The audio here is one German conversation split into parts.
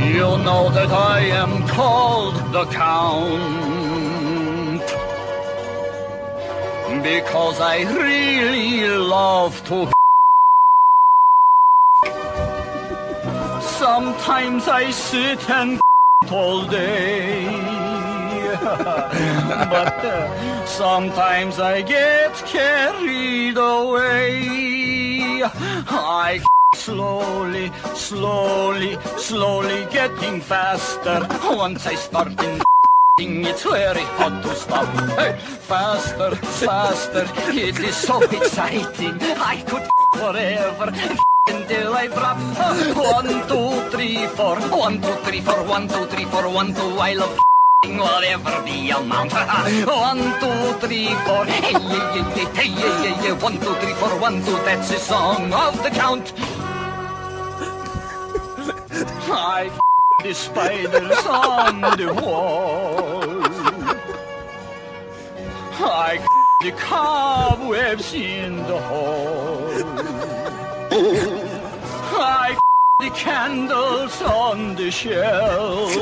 You know that I am called the Count because I really love to. Sometimes I sit and all day, but uh, sometimes I get carried away. I slowly, slowly, slowly getting faster. Once I start in it's very hard to stop. Hey, faster, faster, it is so exciting. I could forever until I drop. One, two, three, four. One, two, three, four. One, two, three, four. One, two. I love whatever the amount. One, two, three, four. Hey, yeah, hey, yeah, yeah, yeah. One, two, three, four. One, two. That's the song of the count. I the spiders on the wall. I the cobwebs in the hall. I the candles on the shelf.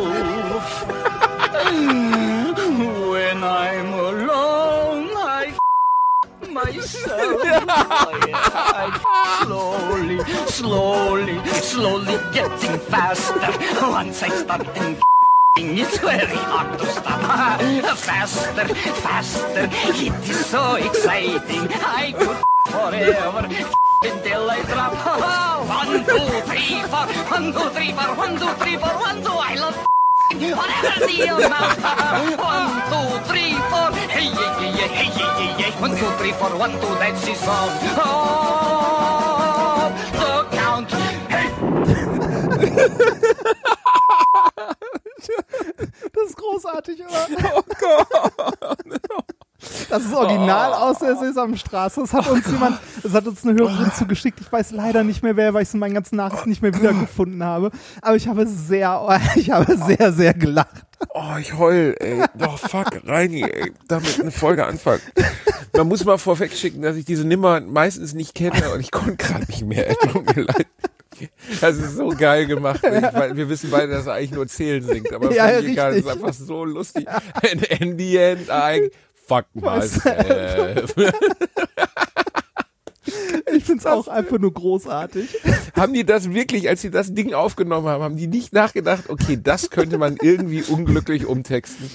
When I'm alone, I myself. I slowly, slowly, slowly getting faster. Once I start and it's very hard to stop. Faster, faster, it is so exciting. I could forever until I drop. One, two, three, four. One, two, three, four. One, two, three, four. One, two. I love. One, two, three, four. Hey, yeah, yeah, yeah, hey, yeah, yeah, yeah. One, two, three, four. One, two. That's the song. Oh, the count. Hey. Das ist großartig, oder? Oh Gott. Das ist original aus der Sesamstraße. Das hat uns jemand, das hat uns eine Hörerin zugeschickt. Ich weiß leider nicht mehr wer, weil ich es in meinen ganzen Nachrichten nicht mehr wiedergefunden habe. Aber ich habe sehr, ich habe sehr, sehr gelacht. Oh, ich heul, ey. Oh, fuck, Reini, ey. Damit eine Folge anfangen. Man muss mal vorweg schicken, dass ich diese Nimmer meistens nicht kenne und ich konnte gerade nicht mehr. Tut mir leid. Das ist so geil gemacht. Weil wir wissen beide, dass er eigentlich nur Zählen singt. Aber Ja, egal, das ist einfach so lustig. And in the end, I fuck myself. Ich finde es auch einfach nur großartig. haben die das wirklich, als sie das Ding aufgenommen haben, haben die nicht nachgedacht, okay, das könnte man irgendwie unglücklich umtexten.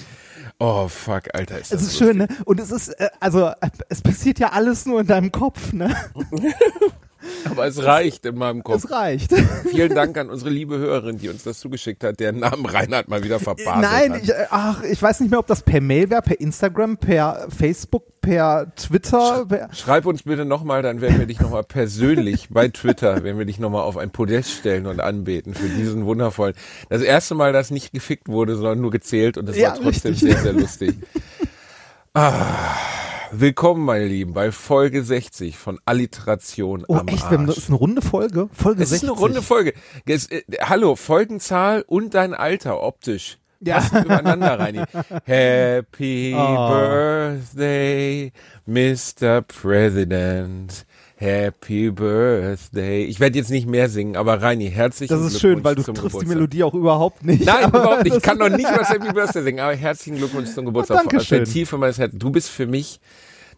Oh, fuck, Alter, ist das Es ist lustig. schön, ne? Und es ist, äh, also, es passiert ja alles nur in deinem Kopf, ne? Aber es reicht in meinem Kopf. Es reicht. Vielen Dank an unsere liebe Hörerin, die uns das zugeschickt hat, deren Namen Reinhard mal wieder verbaselt Nein, hat. ich, ach, ich weiß nicht mehr, ob das per Mail wäre, per Instagram, per Facebook, per Twitter. Per, Schreib uns bitte nochmal, dann werden wir dich nochmal persönlich bei Twitter, werden wir dich nochmal auf ein Podest stellen und anbeten für diesen wundervollen. Das erste Mal, dass nicht gefickt wurde, sondern nur gezählt und es Ja, war trotzdem richtig. sehr, sehr lustig. Ah, willkommen, meine Lieben, bei Folge 60 von Alliteration oh, am echt? Wir haben, das Arsch. ist eine runde Folge? Folge Es ist 60. eine runde Folge. Es, äh, hallo, Folgenzahl und dein Alter optisch. Ja. Passen übereinander rein. Happy Oh. Birthday, Mr. President. Happy Birthday. Ich werde jetzt nicht mehr singen, aber Reini, herzlichen Das ist Glückwunsch schön, weil du triffst die Geburtstag. Melodie auch überhaupt nicht. Nein, überhaupt nicht. Ich kann noch nicht was Happy Birthday singen, aber herzlichen Glückwunsch zum Geburtstag. danke Aus der. Tiefe meines Herzens. Du bist für mich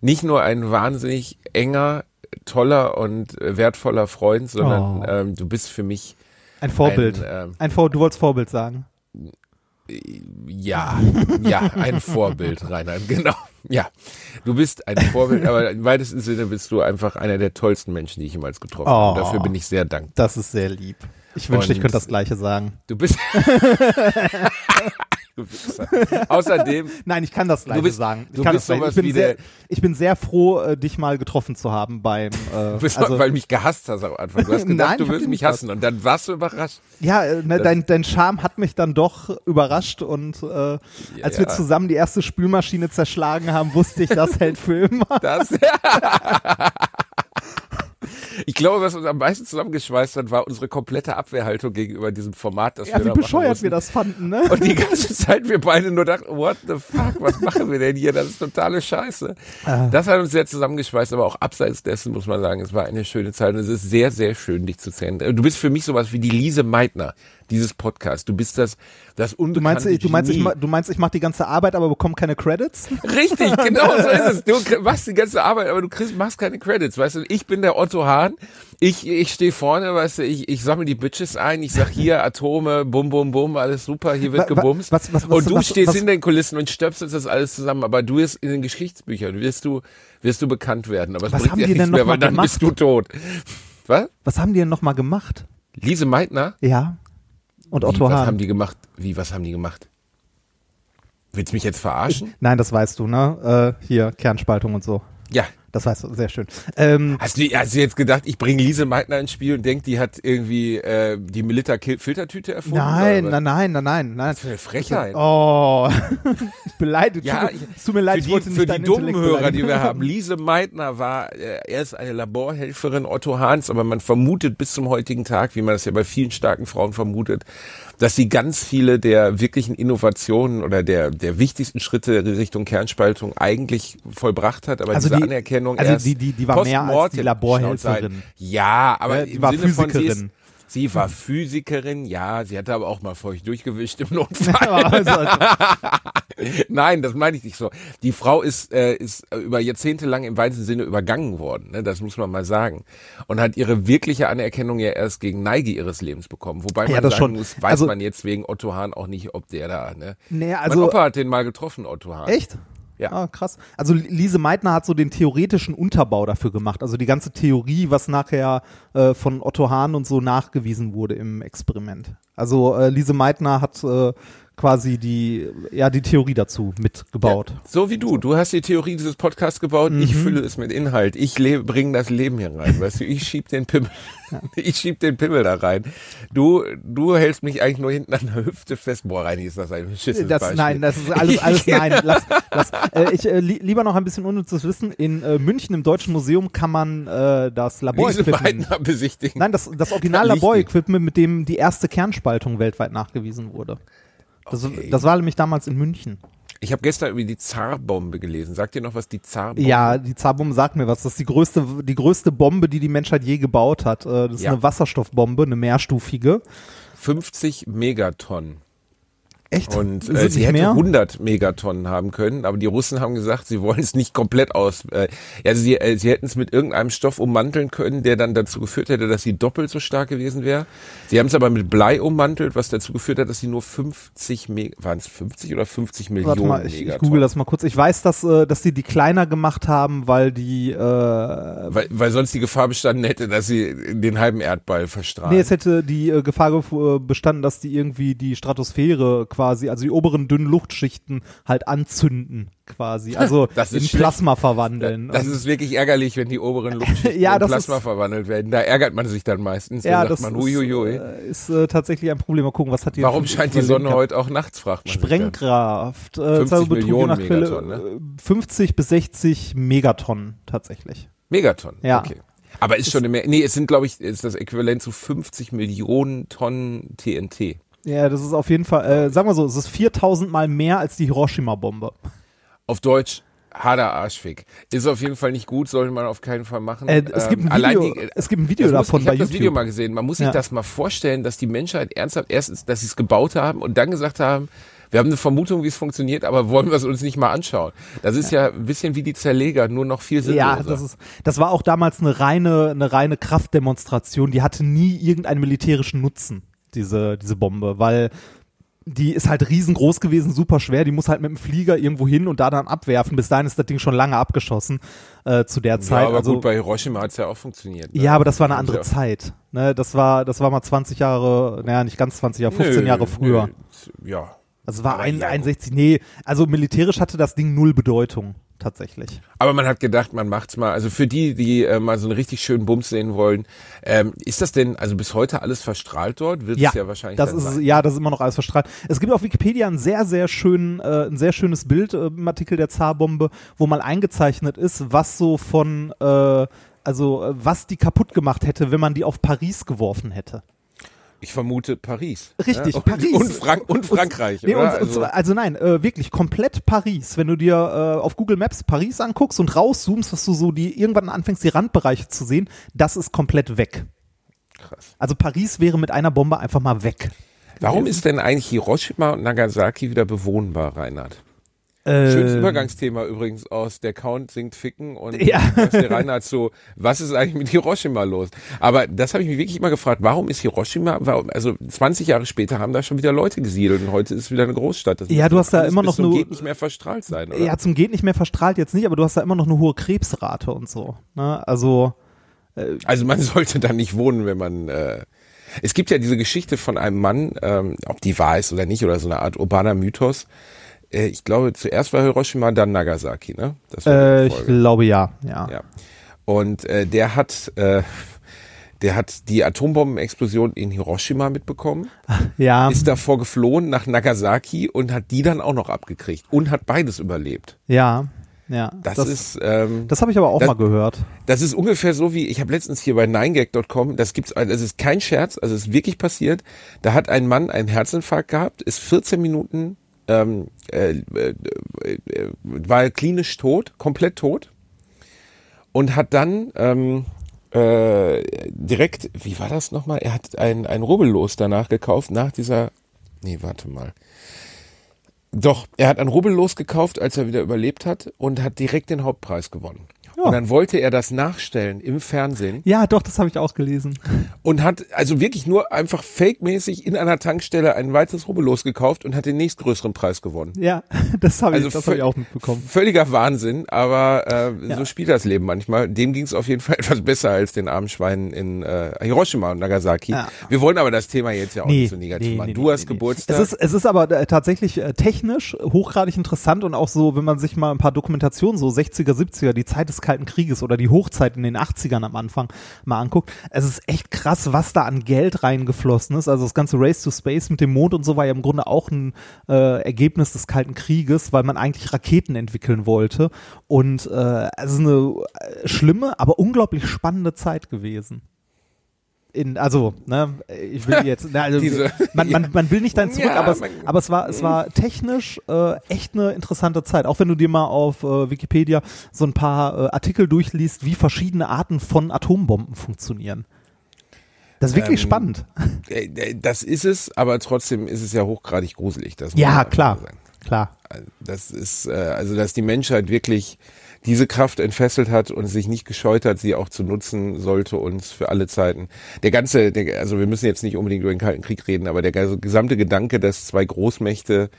nicht nur ein wahnsinnig enger, toller und äh, wertvoller Freund, sondern Oh. ähm, du bist für mich Ein Vorbild. Ein, ähm, Ein Vor du wolltest Vorbild sagen. ja, ja, ein Vorbild, Reinhard, genau. Ja, du bist ein Vorbild, aber im weitesten Sinne bist du einfach einer der tollsten Menschen, die ich jemals getroffen Oh. habe. Dafür bin ich sehr dankbar. Das ist sehr lieb. Ich wünschte, ich könnte das Gleiche sagen. Du bist, du Wichser. Außerdem, Nein, ich kann das gleich bist- sagen. Ich, du bist sowas ich, bin wie sehr, der- ich bin sehr froh, äh, dich mal getroffen zu haben beim. Äh, du bist also, weil du mich gehasst hast am Anfang. Du hast gedacht, Nein, du dich mich hassen und dann warst du überrascht. ja, äh, ne, dein, dein Charme hat mich dann doch überrascht und äh, als wir ja. zusammen die erste Spülmaschine zerschlagen haben, wusste ich, das hält für immer. Das. Ich glaube, was uns am meisten zusammengeschweißt hat, war unsere komplette Abwehrhaltung gegenüber diesem Format, das Ja, wir wie da bescheuert mussten. wir das fanden, ne? Und die ganze Zeit wir beide nur dachten, what the fuck, was machen wir denn hier? Das ist totale Scheiße. Ah. Das hat uns sehr zusammengeschweißt, aber auch abseits dessen muss man sagen, es war eine schöne Zeit und es ist sehr, sehr schön, dich zu sehen. Du bist für mich sowas wie die Lise Meitner dieses Podcast. Du bist das, das Du unbekannte meinst, ich- du meinst, ich, du meinst, ich mache die ganze Arbeit, aber bekomme keine Credits? Richtig, genau so ist es. Du machst die ganze Arbeit, aber du kriegst, machst keine Credits, weißt du. Ich bin der Otto Hahn. Ich, ich stehe vorne, weißt du, ich, ich sammle die Bitches ein, ich sag hier Atome, bum, bum, bum, alles super, hier wird gebumst. was- was- was- und du stehst in den Kulissen und stöpselst das alles zusammen, aber du wirst in den Geschichtsbüchern, wirst du, wirst du bekannt werden. Aber es Was bringt haben dir die nichts denn mehr, weil dann gemacht? bist du tot. Was? Was haben die denn nochmal gemacht? Lise Meitner? Ja. Und Wie, Otto was Hahn. haben die gemacht? Wie, was haben die gemacht? Willst du mich jetzt verarschen? Nein, das weißt du, ne? Äh, hier, Kernspaltung und so. Ja, Das weißt du, sehr schön. Ähm, Hast du, hast du jetzt gedacht, ich bringe Lise Meitner ins Spiel und denk, die hat irgendwie äh, die Milita Filtertüte erfunden? nein, nein, nein, nein, nein, nein. für eine Frechheit. Oh, beleidigt. Ja, es tut mir leid, für ich wollte die, nicht für die dummen Intellekt Hörer, die wir haben. Lise Meitner war äh, erst eine Laborhelferin Otto Hahns, aber man vermutet bis zum heutigen Tag, wie man das ja bei vielen starken Frauen vermutet, dass sie ganz viele der wirklichen Innovationen oder der, der wichtigsten Schritte Richtung Kernspaltung eigentlich vollbracht hat, aber Also diese die- Anerkennung also erst die- die- die war mehr als die Laborhelferin. sei. Ja, aber Ja, die war Sinne von, sie Physikerin. War Physikerin, ja, sie hatte aber auch mal feucht durchgewischt im Notfall. Also, Nein, das meine ich nicht so. Die Frau ist, äh, ist über Jahrzehnte lang im weitesten Sinne übergangen worden, ne? das muss man mal sagen. Und hat ihre wirkliche Anerkennung ja erst gegen Neige ihres Lebens bekommen. Wobei Ja, man das sagen schon. muss, weiß Also- man jetzt wegen Otto Hahn auch nicht, ob der da, ne? nee, mein also, Opa hat den mal getroffen, Otto Hahn. echt? Ja. Ah, krass. Also Lise Meitner hat so den theoretischen Unterbau dafür gemacht. Also die ganze Theorie, was nachher äh, von Otto Hahn und so nachgewiesen wurde im Experiment. Also äh, Lise Meitner hat äh, quasi die, ja, die Theorie dazu mitgebaut. Ja, so wie du. Du hast die Theorie dieses Podcasts gebaut, ich Mhm. fülle es mit Inhalt. Ich bringe das Leben hier rein, weißt du, ich schieb den Pimmel. Ich schieb den Pimmel da rein. Du, du hältst mich eigentlich nur hinten an der Hüfte fest. Boah, Reini, ist das ein beschissenes Das, Beispiel. nein, das ist alles, alles nein. Lass, lass. Äh, ich äh, li lieber noch ein bisschen unnützes Wissen. In äh, München im Deutschen Museum kann man äh, das Laborequipment. besichtigen. Nein, das, das Da Original. Laborequipment, mit dem die erste Kernspaltung weltweit nachgewiesen wurde. Das, Okay. das war nämlich damals in München. Ich habe gestern über die Zarbombe gelesen. Sagt ihr noch was, die Zarbombe? Ja, die Zarbombe sagt mir was. Das ist die größte, die größte Bombe, die die Menschheit je gebaut hat. Äh, Das ist Ja. eine Wasserstoffbombe, eine mehrstufige. 50 Megatonnen. Echt? Und äh, sie hätte mehr? 100 Megatonnen haben können, aber die Russen haben gesagt, sie wollen es nicht komplett aus. Äh, also sie, äh, sie hätten es mit irgendeinem Stoff ummanteln können, der dann dazu geführt hätte, dass sie doppelt so stark gewesen wäre. Sie haben es aber mit Blei ummantelt, was dazu geführt hat, dass sie nur 50 Meg waren es 50 oder 50 Millionen Warte mal, ich, ich Megatonnen. google das mal kurz. Ich weiß, dass, äh, dass die die kleiner gemacht haben, weil die, äh, weil, weil sonst die Gefahr bestanden hätte, dass sie den halben Erdball verstrahlen. nee, es hätte die äh, Gefahr gef- äh, bestanden, dass die irgendwie die Stratosphäre quasi, also die oberen dünnen Luchtschichten halt anzünden quasi, also Das in. Plasma verwandeln. das Und- ist wirklich ärgerlich, wenn die oberen Luftschichten Ja, in das Plasma ist- verwandelt werden. Da ärgert man sich dann meistens. ja, das man, ist, äh, ist äh, tatsächlich ein Problem. Mal gucken, was hat die Warum scheint die Sonne heute auch nachts, fragt man. Sprengkraft, äh, 50 Zahlbetrug je Millionen Megatonnen, ne? äh, 50 bis 60 Megatonnen tatsächlich. Megaton. Ja. Okay. Aber ist schon eine Menge. Nee, es sind, glaube ich, ist das Äquivalent zu 50 Millionen Tonnen TNT. Ja, das ist auf jeden Fall, äh, sagen wir so, es ist 4000 mal mehr als die Hiroshima-Bombe. Auf Deutsch, harter Arschfick. Ist auf jeden Fall nicht gut, sollte man auf keinen Fall machen. Äh, es, gibt ein Ähm, Video, die- es gibt ein Video das muss, davon ich bei habe das YouTube. Video mal gesehen. Man muss sich Ja. das mal vorstellen, dass die Menschheit ernsthaft erstens, dass sie es gebaut haben und dann gesagt haben, wir haben eine Vermutung, wie es funktioniert, aber wollen wir es uns nicht mal anschauen. Das ist ja, ein bisschen wie die Zerleger, nur noch viel sinnloser. Ja, das ist, das war auch damals eine reine, eine reine Kraftdemonstration. Die hatte nie irgendeinen militärischen Nutzen, diese, diese Bombe, weil die ist halt riesengroß gewesen, super schwer. Die muss halt mit dem Flieger irgendwo hin und da dann abwerfen. Bis dahin ist das Ding schon lange abgeschossen äh, zu der ja, Zeit. aber also, gut, bei Hiroshima hat es ja auch funktioniert. ne? ja, aber das war eine Haben andere ja- Zeit. Ne, das war, das war mal 20 Jahre, naja, nicht ganz 20 Jahre, 15 Nö, Jahre früher. nö, ja, Also es war ein, ja, gut. 61, nee, also militärisch hatte das Ding null Bedeutung, tatsächlich. Aber man hat gedacht, man macht's mal. Also für die, die äh, mal so einen richtig schönen Bums sehen wollen, ähm, ist das denn also bis heute alles verstrahlt dort? Wird Ja, es ja wahrscheinlich das ist, sein. ja, das ist immer noch alles verstrahlt. Es gibt auf Wikipedia ein sehr, sehr schön, äh, ein sehr schönes Bild äh, im Artikel der Zarbombe, wo mal eingezeichnet ist, was so von, äh, also äh, was die kaputt gemacht hätte, wenn man die auf Paris geworfen hätte. Ich vermute Paris. Richtig, ja? und, Paris. Und, Frank und Frankreich, Nee, oder? und, und, zwar- also nein, äh, wirklich komplett Paris. Wenn du dir äh, auf Google Maps Paris anguckst und rauszoomst, dass du so die irgendwann anfängst, die Randbereiche zu sehen, das ist komplett weg. Krass. Also Paris wäre mit einer Bombe einfach mal weg. Warum ist denn eigentlich Hiroshima und Nagasaki wieder bewohnbar, Reinhard? Ähm, Schönes Übergangsthema übrigens aus Der Count singt Ficken und Ja. da ist der Reinhard so, was ist eigentlich mit Hiroshima los? Aber das habe ich mich wirklich immer gefragt, warum ist Hiroshima, warum, also 20 Jahre später haben da schon wieder Leute gesiedelt und heute ist es wieder eine Großstadt. Das Ja, du hast da immer noch zum nur- geht nicht mehr verstrahlt sein, oder? Ja, zum geht nicht mehr verstrahlt jetzt nicht, aber du hast da immer noch eine hohe Krebsrate und so. Ne? Also Also man sollte da nicht wohnen, wenn man. Äh, es gibt ja diese Geschichte von einem Mann, ähm, ob die wahr ist oder nicht, oder so eine Art urbaner Mythos. Äh, ich glaube, zuerst war Hiroshima, dann Nagasaki, ne? Das äh, ich glaube ja, ja. Ja. Und äh, der hat, äh, der hat die Atombombenexplosion in Hiroshima mitbekommen, Ja, ist davor geflohen nach Nagasaki und hat die dann auch noch abgekriegt und hat beides überlebt. ja, ja. Das, ist, ähm, das habe ich aber auch das- mal gehört. Das ist ungefähr so wie, ich habe letztens hier bei 9gag.com, das gibt's, das ist kein Scherz, also es ist wirklich passiert. Da hat ein Mann einen Herzinfarkt gehabt, ist 14 Minuten, ähm, äh, äh, war klinisch tot, komplett tot und hat dann ähm, äh, direkt, wie war das nochmal? Er hat ein, ein Rubbellos danach gekauft, nach dieser, nee, warte mal. Doch, er hat ein Rubbellos gekauft, als er wieder überlebt hat und hat direkt den Hauptpreis gewonnen. Und dann wollte er das nachstellen im Fernsehen Ja, doch, das habe ich auch gelesen. und hat also wirklich nur einfach fake-mäßig in einer Tankstelle ein weiteres Rubbellos gekauft und hat den nächstgrößeren Preis gewonnen. Ja, das habe ich, Also das hab ich auch mitbekommen. Völliger Wahnsinn, aber äh, Ja. so spielt das Leben manchmal. Dem ging es auf jeden Fall etwas besser als den armen Schweinen in äh, Hiroshima und Nagasaki. Ja. Wir wollen aber das Thema jetzt ja auch nicht so negativ machen. du hast Geburtstag. Es ist, es ist aber äh, tatsächlich äh, technisch hochgradig interessant und auch so, wenn man sich mal ein paar Dokumentationen, so 60er, 70er, die Zeit des Kalten Krieges oder die Hochzeit in den 80ern am Anfang mal anguckt. Es ist echt krass, was da an Geld reingeflossen ist. Also das ganze Race to Space mit dem Mond und so war ja im Grunde auch ein äh, Ergebnis des Kalten Krieges, weil man eigentlich Raketen entwickeln wollte. Und äh, es ist eine äh, schlimme, aber unglaublich spannende Zeit gewesen. In, also, ne, ich will jetzt, ne, also, Diese- man, man, man will nicht dein zurück, Ja, aber, es, aber es war, es war technisch äh, echt eine interessante Zeit. Auch wenn du dir mal auf äh, Wikipedia so ein paar äh, Artikel durchliest, wie verschiedene Arten von Atombomben funktionieren. Das ist wirklich Ähm, spannend. Äh, äh, Das ist es, aber trotzdem ist es ja hochgradig gruselig. Das Ja, klar. Klar. Das ist, äh, also dass die Menschheit wirklich diese Kraft entfesselt hat und sich nicht gescheut hat, sie auch zu nutzen, sollte uns für alle Zeiten. Der ganze, der, also wir müssen jetzt nicht unbedingt über den Kalten Krieg reden, aber der gesamte Gedanke, dass zwei Großmächte,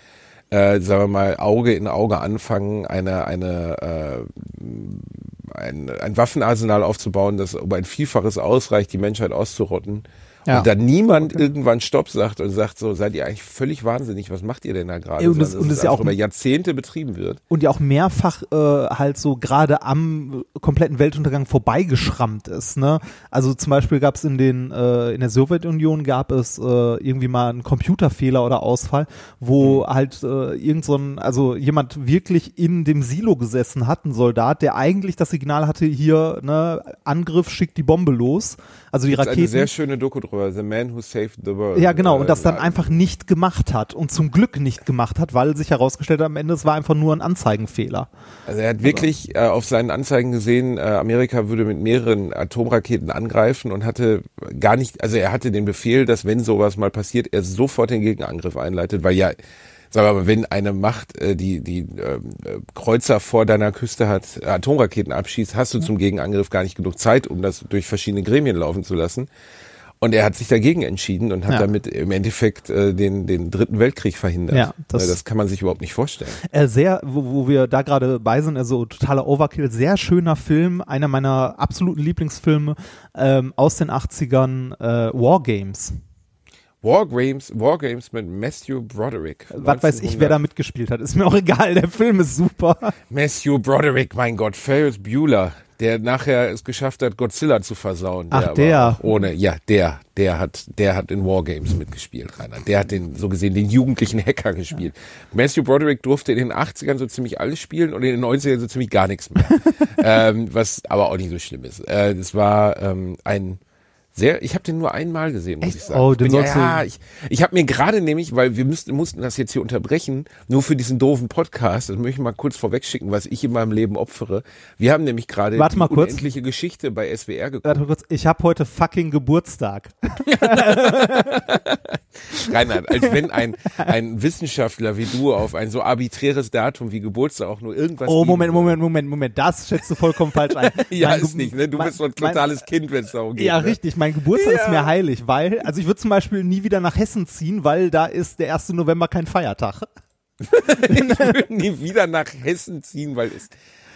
äh, sagen wir mal, Auge in Auge anfangen, eine, eine, äh, ein, ein Waffenarsenal aufzubauen, das um ein Vielfaches ausreicht, die Menschheit auszurotten. Ja. Und dann niemand irgendwann Stopp sagt und sagt so, seid ihr eigentlich völlig wahnsinnig, was macht ihr denn da gerade? Und das- und das ist ja auch- über Jahrzehnte betrieben wird. Und ja auch mehrfach äh, halt so gerade am kompletten Weltuntergang vorbeigeschrammt ist. Ne? Also zum Beispiel gab es in den äh, in der Sowjetunion gab es äh, irgendwie mal einen Computerfehler oder Ausfall, wo halt äh, irgend so ein, also jemand wirklich in dem Silo gesessen hat, ein Soldat, der eigentlich das Signal hatte, hier ne Angriff, schickt die Bombe los. Also die ist eine Raketen. sehr schöne Doku drüber, The Man Who Saved the World. Ja, genau. Und Äh, das dann einfach nicht gemacht hat. Und zum Glück nicht gemacht hat, weil sich herausgestellt hat, am Ende, es war einfach nur ein Anzeigenfehler. Also er hat wirklich äh, auf seinen Anzeigen gesehen, äh, Amerika würde mit mehreren Atomraketen angreifen und hatte gar nicht, also er hatte den Befehl, dass wenn sowas mal passiert, er sofort den Gegenangriff einleitet, weil ja, wir mal, wenn eine Macht, äh, die die ähm, äh, Kreuzer vor deiner Küste hat, äh, Atomraketen abschießt, hast du zum Gegenangriff gar nicht genug Zeit, um das durch verschiedene Gremien laufen zu lassen. Und er hat sich dagegen entschieden und hat Ja. damit im Endeffekt äh, den, den dritten Weltkrieg verhindert. Ja, das- Äh, das kann man sich überhaupt nicht vorstellen. Äh, sehr, wo, wo wir da gerade bei sind, also totaler Overkill, sehr schöner Film, einer meiner absoluten Lieblingsfilme ähm, aus den 80ern, äh, War Games. Wargames, Wargames mit Matthew Broderick. Was weiß ich, wer da mitgespielt hat. Ist mir auch egal, der Film ist super. Matthew Broderick, mein Gott, Ferris Bueller, der nachher es geschafft hat, Godzilla zu versauen. Ach, aber der. Ohne, ja, der, der hat, der hat in Wargames mitgespielt, Rainer. Der hat den, so gesehen, den jugendlichen Hacker gespielt. Matthew Broderick durfte in den 80ern so ziemlich alles spielen und in den 90ern so ziemlich gar nichts mehr. ähm, was aber auch nicht so schlimm ist. Äh, das war ähm, ein sehr, ich habe den nur einmal gesehen, muss Echt? ich sagen. Oh, ich den bin, ja, ja, ich, ich habe mir gerade nämlich, weil wir müssten, mussten das jetzt hier unterbrechen, nur für diesen doofen Podcast, das möchte ich mal kurz vorwegschicken, was ich in meinem Leben opfere. Wir haben nämlich gerade Warte die mal kurz. unendliche Geschichte bei SWR geguckt. Warte mal kurz, ich habe heute fucking Geburtstag. Reinhard, als wenn ein, ein Wissenschaftler wie du auf ein so arbiträres Datum wie Geburtstag auch nur irgendwas Oh, Moment. Moment, Moment, Moment. Das schätzt du vollkommen falsch ein. Ja, Mein ist nicht, ne? Du mein- bist so ein mein- totales Kind, wenn es darum geht. Ja, ne? richtig. Mein Geburtstag ist Ja. mir heilig, weil, also ich würde zum Beispiel nie wieder nach Hessen ziehen, weil da ist der 1. November kein Feiertag. Ich würde nie wieder nach Hessen ziehen, weil es.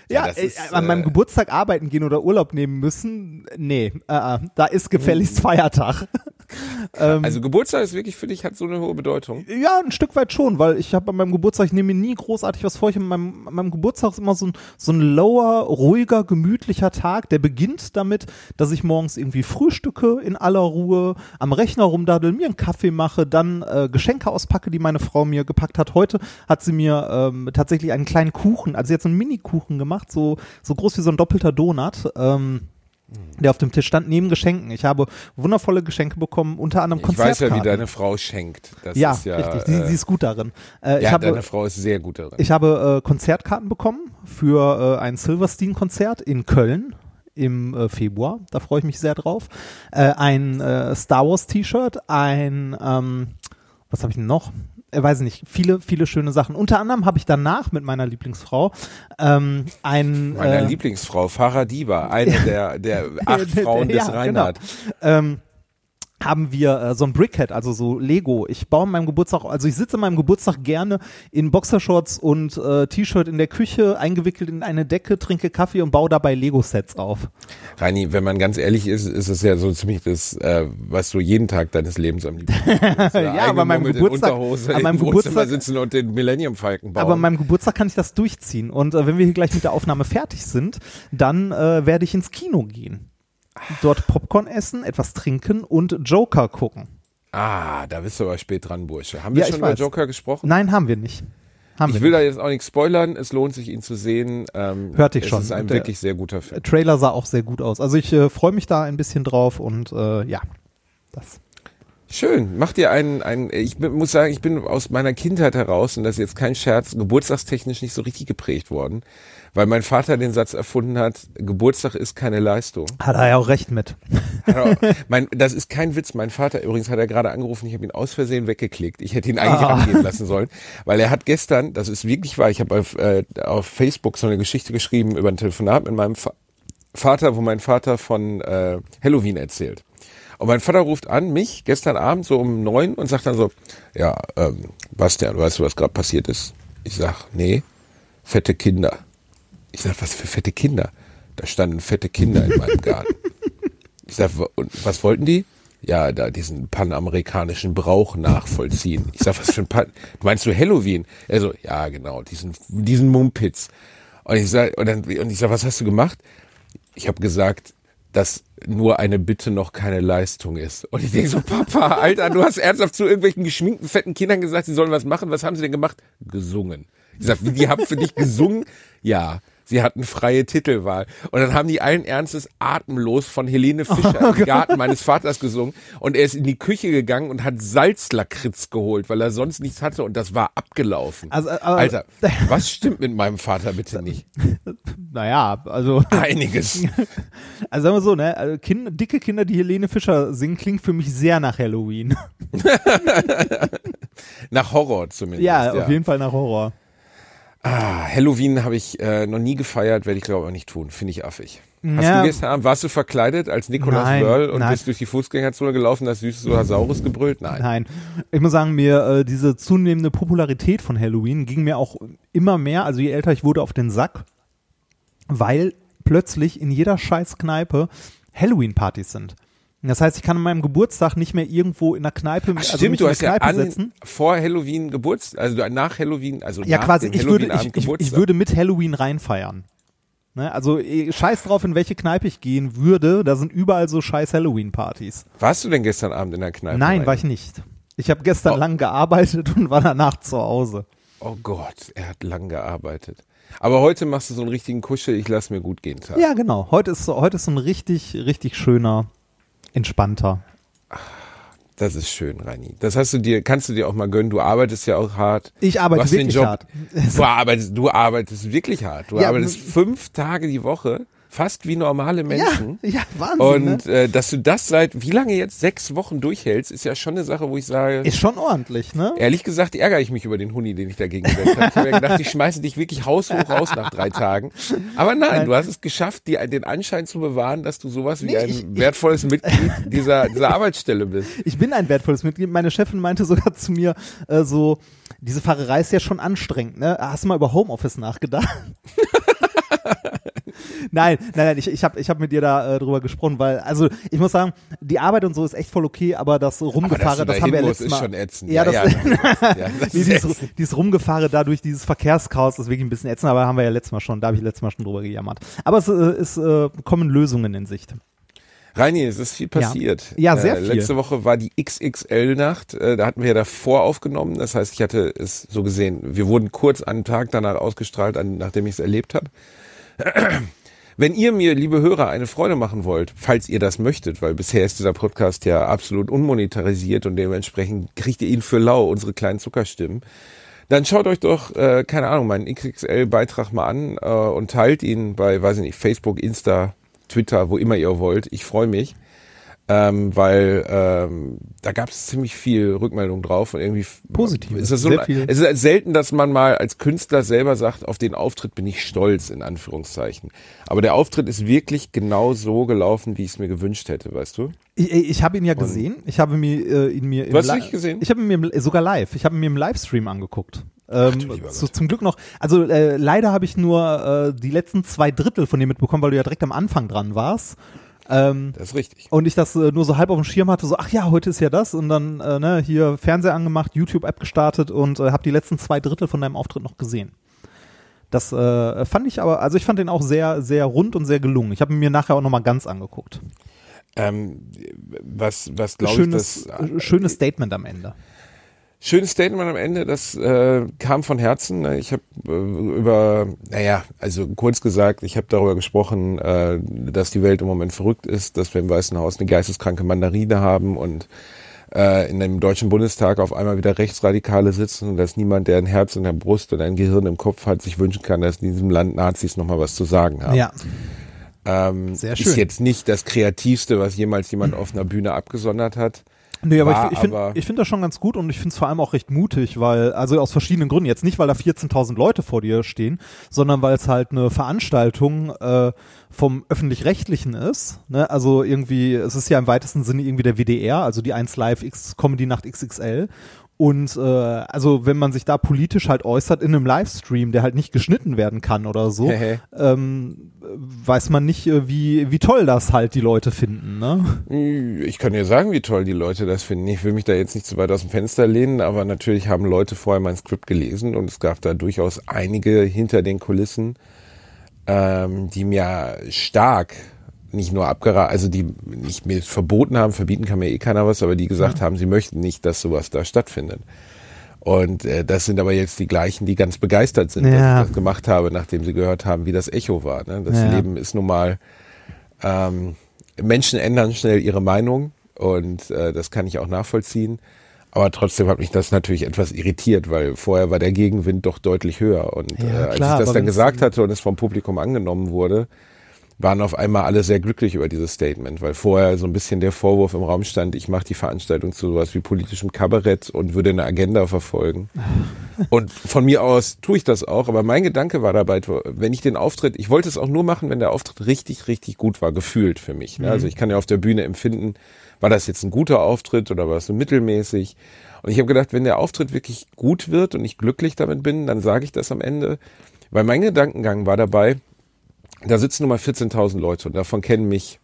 Ja, das äh, ist, an meinem äh, Geburtstag arbeiten gehen oder Urlaub nehmen müssen, nee, äh, äh, da ist gefälligst Feiertag. Ähm, Also Geburtstag ist wirklich für dich, hat so eine hohe Bedeutung. ja, ein Stück weit schon, weil ich habe an meinem Geburtstag, ich nehme mir nie großartig was vor. Ich, an, meinem, an meinem Geburtstag ist immer so ein, so ein lower, ruhiger, gemütlicher Tag. Der beginnt damit, dass ich morgens irgendwie frühstücke in aller Ruhe, am Rechner rumdaddel, mir einen Kaffee mache, dann äh, Geschenke auspacke, die meine Frau mir gepackt hat. Heute hat sie mir ähm, tatsächlich einen kleinen Kuchen, also jetzt einen Mini-Kuchen gemacht, so, so groß wie so ein doppelter Donut. Ähm, der auf dem Tisch stand, neben Geschenken. Ich habe wundervolle Geschenke bekommen, unter anderem Ich weiß Konzertkarten. ja, wie deine Frau schenkt. Das ja, ist ja, richtig. Sie, äh, sie ist gut darin. Äh, ich ja, habe, deine Frau ist sehr gut darin. ich habe äh, Konzertkarten bekommen für äh, ein Silverstein-Konzert in Köln im äh, Februar. Da freue ich mich sehr drauf. Äh, ein Star Wars-T-Shirt, ein, ähm, was habe ich denn noch? Äh, weiß ich nicht, viele, viele schöne Sachen. Unter anderem habe ich danach mit meiner Lieblingsfrau ähm, ein Meine äh, Lieblingsfrau, Farah Diba, eine der, der acht Frauen des Ja, genau. Reinhard. ähm, haben wir äh, so ein Brickhead, also so Lego. Ich baue an meinem Geburtstag, also ich sitze an meinem Geburtstag gerne in Boxershorts und äh, T-Shirt in der Küche, eingewickelt in eine Decke, trinke Kaffee und baue dabei Lego-Sets auf. Reini, wenn man ganz ehrlich ist, ist es ja so ziemlich das, äh, was du jeden Tag deines Lebens am liebsten. Ja, aber meinem Geburtstag- an meinem Geburtstag- sitzen und den Millennium Falken bauen. Aber an meinem Geburtstag kann ich das durchziehen. Und äh, wenn wir hier gleich mit der Aufnahme fertig sind, dann äh, werde ich ins Kino gehen. Dort Popcorn essen, etwas trinken und Joker gucken. ah, da bist du aber spät dran, Bursche. Haben wir Ja, schon ich über. Joker gesprochen? Nein, haben wir nicht. Haben Ich will nicht. da jetzt auch nichts spoilern. Es lohnt sich, ihn zu sehen. Ähm, Hörte ich es schon. ist ein der- wirklich sehr guter Film. Trailer sah auch sehr gut aus. Also ich äh, freue mich da ein bisschen drauf und äh, ja, das. Schön. Macht ihr einen, einen, ich bin, muss sagen, ich bin aus meiner Kindheit heraus, und das ist jetzt kein Scherz, geburtstagstechnisch nicht so richtig geprägt worden, weil mein Vater den Satz erfunden hat, Geburtstag ist keine Leistung. Hat er ja auch recht mit. Er- mein, das ist kein Witz. Mein Vater übrigens hat er gerade angerufen, ich habe ihn aus Versehen weggeklickt. Ich hätte ihn eigentlich Ah. angehen lassen sollen, weil er hat gestern, das ist wirklich wahr, ich habe auf, äh, auf Facebook so eine Geschichte geschrieben über ein Telefonat mit meinem Fa Vater, wo mein Vater von äh, Halloween erzählt. Und mein Vater ruft an, mich, gestern Abend so um neun und sagt dann so, ja, ähm, Bastian, weißt du, was gerade passiert ist? Ich sag, nee, fette Kinder. Ich sag, was für fette Kinder? Da standen fette Kinder in meinem Garten. Ich sag, und was wollten die? Ja, da diesen panamerikanischen Brauch nachvollziehen. Ich sag, was für ein Pan Meinst du Halloween? Er so, ja, genau, diesen, diesen Mumpitz. Und ich sag, und, dann, und ich sag, was hast du gemacht? Ich habe gesagt, dass nur eine Bitte noch keine Leistung ist. Und ich denke so, Papa, Alter, du hast ernsthaft zu irgendwelchen geschminkten, fetten Kindern gesagt, sie sollen was machen. Was haben sie denn gemacht? Gesungen. Ich sag, die haben für dich gesungen? Ja. Sie hatten freie Titelwahl. Und dann haben die allen Ernstes atemlos von Helene Fischer im Garten meines Vaters gesungen. Und er ist in die Küche gegangen und hat Salzlakritz geholt, weil er sonst nichts hatte. Und das war abgelaufen. Also, äh, aber- Alter, was stimmt mit meinem Vater bitte nicht? Naja, also, Einiges. also sagen wir so, ne, also kind, dicke Kinder, die Helene Fischer singen, klingt für mich sehr nach Halloween. Nach Horror zumindest. ja, auf jeden Fall nach Horror. Ah, Halloween habe ich äh, noch nie gefeiert, werde ich glaube ich nicht tun. Finde ich affig. Hast Ja. du gestern Abend, warst du verkleidet als Nikolaus Nein, Wörl und nein. bist durch die Fußgängerzone gelaufen, hast süßes Saurus gebrüllt? Nein. Nein. Ich muss sagen, mir äh, diese zunehmende Popularität von Halloween ging mir auch immer mehr, also je älter ich wurde, auf den Sack, weil plötzlich in jeder scheiß Kneipe Halloween-Partys sind. Das heißt, ich kann an meinem Geburtstag nicht mehr irgendwo in der Kneipe, Ach, also stimmt, mich in der ja Kneipe an, setzen. vor Halloween Geburtstag, also nach Halloween, also Ja, nach quasi, dem ich würde, ich, ich, ich würde mit Halloween reinfeiern. Ne? Also eh, scheiß drauf, in welche Kneipe ich gehen würde, da sind überall so scheiß Halloween-Partys. Warst du denn gestern Abend in der Kneipe? Nein, rein? war ich nicht. Ich habe gestern Oh. lang gearbeitet und war danach zu Hause. Oh Gott, er hat lang gearbeitet. Aber heute machst du so einen richtigen Kuschel, ich lass mir gut gehen Tag. Ja, genau. Heute ist, so- heute ist so ein richtig, richtig schöner, entspannter. Das ist schön, Reini. Das hast du dir, kannst du dir auch mal gönnen. Du arbeitest ja auch hart. Ich arbeite wirklich Job- hart. Du arbeitest, du arbeitest wirklich hart. Du Ja, arbeitest fünf Tage die Woche, fast wie normale Menschen. Ja, ja, Wahnsinn. Und ne? äh, dass du das seit wie lange jetzt sechs Wochen durchhältst, ist ja schon eine Sache, wo ich sage, Ist schon ordentlich, ne? ehrlich gesagt ärgere ich mich über den Huni, den ich dagegen gesetzt habe. Ich habe ja gedacht, ich schmeiße dich wirklich haushoch raus nach drei Tagen. Aber nein, Nein. du hast es geschafft, dir den Anschein zu bewahren, dass du sowas wie Nee, ein ich- ich- wertvolles Mitglied dieser, dieser Arbeitsstelle bist. Ich bin ein wertvolles Mitglied. Meine Chefin meinte sogar zu mir äh, so, diese Fahrerei ist ja schon anstrengend, ne? Hast du mal über Homeoffice nachgedacht? nein, nein, nein, ich, ich habe ich hab mit dir da äh, drüber gesprochen, weil, also ich muss sagen, die Arbeit und so ist echt voll okay, aber das Rumgefahre, Aber das haben wir ja letztes ist Mal. schon ätzend. Ja, das, ja, ja, das nee, ist dieses, dieses Rumgefahre da durch dieses Verkehrschaos ist wirklich ein bisschen ätzend, aber haben wir ja letztes Mal schon, da habe ich letztes Mal schon drüber gejammert. Aber es äh, ist, äh, kommen Lösungen in Sicht. Reini, es ist viel passiert. Ja, sehr äh, viel. Letzte Woche war die XXL-Nacht. Äh, da hatten wir ja davor aufgenommen. Das heißt, ich hatte es so gesehen. Wir wurden kurz einen Tag danach ausgestrahlt, an, nachdem ich es erlebt habe. Wenn ihr mir, liebe Hörer, eine Freude machen wollt, falls ihr das möchtet, weil bisher ist dieser Podcast ja absolut unmonetarisiert und dementsprechend kriegt ihr ihn für lau, unsere kleinen Zuckerstimmen, dann schaut euch doch, äh, keine Ahnung, meinen XXL-Beitrag mal an äh, und teilt ihn bei, weiß ich nicht, Facebook, Insta, Twitter, wo immer ihr wollt. Ich freue mich, ähm, weil ähm, da gab es ziemlich viel Rückmeldung drauf und irgendwie Positiv. Ist das so, es ist selten, dass man mal als Künstler selber sagt, auf den Auftritt bin ich stolz, in Anführungszeichen. Aber der Auftritt ist wirklich genau so gelaufen, wie ich es mir gewünscht hätte, weißt du? Ich, ich habe ihn ja gesehen. Ich habe mir äh, ihn mir im hast nicht gesehen? Ich habe ihn mir im- sogar live. Ich habe ihn mir im Livestream angeguckt. Ähm, du lieber zu, zum Glück noch. Also äh, leider habe ich nur äh, die letzten zwei Drittel von dir mitbekommen, weil du ja direkt am Anfang dran warst. Ähm, Das ist richtig. und ich das äh, nur so halb auf dem Schirm hatte, so, ach ja, heute ist ja das. Und dann äh, ne, hier Fernseher angemacht, YouTube-App gestartet und äh, habe die letzten zwei Drittel von deinem Auftritt noch gesehen. Das äh, fand ich aber, also ich fand den auch sehr, sehr rund und sehr gelungen. Ich habe ihn mir nachher auch nochmal ganz angeguckt. Ähm, was was glaube ich, das äh, schönes Statement am Ende. Schönes Statement am Ende, das äh, kam von Herzen. ne? Ich habe äh, über, naja, also kurz gesagt, ich habe darüber gesprochen, äh, dass die Welt im Moment verrückt ist, dass wir im Weißen Haus eine geisteskranke Mandarine haben und äh, in dem Deutschen Bundestag auf einmal wieder Rechtsradikale sitzen und dass niemand, der ein Herz in der Brust und ein Gehirn im Kopf hat, sich wünschen kann, dass in diesem Land Nazis nochmal was zu sagen haben. Ja, ähm, Sehr Ist schön. jetzt nicht das Kreativste, was jemals jemand auf einer Bühne abgesondert hat. Nee, aber War ich, ich finde ich find das schon ganz gut und ich finde es vor allem auch recht mutig, weil, also aus verschiedenen Gründen, jetzt nicht, weil da 14.000 Leute vor dir stehen, sondern weil es halt eine Veranstaltung äh, vom Öffentlich-Rechtlichen ist. Ne? Also irgendwie, es ist ja im weitesten Sinne irgendwie der WDR, also die 1 Live X Comedy Nacht XXL. Und äh, also wenn man sich da politisch halt äußert in einem Livestream, der halt nicht geschnitten werden kann oder so, ähm, weiß man nicht, äh, wie, wie toll das halt die Leute finden. Ne? Ich kann dir sagen, wie toll die Leute das finden. Ich will mich da jetzt nicht zu weit aus dem Fenster lehnen, aber natürlich haben Leute vorher mein Skript gelesen und es gab da durchaus einige hinter den Kulissen, ähm, die mir stark nicht nur abgeraten, also die nicht mir verboten haben, verbieten kann mir eh keiner was, aber die gesagt haben, sie möchten nicht, dass sowas da stattfindet. Und äh, das sind aber jetzt die gleichen, die ganz begeistert sind, dass Ja. ich das gemacht habe, nachdem sie gehört haben, wie das Echo war. Ne? Das Ja. Leben ist nun mal ähm, Menschen ändern schnell ihre Meinung und äh, das kann ich auch nachvollziehen. Aber trotzdem hat mich das natürlich etwas irritiert, weil vorher war der Gegenwind doch deutlich höher. Und Ja, äh, als klar, ich das dann gesagt hatte und es vom Publikum angenommen wurde, waren auf einmal alle sehr glücklich über dieses Statement, weil vorher so ein bisschen der Vorwurf im Raum stand, ich mache die Veranstaltung zu sowas wie politischem Kabarett und würde eine Agenda verfolgen. Und von mir aus tue ich das auch, aber mein Gedanke war dabei, wenn ich den Auftritt, ich wollte es auch nur machen, wenn der Auftritt richtig, richtig gut war, gefühlt für mich. Ne? Also ich kann ja auf der Bühne empfinden, war das jetzt ein guter Auftritt oder war es so mittelmäßig? Und ich habe gedacht, wenn der Auftritt wirklich gut wird und ich glücklich damit bin, dann sage ich das am Ende. Weil mein Gedankengang war dabei, da sitzen nun mal 14.000 Leute und davon kennen mich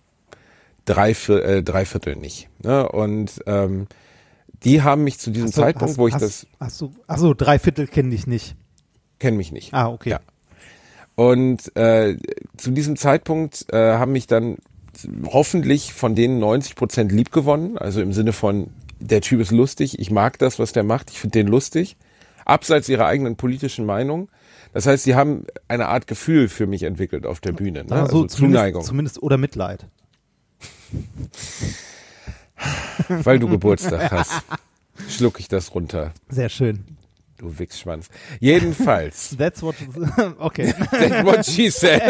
drei, äh, drei Viertel nicht. Ne? Und ähm, die haben mich zu diesem du- Zeitpunkt, hast, wo ich hast, das Hast du, achso, drei Viertel kenne ich nicht. kenne mich nicht. Ah, okay. Ja. Und äh, zu diesem Zeitpunkt äh, haben mich dann hoffentlich von denen 90 Prozent lieb gewonnen. Also im Sinne von, der Typ ist lustig, ich mag das, was der macht, ich finde den lustig. Abseits ihrer eigenen politischen Meinung. Das heißt, sie haben eine Art Gefühl für mich entwickelt auf der Bühne. Ne? Also, Also Zuneigung, Zumindest, oder Mitleid. weil du Geburtstag hast. Schluck ich das runter, Sehr schön. du Wichsschwanz. Jedenfalls. That's what. Okay. That's what she said.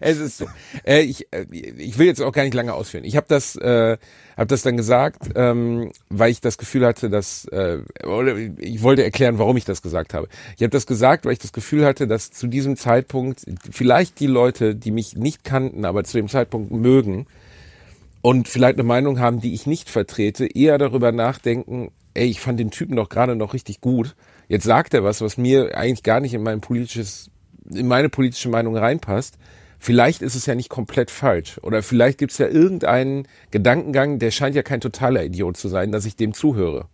es ist so. Äh, ich, äh, ich will jetzt auch gar nicht lange ausführen. Ich habe das, äh, hab das dann gesagt, ähm, weil ich das Gefühl hatte, dass, äh, oder ich wollte erklären, warum ich das gesagt habe. Ich habe das gesagt, weil ich das Gefühl hatte, dass zu diesem Zeitpunkt vielleicht die Leute, die mich nicht kannten, aber zu dem Zeitpunkt mögen und vielleicht eine Meinung haben, die ich nicht vertrete, eher darüber nachdenken, ey, ich fand den Typen doch gerade noch richtig gut. Jetzt sagt er was, was mir eigentlich gar nicht in mein politisches, in meine politische Meinung reinpasst. Vielleicht ist es ja nicht komplett falsch. Oder vielleicht gibt es ja irgendeinen Gedankengang, der scheint ja kein totaler Idiot zu sein, dass ich dem zuhöre.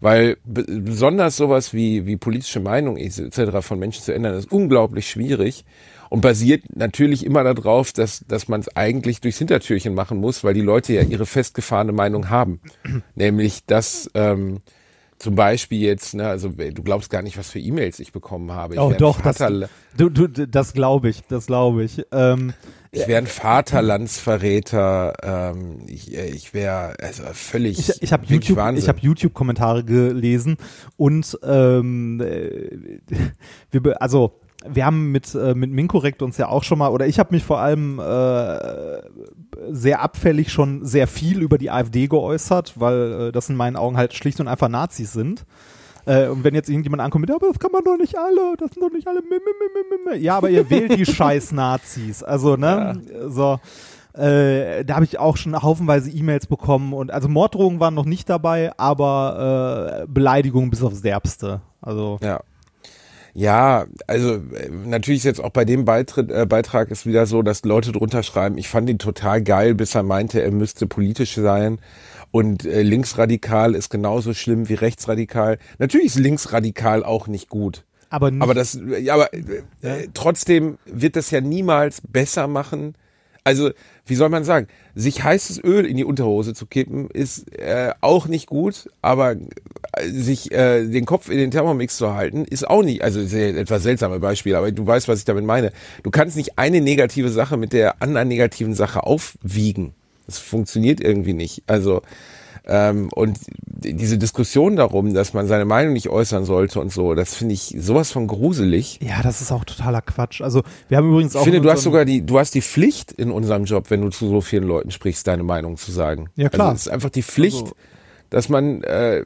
Weil be- besonders sowas wie, wie politische Meinung etc. von Menschen zu ändern, ist unglaublich schwierig und basiert natürlich immer darauf, dass, dass man es eigentlich durchs Hintertürchen machen muss, weil die Leute ja ihre festgefahrene Meinung haben. Nämlich, dass ähm, zum Beispiel jetzt, ne, also du glaubst gar nicht, was für E-Mails ich bekommen habe. Ich Oh doch, das, du, du, das glaube ich, das glaube ich. Ähm, ich wäre ein Vaterlandsverräter, ähm, ich, äh, ich wäre also völlig, ich ich habe YouTube, ich habe YouTube-Kommentare gelesen und ähm, äh, wir, also wir haben mit äh, mit Minkorrekt uns ja auch schon mal oder ich habe mich vor allem äh, sehr abfällig schon sehr viel über die AfD geäußert, weil äh, das in meinen Augen halt schlicht und einfach Nazis sind. Äh, und wenn jetzt irgendjemand ankommt, mit, aber das kann man doch nicht alle, das sind doch nicht alle. mi- mi- mi- mi- mi- mi." Ja, aber ihr wählt die scheiß Nazis. Also, ne? So. Äh, da habe ich auch schon haufenweise E-Mails bekommen und also Morddrohungen waren noch nicht dabei, aber äh, Beleidigungen bis aufs Derbste. Also Ja. Ja, also äh, natürlich ist jetzt auch bei dem Beitritt, äh, Beitrag ist wieder so, dass Leute drunter schreiben, ich fand ihn total geil, bis er meinte, er müsste politisch sein. Und äh, linksradikal ist genauso schlimm wie rechtsradikal. Natürlich ist linksradikal auch nicht gut. aber nicht, Aber das, ja, aber äh, äh, trotzdem wird das ja niemals besser machen. Also, wie soll man sagen, sich heißes Öl in die Unterhose zu kippen, ist äh, auch nicht gut, aber äh, sich äh, den Kopf in den Thermomix zu halten, ist auch nicht, also ist ja etwas seltsame Beispiel, aber du weißt, was ich damit meine. Du kannst nicht eine negative Sache mit der anderen negativen Sache aufwiegen. Das funktioniert irgendwie nicht. Also, ähm, und diese Diskussion darum, dass man seine Meinung nicht äußern sollte und so, das finde ich sowas von gruselig. ja, das ist auch totaler Quatsch. Also wir haben übrigens auch Ich finde, in du hast sogar die, du hast die Pflicht in unserem Job, wenn du zu so vielen Leuten sprichst, deine Meinung zu sagen. Ja, klar. Also es ist einfach die Pflicht, Also- dass man, äh,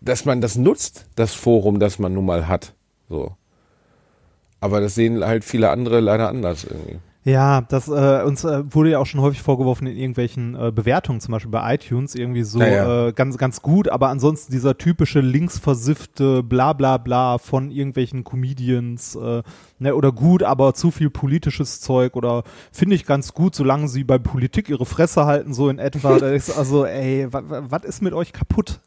dass man das nutzt, das Forum, das man nun mal hat. So. Aber das sehen halt viele andere leider anders irgendwie. Ja, das äh, uns äh, wurde ja auch schon häufig vorgeworfen in irgendwelchen äh, Bewertungen, zum Beispiel bei iTunes, irgendwie so Ja, ja. Äh, ganz ganz gut, aber ansonsten dieser typische linksversiffte Bla bla bla von irgendwelchen Comedians, äh, ne, oder gut, aber zu viel politisches Zeug oder finde ich ganz gut, solange sie bei Politik ihre Fresse halten, so in etwa. Also, ey, was ist mit euch kaputt?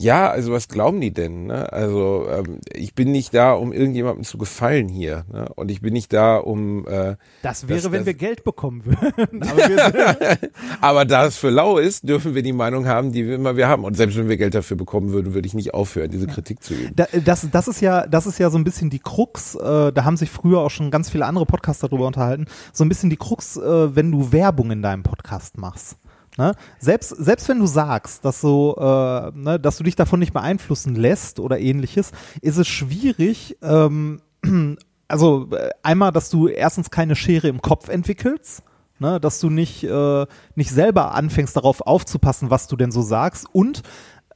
Ja, also was glauben die denn? Ne? Also ähm, ich bin nicht da, um irgendjemandem zu gefallen hier. Ne? Und ich bin nicht da, um äh, Das wäre, Das- wenn das- wir Geld bekommen würden. aber Aber da es für lau ist, dürfen wir die Meinung haben, die wir immer wir haben. Und selbst wenn wir Geld dafür bekommen würden, würde ich nicht aufhören, diese Kritik zu üben. Da, das, das ist ja, das ist ja so ein bisschen die Krux. Äh, da haben sich früher auch schon ganz viele andere Podcaster darüber unterhalten. So ein bisschen die Krux, äh, wenn du Werbung in deinem Podcast machst. Ne? Selbst, selbst wenn du sagst, dass, so, äh, ne, dass du dich davon nicht beeinflussen lässt oder ähnliches, ist es schwierig. Ähm, also äh, einmal, dass du erstens keine Schere im Kopf entwickelst. Ne, dass du nicht, äh, nicht selber anfängst darauf aufzupassen, was du denn so sagst und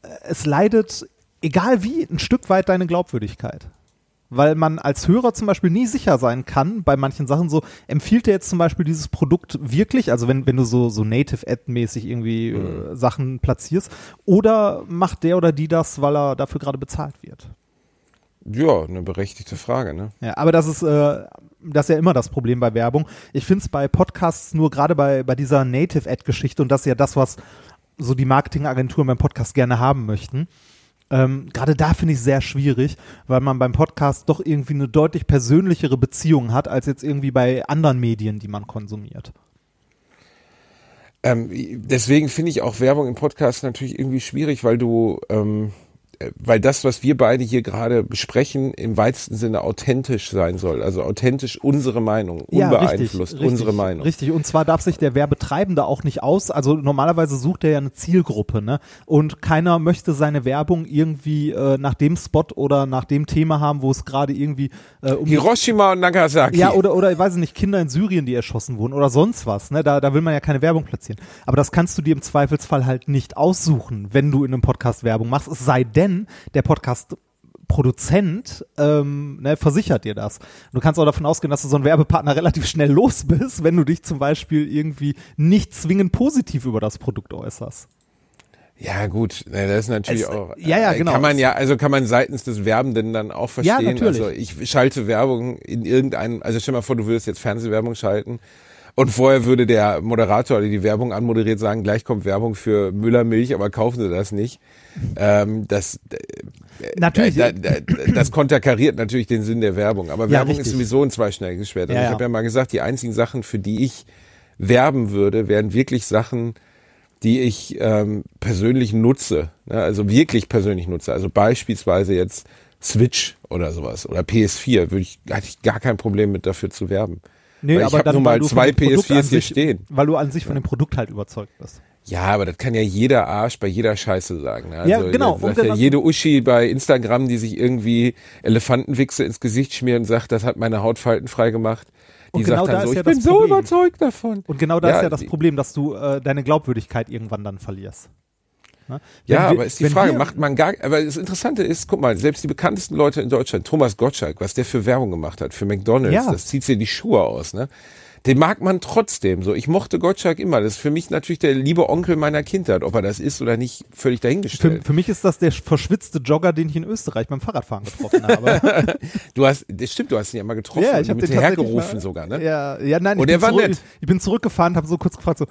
äh, es leidet, egal wie, ein Stück weit deine Glaubwürdigkeit. Weil man als Hörer zum Beispiel nie sicher sein kann, bei manchen Sachen so, empfiehlt er jetzt zum Beispiel dieses Produkt wirklich, also wenn, wenn du so, so Native-Ad-mäßig irgendwie äh, Sachen platzierst, oder macht der oder die das, weil er dafür gerade bezahlt wird? Ja, eine berechtigte Frage, ne? Ja, aber das ist, äh, das ist ja immer das Problem bei Werbung. Ich finde es bei Podcasts nur gerade bei, bei dieser Native-Ad-Geschichte und das ist ja das, was so die Marketingagenturen beim Podcast gerne haben möchten. Ähm, gerade da finde ich es sehr schwierig, weil man beim Podcast doch irgendwie eine deutlich persönlichere Beziehung hat, als jetzt irgendwie bei anderen Medien, die man konsumiert. Ähm, deswegen finde ich auch Werbung im Podcast natürlich irgendwie schwierig, weil du, ähm, äh, weil das, was wir beide hier gerade besprechen, im weitesten Sinne authentisch sein soll. Also authentisch unsere Meinung, unbeeinflusst richtig, unsere richtig, Meinung. Richtig, und zwar darf sich der Werbetreibende auch nicht aus, also normalerweise sucht er ja eine Zielgruppe, ne? Und keiner möchte seine Werbung irgendwie äh, nach dem Spot oder nach dem Thema haben, wo es gerade irgendwie äh, um Hiroshima und Nagasaki. ja, oder, oder, ich weiß nicht, Kinder in Syrien, die erschossen wurden oder sonst was, ne? Da, da will man ja keine Werbung platzieren. Aber das kannst du dir im Zweifelsfall halt nicht aussuchen, wenn du in einem Podcast Werbung machst, es sei denn, der Podcast Produzent ähm, ne, versichert dir das. Du kannst auch davon ausgehen, dass du so einen Werbepartner relativ schnell los bist, wenn du dich zum Beispiel irgendwie nicht zwingend positiv über das Produkt äußerst. Ja, gut, ne, das ist natürlich Es- auch. ja, ja, äh, genau. Kann man ja, also kann man seitens des Werbenden dann auch Ja, verstehen. natürlich. Also ich schalte Werbung in irgendeinem, also stell mal vor, du würdest jetzt Fernsehwerbung schalten und vorher würde der Moderator, der die Werbung anmoderiert, sagen, gleich kommt Werbung für Müllermilch, aber kaufen Sie das nicht. Ähm, das, Natürlich. Da, da, da, das konterkariert natürlich den Sinn der Werbung. Aber Ja, Werbung richtig. ist sowieso ein zweischneidiges Schwert. Ja, ich habe ja mal gesagt, die einzigen Sachen, für die ich werben würde, wären wirklich Sachen, die ich ähm, persönlich nutze. Ne? Also wirklich persönlich nutze. Also beispielsweise jetzt Switch oder sowas oder PS4 würde ich, hatte ich gar kein Problem mit dafür zu werben. Nee, Weil ich hab nur mal zwei von dem Produkt PS4s an hier stehen. Weil du an sich von dem Produkt halt überzeugt bist. Ja, aber das kann ja jeder Arsch bei jeder Scheiße sagen. Ne? Also, Ja, genau. das sagt ja jede Uschi bei Instagram, die sich irgendwie Elefantenwichse ins Gesicht schmiert und sagt, das hat meine Hautfalten frei gemacht. Die Und genau sagt dann da so, ist ich ja bin das so Problem. überzeugt davon. Und genau da Ja, ist ja das Problem, dass du äh, deine Glaubwürdigkeit irgendwann dann verlierst. Ne? Ja, wir- aber ist die Frage, macht man gar, aber das Interessante ist, guck mal, selbst die bekanntesten Leute in Deutschland, Thomas Gottschalk, was der für Werbung gemacht hat, für McDonalds, Ja. das zieht dir die Schuhe aus, ne? Den mag man trotzdem so. Ich mochte Gottschalk immer. Das ist für mich natürlich der liebe Onkel meiner Kindheit. Ob er das ist oder nicht, völlig Für, dahingestellt. für mich ist das der verschwitzte Jogger, den ich in Österreich beim Fahrradfahren getroffen habe. Du hast, das stimmt, du hast ihn ja mal getroffen. ja, ich habe den hergerufen mal, sogar, ne? Ja, ja nein, ich, Und bin er war zurück, nett. ich bin zurückgefahren, habe so kurz gefragt, so,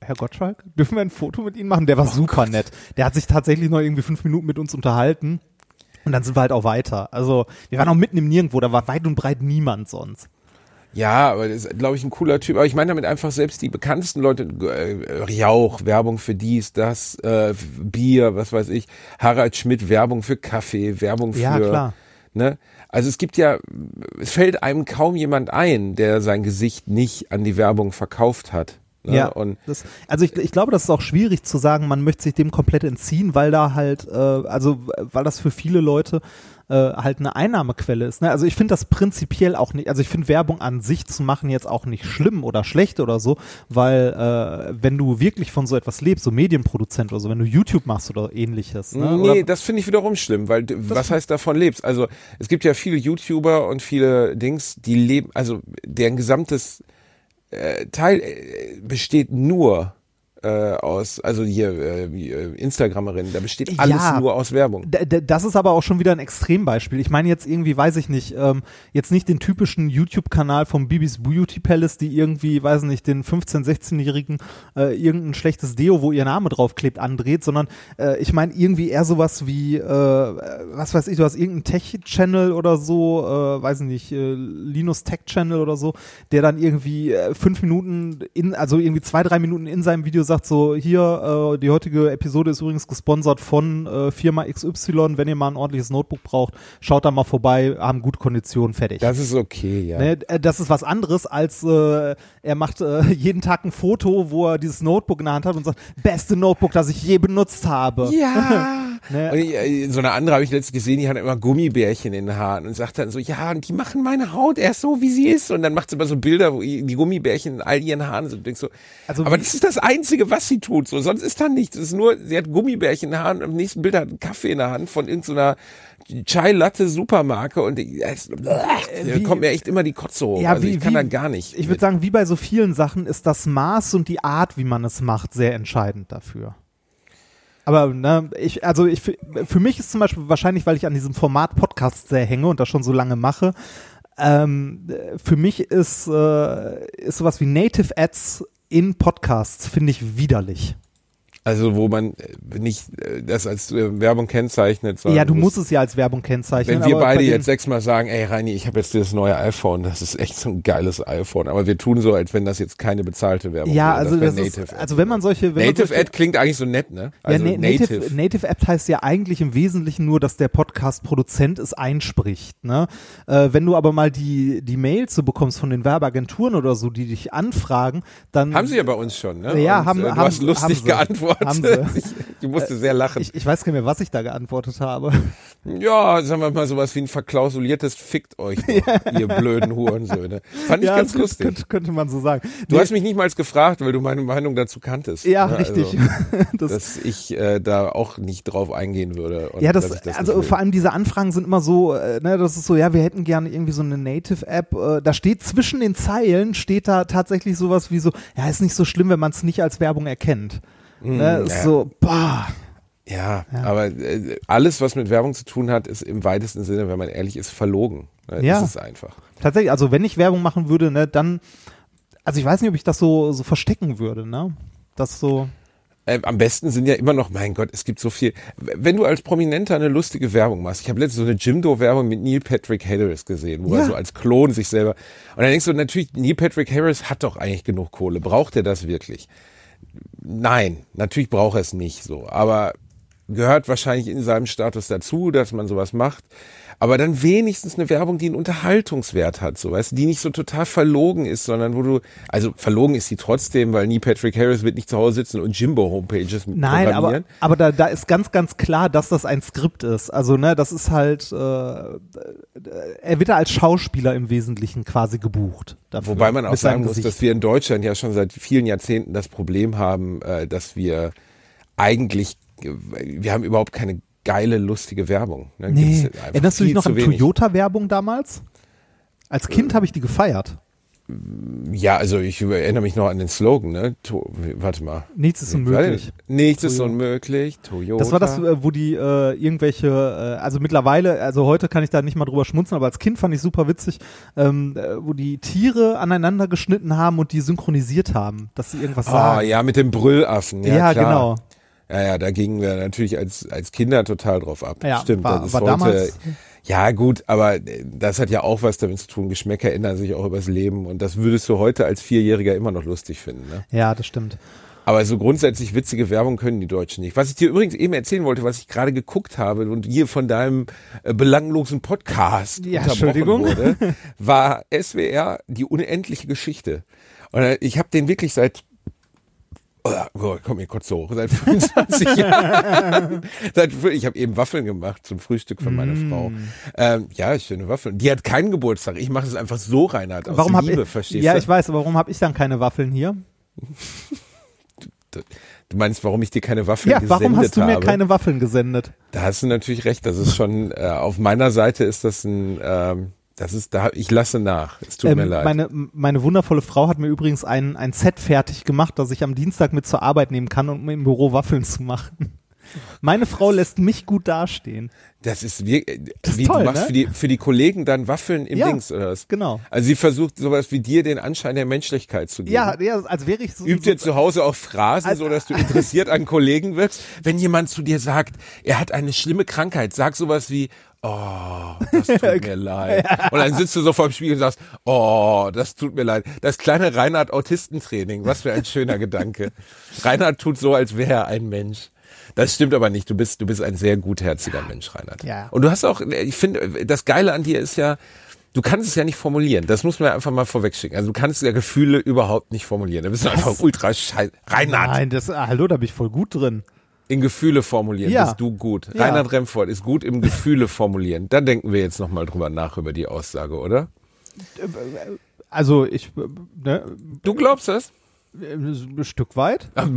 Herr Gottschalk, dürfen wir ein Foto mit Ihnen machen? Der Oh war super nett. Der hat sich tatsächlich noch irgendwie fünf Minuten mit uns unterhalten. Und dann sind wir halt auch weiter. Also, wir waren auch mitten im Nirgendwo, da war weit und breit niemand sonst. Ja, aber das ist, glaube ich, ein cooler Typ. Aber ich meine damit einfach selbst die bekanntesten Leute, äh, Jauch, Werbung für dies, das, äh, Bier, was weiß ich, Harald Schmidt, Werbung für Kaffee, Werbung für. Ja, klar. Ne? Also es gibt ja, es fällt einem kaum jemand ein, der sein Gesicht nicht an die Werbung verkauft hat. Ne? Ja, Und das, also ich, ich glaube, das ist auch schwierig zu sagen, man möchte sich dem komplett entziehen, weil da halt, äh, also weil das für viele Leute äh, halt eine Einnahmequelle ist. Ne? Also ich finde das prinzipiell auch nicht, also ich finde Werbung an sich zu machen jetzt auch nicht schlimm oder schlecht oder so, weil äh, wenn du wirklich von so etwas lebst, so Medienproduzent oder so, wenn du YouTube machst oder ähnliches. Ne? Nee, oder, das finde ich wiederum schlimm, weil d- was heißt davon lebst? Also es gibt ja viele YouTuber und viele Dings, die leben, also deren gesamtes äh, Teil äh, besteht nur äh, aus, also hier äh, wie, äh, Instagramerin, da besteht alles Ja. nur aus Werbung. Das ist aber auch schon wieder ein Extrembeispiel. Ich meine jetzt irgendwie, weiß ich nicht, ähm, jetzt nicht den typischen YouTube-Kanal vom Bibis Beauty Palace, die irgendwie, weiß nicht, den 15-, 16-Jährigen äh, irgendein schlechtes Deo, wo ihr Name draufklebt, andreht, sondern äh, ich meine irgendwie eher sowas wie, äh, was weiß ich, du hast irgendeinen Tech-Channel oder so, äh, weiß ich nicht, äh, Linus Tech-Channel oder so, der dann irgendwie äh, fünf Minuten in, also irgendwie zwei, drei Minuten in seinem Video sagt so, hier, äh, die heutige Episode ist übrigens gesponsert von äh, Firma XY, wenn ihr mal ein ordentliches Notebook braucht, schaut da mal vorbei, haben gute Konditionen, fertig. Das ist okay, ja. Ne, äh, das ist was anderes, als äh, er macht äh, jeden Tag ein Foto, wo er dieses Notebook in der Hand hat und sagt, beste Notebook, das ich je benutzt habe. Ja. Ne? Und ich, äh, so eine andere habe ich letztens gesehen, die hat immer Gummibärchen in den Haaren und sagt dann so, ja, und die machen meine Haut erst so, wie sie ist. Und dann macht sie immer so Bilder, wo die Gummibärchen in all ihren Haaren sind. Und denkst so, Also aber das ist das Einzige, was sie tut. So, sonst ist da nichts. Es ist nur, sie hat Gummibärchen in den Haaren und im nächsten Bild hat einen Kaffee in der Hand von irgendeiner Chai Latte Supermarke und ich, es, da wie- kommt mir echt immer die Kotze hoch. Ja, also wie- ich kann wie- da gar nicht. Ich würde sagen, wie bei so vielen Sachen ist das Maß und die Art, wie man es macht, sehr entscheidend dafür. Aber ne, ich, also ich, für mich ist zum Beispiel wahrscheinlich, weil ich an diesem Format Podcast sehr hänge und das schon so lange mache, ähm, für mich ist, äh, ist sowas wie Native Ads in Podcasts, finde ich widerlich. Also wo man äh, nicht äh, das als äh, Werbung kennzeichnet. sondern Ja, du musst es ja als Werbung kennzeichnen. Wenn wir beide bei jetzt sechsmal sagen, ey Reini, ich habe jetzt dieses neue iPhone, das ist echt so ein geiles iPhone, aber wir tun so, als wenn das jetzt keine bezahlte Werbung Ja, wäre. also wär das ist, Native also wenn man solche, wenn Native solche, Ad klingt eigentlich so nett, ne? Also ja, na, Native, Native App heißt ja eigentlich im Wesentlichen nur, dass der Podcast-Produzent es einspricht. Ne? Äh, wenn du aber mal die, die Mails so bekommst von den Werbeagenturen oder so, die dich anfragen, dann. haben sie ja bei uns schon, ne? Ja, Und, haben- äh, du haben- hast lustig haben sie. Geantwortet. Haben sie. Ich, ich musste sehr lachen. ich, ich weiß gar nicht mehr, was ich da geantwortet habe. ja, sagen wir mal sowas wie ein verklausuliertes Fickt euch doch, ihr blöden Hurensöhne. Fand ich ja, ganz lustig. Könnte, könnte man so sagen. Du Nee, hast mich nicht mal gefragt, weil du meine Meinung dazu kanntest. ja, Ne? richtig. Also, das, dass ich äh, da auch nicht drauf eingehen würde. Ja, das, das also vor allem diese Anfragen sind immer so, äh, ne, das ist so, ja, wir hätten gerne irgendwie so eine Native-App. Äh, da steht zwischen den Zeilen, steht da tatsächlich sowas wie so, ja, ist nicht so schlimm, wenn man es nicht als Werbung erkennt. Ne, Mm, ja. so, boah. Ja, aber äh, alles, was mit Werbung zu tun hat, ist im weitesten Sinne, wenn man ehrlich ist, verlogen. Ne? Ja. Das ist einfach. Tatsächlich, also wenn ich Werbung machen würde, ne, dann, also ich weiß nicht, ob ich das so, so verstecken würde, ne? Das so, Äh, am besten sind ja immer noch, mein Gott, es gibt so viel. Wenn du als Prominenter eine lustige Werbung machst, ich habe letztens so eine Jimdo-Werbung mit Neil Patrick Harris gesehen, wo Ja. er so als Klon sich selber. Und dann denkst du natürlich, Neil Patrick Harris hat doch eigentlich genug Kohle. Braucht er das wirklich? Nein, natürlich braucht er es nicht so. Aber gehört wahrscheinlich in seinem Status dazu, dass man sowas macht. Aber dann wenigstens eine Werbung, die einen Unterhaltungswert hat, so weißt du, die nicht so total verlogen ist, sondern wo du, also verlogen ist sie trotzdem, weil nie Patrick Harris wird nicht zu Hause sitzen und Jimbo-Homepages nein, aber, aber da, da ist ganz, ganz klar, dass das ein Skript ist. Also, ne, das ist halt, äh, er wird da als Schauspieler im Wesentlichen quasi gebucht. Dafür, Wobei man auch mit sagen muss, Gesicht. dass wir in Deutschland ja schon seit vielen Jahrzehnten das Problem haben, äh, dass wir eigentlich, wir haben überhaupt keine geile, lustige Werbung. Ne? Nee. Erinnerst du dich noch an. Toyota-Werbung damals? Als Kind habe ich die gefeiert. Ja, also ich erinnere mich noch an den Slogan, ne? To warte mal. Nichts ist unmöglich. Nichts ist Toyota. unmöglich. Toyota. Das war das, äh, wo die äh, irgendwelche, äh, also mittlerweile, also heute kann ich da nicht mal drüber schmunzeln, aber als Kind fand ich super witzig, ähm, äh, wo die Tiere aneinander geschnitten haben und die synchronisiert haben, dass sie irgendwas Ah, sagen. ja, mit dem Brüllaffen. Ja, Ja, klar. genau. Ja, ja, da gingen wir natürlich als, als Kinder total drauf ab. Ja, Stimmt, war- das war heute, damals- ja gut, aber äh, das hat ja auch was damit zu tun. Geschmäcker ändern sich auch übers Leben und das würdest du heute als Vierjähriger immer noch lustig finden. Ne? Ja, das stimmt. Aber so grundsätzlich witzige Werbung können die Deutschen nicht. Was ich dir übrigens eben erzählen wollte, was ich gerade geguckt habe und hier von deinem äh, belanglosen Podcast Ja, unterbrochen Entschuldigung. wurde, war SWR die unendliche Geschichte. Und äh, ich habe den wirklich seit Oh, komm mir kurz hoch. Seit 25 Jahren. Seit, ich habe eben Waffeln gemacht zum Frühstück für meine Mm. Frau. Ähm, ja, schöne Waffeln. Die hat keinen Geburtstag. Ich mache es einfach so, Reinhard, aus Warum Liebe, ich, verstehst ja, du? ich weiß, warum habe ich dann keine Waffeln hier? Du meinst, warum ich dir keine Waffeln Ja, gesendet warum hast du mir habe? keine Waffeln gesendet? Da hast du natürlich recht. Das ist schon, äh, auf meiner Seite ist das ein, ähm, das ist, da, ich lasse nach. Es tut mir Ähm, leid. meine, meine wundervolle Frau hat mir übrigens ein, ein Set fertig gemacht, das ich am Dienstag mit zur Arbeit nehmen kann, um im Büro Waffeln zu machen. Meine Frau lässt mich gut dastehen. Das ist wie, äh, ist wie toll, du machst ne? für die, für die Kollegen dann Waffeln im Ja, Dings oder was? genau. Also sie versucht sowas wie dir den Anschein der Menschlichkeit zu geben. Ja, ja als wäre ich so. Übt so, ihr zu Hause auch Phrasen, Also- so dass du interessiert an Kollegen wirkst? Wenn jemand zu dir sagt, er hat eine schlimme Krankheit, sag sowas wie, oh, das tut mir leid. Und dann sitzt du so vorm Spiegel und sagst, oh, das tut mir leid. Das kleine Reinhard Autistentraining, was für ein schöner Gedanke. Reinhard tut so, als wäre er ein Mensch. Das stimmt aber nicht. Du bist, du bist ein sehr gutherziger Mensch, Reinhard. Ja. Und du hast auch, ich finde, das Geile an dir ist ja, du kannst es ja nicht formulieren. Das muss man einfach mal vorwegschicken. Also du kannst ja Gefühle überhaupt nicht formulieren. Du bist einfach ultra scheiße. Reinhard, Nein, das, ah, hallo, da bin ich voll gut drin. In Gefühle formulieren Ja. bist du gut. Ja. Reinhard Remford ist gut im Gefühle formulieren. Da denken wir jetzt nochmal drüber nach über die Aussage, oder? Also ich, äh, ne, Du glaubst das? ein Stück weit. Zum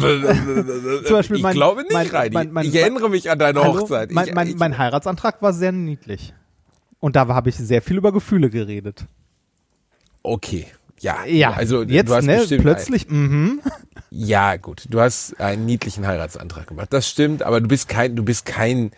Beispiel ich mein- glaube nicht, mein- Reini. mein- mein- ich erinnere mich an deine Hallo? Hochzeit. Mein, ich, mein, ich, mein Heiratsantrag war sehr niedlich. Und da habe ich sehr viel über Gefühle geredet. okay. Ja, Ja, also jetzt du hast ne, bestimmt plötzlich, mhm. Ein, ja, gut, du hast einen niedlichen Heiratsantrag gemacht. Das stimmt, aber du bist kein, du bist kein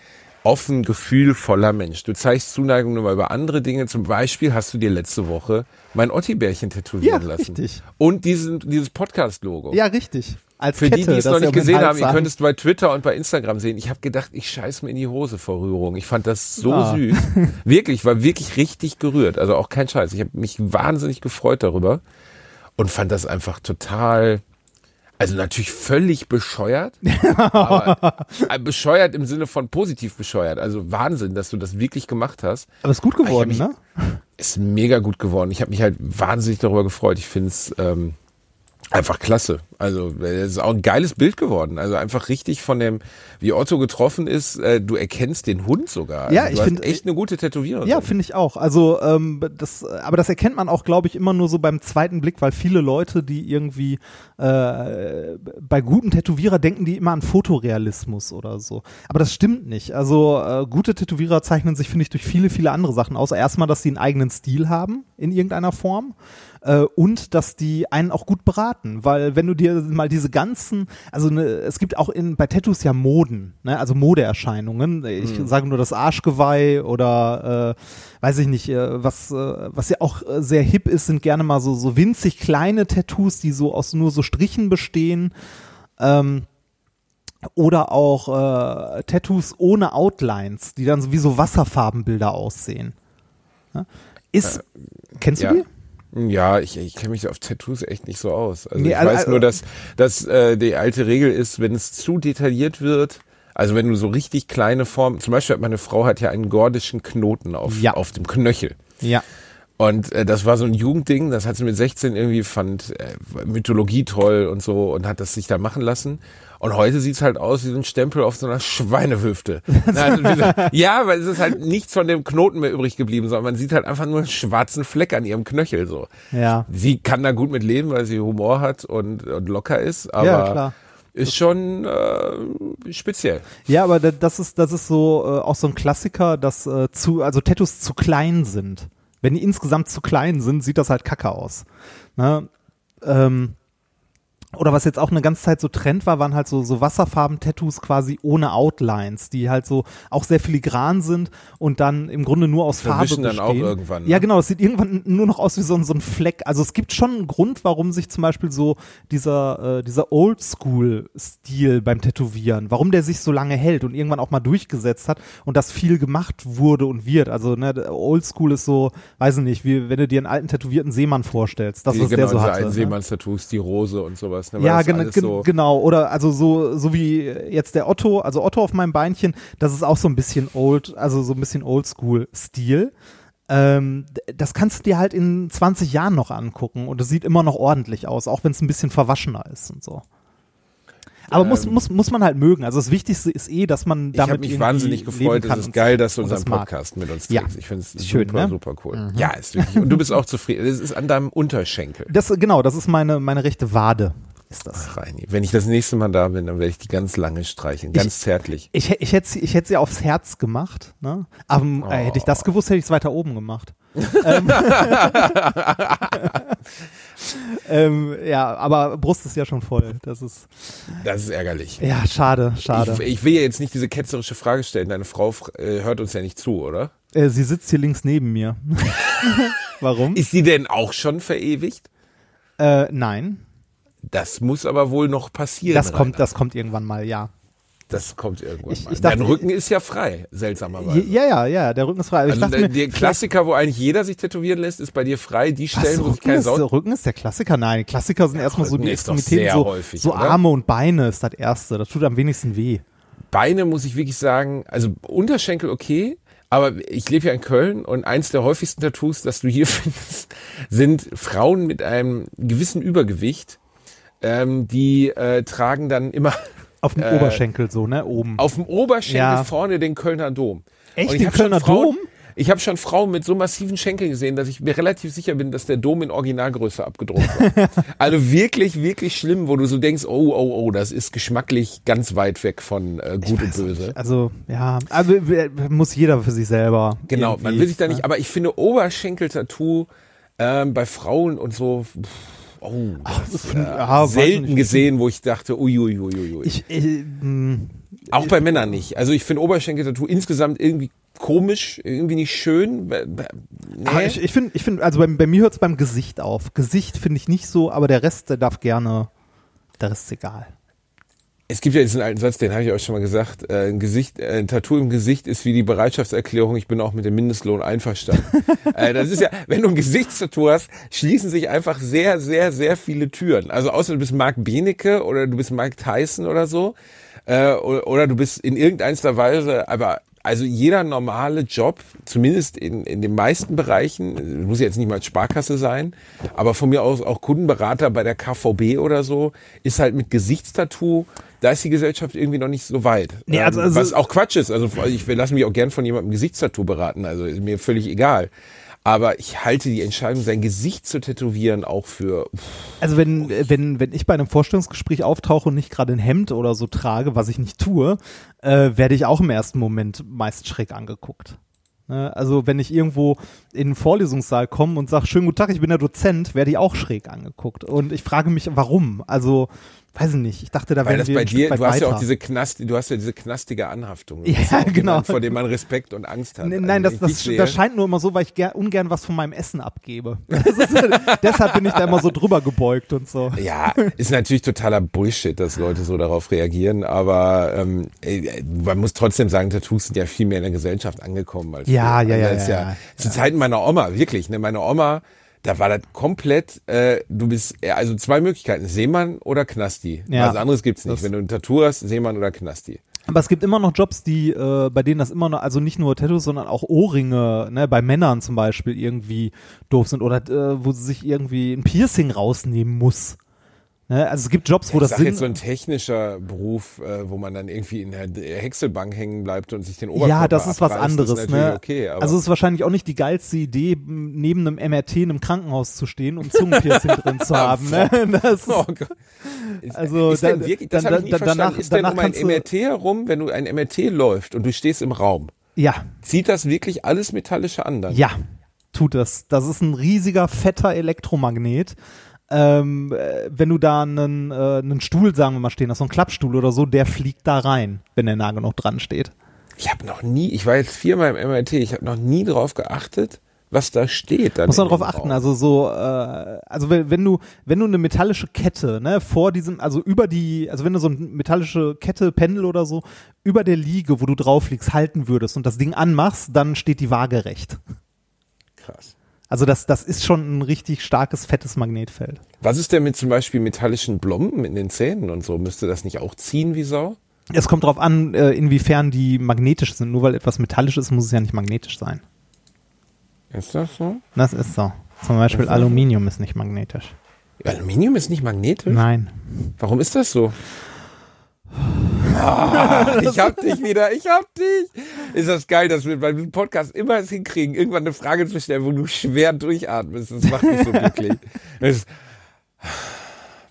offen, gefühlvoller Mensch. Du zeigst Zuneigung nur mal über andere Dinge. Zum Beispiel hast du dir letzte Woche mein Otti-Bärchen tätowieren Ja, lassen. richtig. Und diesen, dieses Podcast-Logo. Ja, richtig. Als Für Kette, die, die es noch nicht gesehen haben, ihr könnt es bei Twitter und bei Instagram sehen. Ich habe gedacht, ich scheiß mir in die Hose vor Rührung. Ich fand das so Ah. süß. Wirklich, war wirklich richtig gerührt. Also auch kein Scheiß. Ich habe mich wahnsinnig gefreut darüber und fand das einfach total, also natürlich völlig bescheuert, aber äh, bescheuert im Sinne von positiv bescheuert. Also Wahnsinn, dass du das wirklich gemacht hast. Aber ist gut geworden, Ich hab ne? Ist mega gut geworden. Ich habe mich halt wahnsinnig darüber gefreut. Ich finde es ähm, einfach klasse. Also es ist auch ein geiles Bild geworden. Also einfach richtig von dem, wie Otto getroffen ist. Äh, du erkennst den Hund sogar. Ja, also, ich du hast find- echt eine gute Tätowierung. Ja, finde ich auch. Also ähm, das, aber das erkennt man auch, glaube ich, immer nur so beim zweiten Blick, weil viele Leute, die irgendwie äh, bei guten Tätowierer denken, die immer an Fotorealismus oder so. Aber das stimmt nicht. Also äh, gute Tätowierer zeichnen sich, finde ich, durch viele, viele andere Sachen aus. Erstmal, dass sie einen eigenen Stil haben in irgendeiner Form äh, und dass die einen auch gut beraten, weil wenn du dir mal diese ganzen, also ne, es gibt auch in bei Tattoos ja Moden, ne, also Modeerscheinungen. Ich sage nur das Arschgeweih oder äh, weiß ich nicht, äh, was äh, was ja auch äh, sehr hip ist, sind gerne mal so so winzig kleine Tattoos, die so aus nur so Strichen bestehen. Ähm, oder auch äh, Tattoos ohne Outlines, die dann so wie so Wasserfarbenbilder aussehen. Ja? Ist, kennst du ja. die? Ja, ich, ich kenne mich auf Tattoos echt nicht so aus. Also Nee, ich also- weiß nur, dass, dass äh, die alte Regel ist, wenn es zu detailliert wird, also wenn du so richtig kleine Formen, zum Beispiel hat meine Frau hat ja einen gordischen Knoten auf, Ja. auf dem Knöchel. Ja. Und äh, das war so ein Jugendding, das hat sie mit 16 irgendwie, fand äh, Mythologie toll und so und hat das sich da machen lassen. Und heute sieht's halt aus wie so ein Stempel auf so einer Schweinehüfte. Also ja, weil es ist halt nichts von dem Knoten mehr übrig geblieben, sondern man sieht halt einfach nur einen schwarzen Fleck an ihrem Knöchel so. Ja. Sie kann da gut mit leben, weil sie Humor hat und, und locker ist, aber Ja, klar. ist schon äh, speziell. Ja, aber da- das ist, das ist so äh, auch so ein Klassiker, dass äh, zu, also Tattoos zu klein sind. Wenn die insgesamt zu klein sind, sieht das halt kacke aus. Ne? Ähm, oder was jetzt auch eine ganze Zeit so Trend war, waren halt so, so Wasserfarben-Tattoos quasi ohne Outlines, die halt so auch sehr filigran sind und dann im Grunde nur aus Farbe Verwischen dann bestehen. auch irgendwann, ne? Ja, genau, es sieht irgendwann nur noch aus wie so, ein- so ein Fleck. Also es gibt schon einen Grund, warum sich zum Beispiel so dieser, äh, dieser Oldschool-Stil beim Tätowieren, warum der sich so lange hält und irgendwann auch mal durchgesetzt hat und das viel gemacht wurde und wird. Also ne, Oldschool ist so, weiß ich nicht, wie wenn du dir einen alten tätowierten Seemann vorstellst, das, was genau, der so hatte. alten ne? Seemanns-Tattoos, die Rose und sowas. Ne? Weil Ja, gen gen so, genau. Oder also so, so wie jetzt der Otto, also Otto auf meinem Beinchen, das ist auch so ein bisschen old, also so ein bisschen Oldschool-Stil. Ähm, das kannst du dir halt in 20 Jahren noch angucken und es sieht immer noch ordentlich aus, auch wenn es ein bisschen verwaschener ist und so. Aber muss, Ähm, muss, muss man halt mögen. Also das Wichtigste ist eh, dass man Ich damit habe mich wahnsinnig gefreut. Es ist geil, dass du unseren das mag. Podcast mit uns Ja. trägst. Ich finde es Schön, super, ne? super cool. Ja, ist wirklich. Und du bist auch zufrieden. Es ist an deinem Unterschenkel. Das, genau, das ist meine, meine rechte Wade, ist das. Ach, Reini, wenn ich das nächste Mal da bin, dann werde ich die ganz lange streicheln. Ganz zärtlich. Ich, hä- ich hätte sie, ich hätte sie aufs Herz gemacht, ne? Aber äh, hätte ich Oh. das gewusst, hätte ich es weiter oben gemacht. ähm, ähm, ja, aber Brust ist ja schon voll. Das ist Das ist ärgerlich. ja schade, schade. Ich, ich will ja jetzt nicht diese ketzerische Frage stellen. Deine Frau äh, hört uns ja nicht zu, oder? äh, sie sitzt hier links neben mir. Warum? Ist sie denn auch schon verewigt? äh, nein, Das muss aber wohl noch passieren. das kommt, Rainer. das kommt irgendwann mal. Ja, Das kommt irgendwann Ich- mal. ich dachte- Dein Rücken ist ja frei, seltsamerweise. ja, ja, ja. Der Rücken ist frei. Also dachte der, Klassiker, wo eigentlich jeder sich tätowieren lässt, ist bei dir frei. Die Stellen, wo sich Rücken, keine ist, Sau der Rücken ist der Klassiker? Nein, Klassiker sind erstmal so die Extremitäten, so, häufig, so? Arme und Beine ist das erste. Das tut am wenigsten weh. Beine muss ich wirklich sagen, also Unterschenkel okay, aber ich lebe ja in Köln und eins der häufigsten Tattoos, das du hier findest, sind Frauen mit einem gewissen Übergewicht, ähm, die äh, tragen dann immer Auf dem Äh, Oberschenkel so, ne? Oben. auf dem Oberschenkel Ja. vorne den Kölner Dom. Echt, den Kölner Frauen, Dom? Ich habe schon Frauen mit so massiven Schenkeln gesehen, dass ich mir relativ sicher bin, dass der Dom in Originalgröße abgedruckt war. also wirklich, wirklich schlimm, wo du so denkst, oh, oh, oh, das ist geschmacklich ganz weit weg von äh, Gut und Böse. Also, ja, also muss jeder für sich selber. Genau, man will sich da ne? nicht, aber ich finde Oberschenkel-Tattoo Ähm, bei Frauen und so, pff, oh, das, äh, ja, ich selten gesehen, wo ich dachte, uiuiuiui. Ich, äh, mh, Auch bei Männern nicht. Also ich finde Oberschenkel-Tattoo insgesamt irgendwie komisch, irgendwie nicht schön. Ah, Nee. ich, ich finde, ich find, also bei, bei mir hört es beim Gesicht auf. Gesicht finde ich nicht so, aber der Rest, der darf gerne, der Rest ist egal. Es gibt ja diesen alten Satz, den habe ich euch schon mal gesagt. Äh, ein, Gesicht, äh, ein Tattoo im Gesicht ist wie die Bereitschaftserklärung, ich bin auch mit dem Mindestlohn einverstanden. äh, das ist ja, wenn du ein Gesichtstattoo hast, schließen sich einfach sehr, sehr, sehr viele Türen. Also außer du bist Mark Benecke oder du bist Mike Tyson oder so. Äh, oder, oder du bist in irgendeiner Weise, aber also jeder normale Job, zumindest in, in den meisten Bereichen, muss jetzt nicht mal Sparkasse sein, aber von mir aus auch Kundenberater bei der KVB oder so, ist halt mit Gesichtstattoo, da ist die Gesellschaft irgendwie noch nicht so weit. Nee, also- Ähm, also- was auch Quatsch ist. Also ich lasse mich auch gern von jemandem Gesichtstattoo beraten, also ist mir völlig egal. Aber ich halte die Entscheidung, sein Gesicht zu tätowieren, auch für. Also wenn, wenn, wenn ich bei einem Vorstellungsgespräch auftauche und nicht gerade ein Hemd oder so trage, was ich nicht tue, äh, werde ich auch im ersten Moment meist schräg angeguckt. Ne? Also wenn ich irgendwo in einen Vorlesungssaal komme und sage, schönen guten Tag, ich bin der Dozent, werde ich auch schräg angeguckt. Und ich frage mich, warum? Also, weiß ich nicht. Ich dachte, da Weil wären das bei dir, du hast ja auch diese Knast, du hast ja diese knastige Anhaftung. Ja, auch genau. jemand, Vor dem man Respekt und Angst hat. Nee, Also, Nein, das, ich das, sehe- das scheint nur immer so, weil ich ger ungern was von meinem Essen abgebe. Das ist, deshalb bin ich da immer so drüber gebeugt und so. Ja, ist natürlich totaler Bullshit, dass Leute so darauf reagieren, aber ähm, äh, man muss trotzdem sagen, Tattoos sind ja viel mehr in der Gesellschaft angekommen als Ja, ja, ja, Also das ist ja, ja. Zu Zeiten meiner Oma, wirklich, ne, meine Oma, da war das komplett, äh, du bist, ja, also zwei Möglichkeiten, Seemann oder Knasti. Ja. Was anderes gibt's nicht. Das- Wenn du ein Tattoo hast, Seemann oder Knasti. Aber es gibt immer noch Jobs, die, äh, bei denen das immer noch, also nicht nur Tattoos, sondern auch Ohrringe, ne, bei Männern zum Beispiel irgendwie doof sind oder äh, wo sie sich irgendwie ein Piercing rausnehmen muss. Ne? Also es gibt Jobs, wo ich das sag Sinn, jetzt so ein technischer Beruf, äh, wo man dann irgendwie in der Häckselbank hängen bleibt und sich den Oberkörper ja, das ist was anderes. Ist ne? okay, also es ist wahrscheinlich auch nicht die geilste Idee, neben einem MRT in einem Krankenhaus zu stehen und Zungenpiercing drin zu haben. Ne? Das ist, Oh Gott. Ist, Also, ist denn da- wirklich, das dann- ich dann- danach- ist denn um ein MRT herum, wenn du ein MRT läuft und du stehst im Raum, ja, zieht das wirklich alles Metallische an dann? Ja, tut es. Das ist ein riesiger, fetter Elektromagnet. Ähm, äh, wenn du da einen, äh, einen Stuhl, sagen wir mal, stehen hast, so einen Klappstuhl oder so, der fliegt da rein, wenn der nah genug dran steht. Ich habe noch nie, ich war jetzt viermal im MRT, ich habe noch nie drauf geachtet, was da steht. Dann Muss man drauf achten. Also so, äh, also wenn, wenn du, wenn du eine metallische Kette, ne, vor diesem, also über die, also wenn du so eine metallische Kette, Pendel oder so, über der Liege, wo du drauf liegst, halten würdest und das Ding anmachst, dann steht die waagerecht. Krass. Also das, das ist schon ein richtig starkes, fettes Magnetfeld. Was ist denn mit zum Beispiel metallischen Blomben in den Zähnen und so? Müsste das nicht auch ziehen wie Sau? Es kommt darauf an, äh, inwiefern die magnetisch sind. Nur weil etwas metallisch ist, muss es ja nicht magnetisch sein. Ist das so? Das ist so. Zum Beispiel Aluminium ist nicht magnetisch. Aluminium ist nicht magnetisch? Nein. Warum ist das so? Ah, ich hab dich wieder, ich hab dich. Ist das geil, dass wir beim Podcast immer es hinkriegen, irgendwann eine Frage zu stellen, wo du schwer durchatmest. Das macht mich so glücklich. Ist,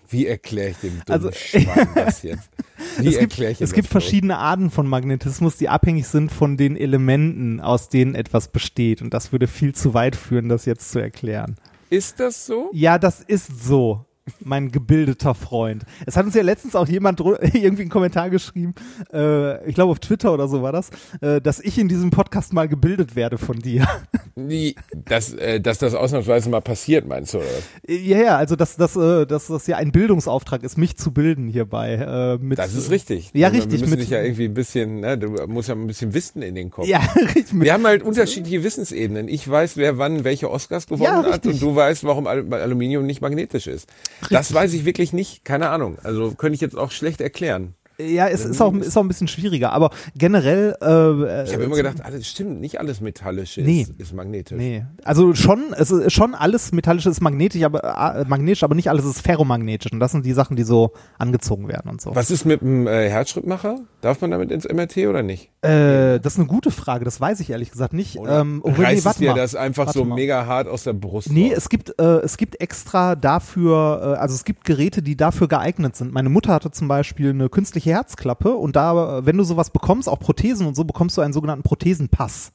wie erkläre ich dem dummen Also- Schwein das jetzt? Wie Es gibt, erkläre ich ihm es gibt verschiedene Arten von Magnetismus, die abhängig sind von den Elementen, aus denen etwas besteht. Und das würde viel zu weit führen, das jetzt zu erklären. Ist das so? Ja, das ist so. Mein gebildeter Freund. Es hat uns ja letztens auch jemand irgendwie einen Kommentar geschrieben, äh, ich glaube auf Twitter oder so war das, äh, dass ich in diesem Podcast mal gebildet werde von dir. Wie, dass, äh, dass das ausnahmsweise mal passiert, meinst du? Oder? Ja, ja, also dass, dass, äh, dass das ja ein Bildungsauftrag ist, mich zu bilden hierbei. Äh, mit, Das ist richtig. Ja, Also, richtig, Wir müssen mit- dich ja irgendwie ein bisschen, ne, du musst ja ein bisschen Wissen in den Kopf. Ja, richtig. Wir haben halt unterschiedliche Wissensebenen. Ich weiß, wer wann welche Oscars gewonnen Ja, hat und du weißt, warum Al Aluminium nicht magnetisch ist. Das weiß ich wirklich nicht, keine Ahnung. Also könnte ich jetzt auch schlecht erklären. Ja, es ist auch, ist auch ein bisschen schwieriger, aber generell. Äh, Ich habe immer gedacht, alles stimmt, nicht alles Metallische Nee. ist, ist magnetisch. Nee, also schon, es ist schon alles metallische ist magnetisch, aber äh, magnetisch, aber nicht alles ist ferromagnetisch. Und das sind die Sachen, die so angezogen werden und so. Was ist mit dem äh, Herzschrittmacher? Darf man damit ins MRT oder nicht? Äh, das ist eine gute Frage, das weiß ich ehrlich gesagt nicht. Oder Ähm, reißt nee, dir mal. das einfach so mal. mega hart aus der Brust Nee, raus? es gibt, äh, es gibt extra dafür, äh, also es gibt Geräte, die dafür geeignet sind. Meine Mutter hatte zum Beispiel eine künstliche Herzklappe und da, wenn du sowas bekommst, auch Prothesen und so, bekommst du einen sogenannten Prothesenpass.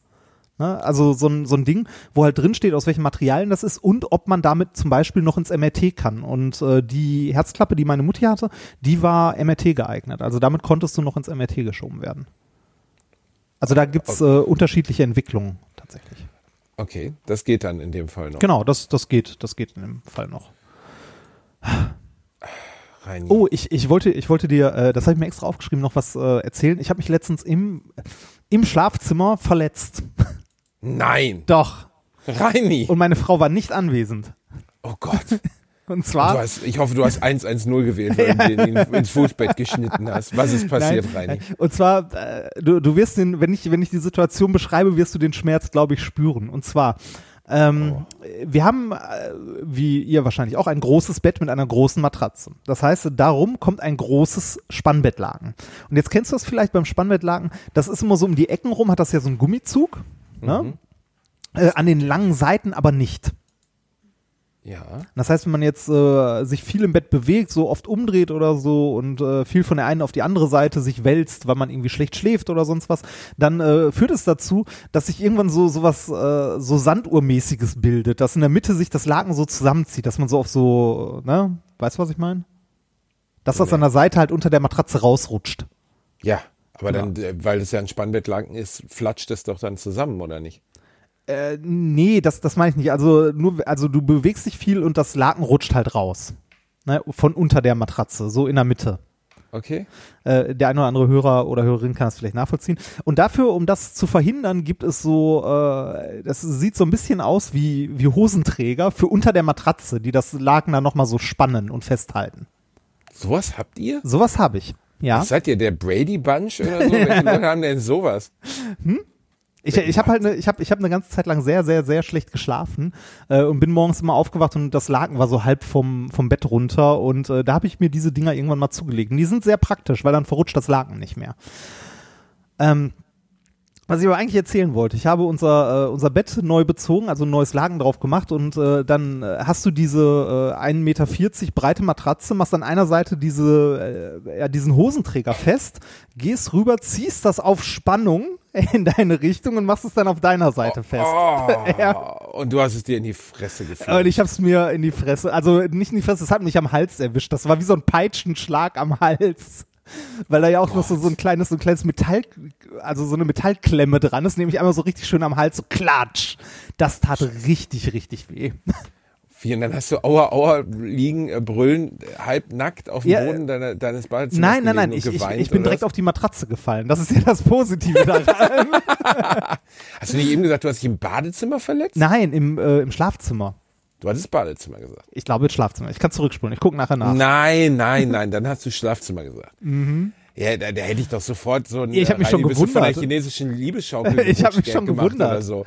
Ne? Also so ein, so ein Ding, wo halt drin steht, aus welchen Materialien das ist und ob man damit zum Beispiel noch ins MRT kann. Und äh, die Herzklappe, die meine Mutti hatte, die war MRT geeignet. Also damit konntest du noch ins MRT geschoben werden. Also da gibt's äh, unterschiedliche Entwicklungen tatsächlich. Okay, das geht dann in dem Fall noch. Genau, das, das geht, das geht in dem Fall noch. Reini. Oh, ich, ich wollte, ich wollte dir, äh, das habe ich mir extra aufgeschrieben, noch was äh, erzählen. Ich habe mich letztens im, im Schlafzimmer verletzt. Nein, Doch. Reini. Und meine Frau war nicht anwesend. Oh Gott. Und Du zwar. hast, ich hoffe, du hast 110 gewählt, weil du den in- ins Fußbett geschnitten hast. Was ist passiert, Nein, Reini? Und zwar, äh, du, du wirst den, wenn ich, wenn ich die Situation beschreibe, wirst du den Schmerz, glaube ich, spüren. Und zwar, ähm, wir haben, äh, wie ihr wahrscheinlich auch, ein großes Bett mit einer großen Matratze. Das heißt, darum kommt ein großes Spannbettlaken. Und jetzt kennst du das vielleicht beim Spannbettlaken, das ist immer so um die Ecken rum, hat das ja so einen Gummizug. Ne? Äh, an den langen Seiten aber nicht. Ja. Das heißt, wenn man jetzt äh, sich viel im Bett bewegt, so oft umdreht oder so und äh, viel von der einen auf die andere Seite sich wälzt, weil man irgendwie schlecht schläft oder sonst was, dann äh, führt es dazu, dass sich irgendwann so sowas äh, so Sanduhrmäßiges bildet, dass in der Mitte sich das Laken so zusammenzieht, dass man so auf so, ne, weißt du, was ich meine? Dass das an der Seite halt unter der Matratze rausrutscht. Ja, aber dann, äh, weil es ja ein Spannbettlaken ist, flatscht es doch dann zusammen, oder nicht? Äh, nee, das, das meine ich nicht. Also nur, also du bewegst dich viel und das Laken rutscht halt raus. Ne, von unter der Matratze, so in der Mitte. Okay. Äh, der eine oder andere Hörer oder Hörerin kann das vielleicht nachvollziehen. Und dafür, um das zu verhindern, gibt es so, äh, das sieht so ein bisschen aus wie, wie Hosenträger für unter der Matratze, die das Laken dann nochmal so spannen und festhalten. Sowas habt ihr? Sowas habe ich. Ja. Was seid ihr, der Brady Bunch oder so? Welche Leute haben denn sowas? Ich, ich habe halt ne, ich habe ich hab eine ganze Zeit lang sehr, sehr, sehr schlecht geschlafen äh, und bin morgens immer aufgewacht und das Laken war so halb vom, vom Bett runter und äh, da habe ich mir diese Dinger irgendwann mal zugelegt. Und die sind sehr praktisch, weil dann verrutscht das Laken nicht mehr. Ähm, was ich aber eigentlich erzählen wollte, ich habe unser, äh, unser Bett neu bezogen, also ein neues Laken drauf gemacht und äh, dann äh, hast du diese äh, 1,40 Meter breite Matratze, machst an einer Seite diese, äh, ja, diesen Hosenträger fest, gehst rüber, ziehst das auf Spannung in deine Richtung und machst es dann auf deiner Seite fest. Oh, Ja. Und du hast es dir in die Fresse Und gefallen. ich hab's mir in die Fresse, also nicht in die Fresse, es hat mich am Hals erwischt. Das war wie so ein Peitschenschlag am Hals. Weil da ja auch noch so, so ein kleines, so ein kleines Metall, also so eine Metallklemme dran ist, nämlich einmal so richtig schön am Hals, so klatsch. Das tat richtig, richtig weh. Und dann hast du Aua, Aua liegen, äh, brüllen, halb nackt auf dem Ja, Boden deiner, deines Badezimmers Nein, nein, nein, ich, und ich, geweint, ich bin direkt was? auf die Matratze gefallen. Das ist ja das Positive daran. Hast du nicht eben gesagt, du hast dich im Badezimmer verletzt? nein, im, äh, im Schlafzimmer. Du hattest Badezimmer gesagt. Ich glaube, im Schlafzimmer. Ich kann zurückspulen. Ich gucke nachher nach. Nein, nein, nein, dann hast du Schlafzimmer gesagt. Ja, da, da hätte ich doch sofort so ein Mhm. Ich hab mich schon du von der gewundert. chinesischen Liebesschaukel Ich hab mich schon gewundert. Oder so.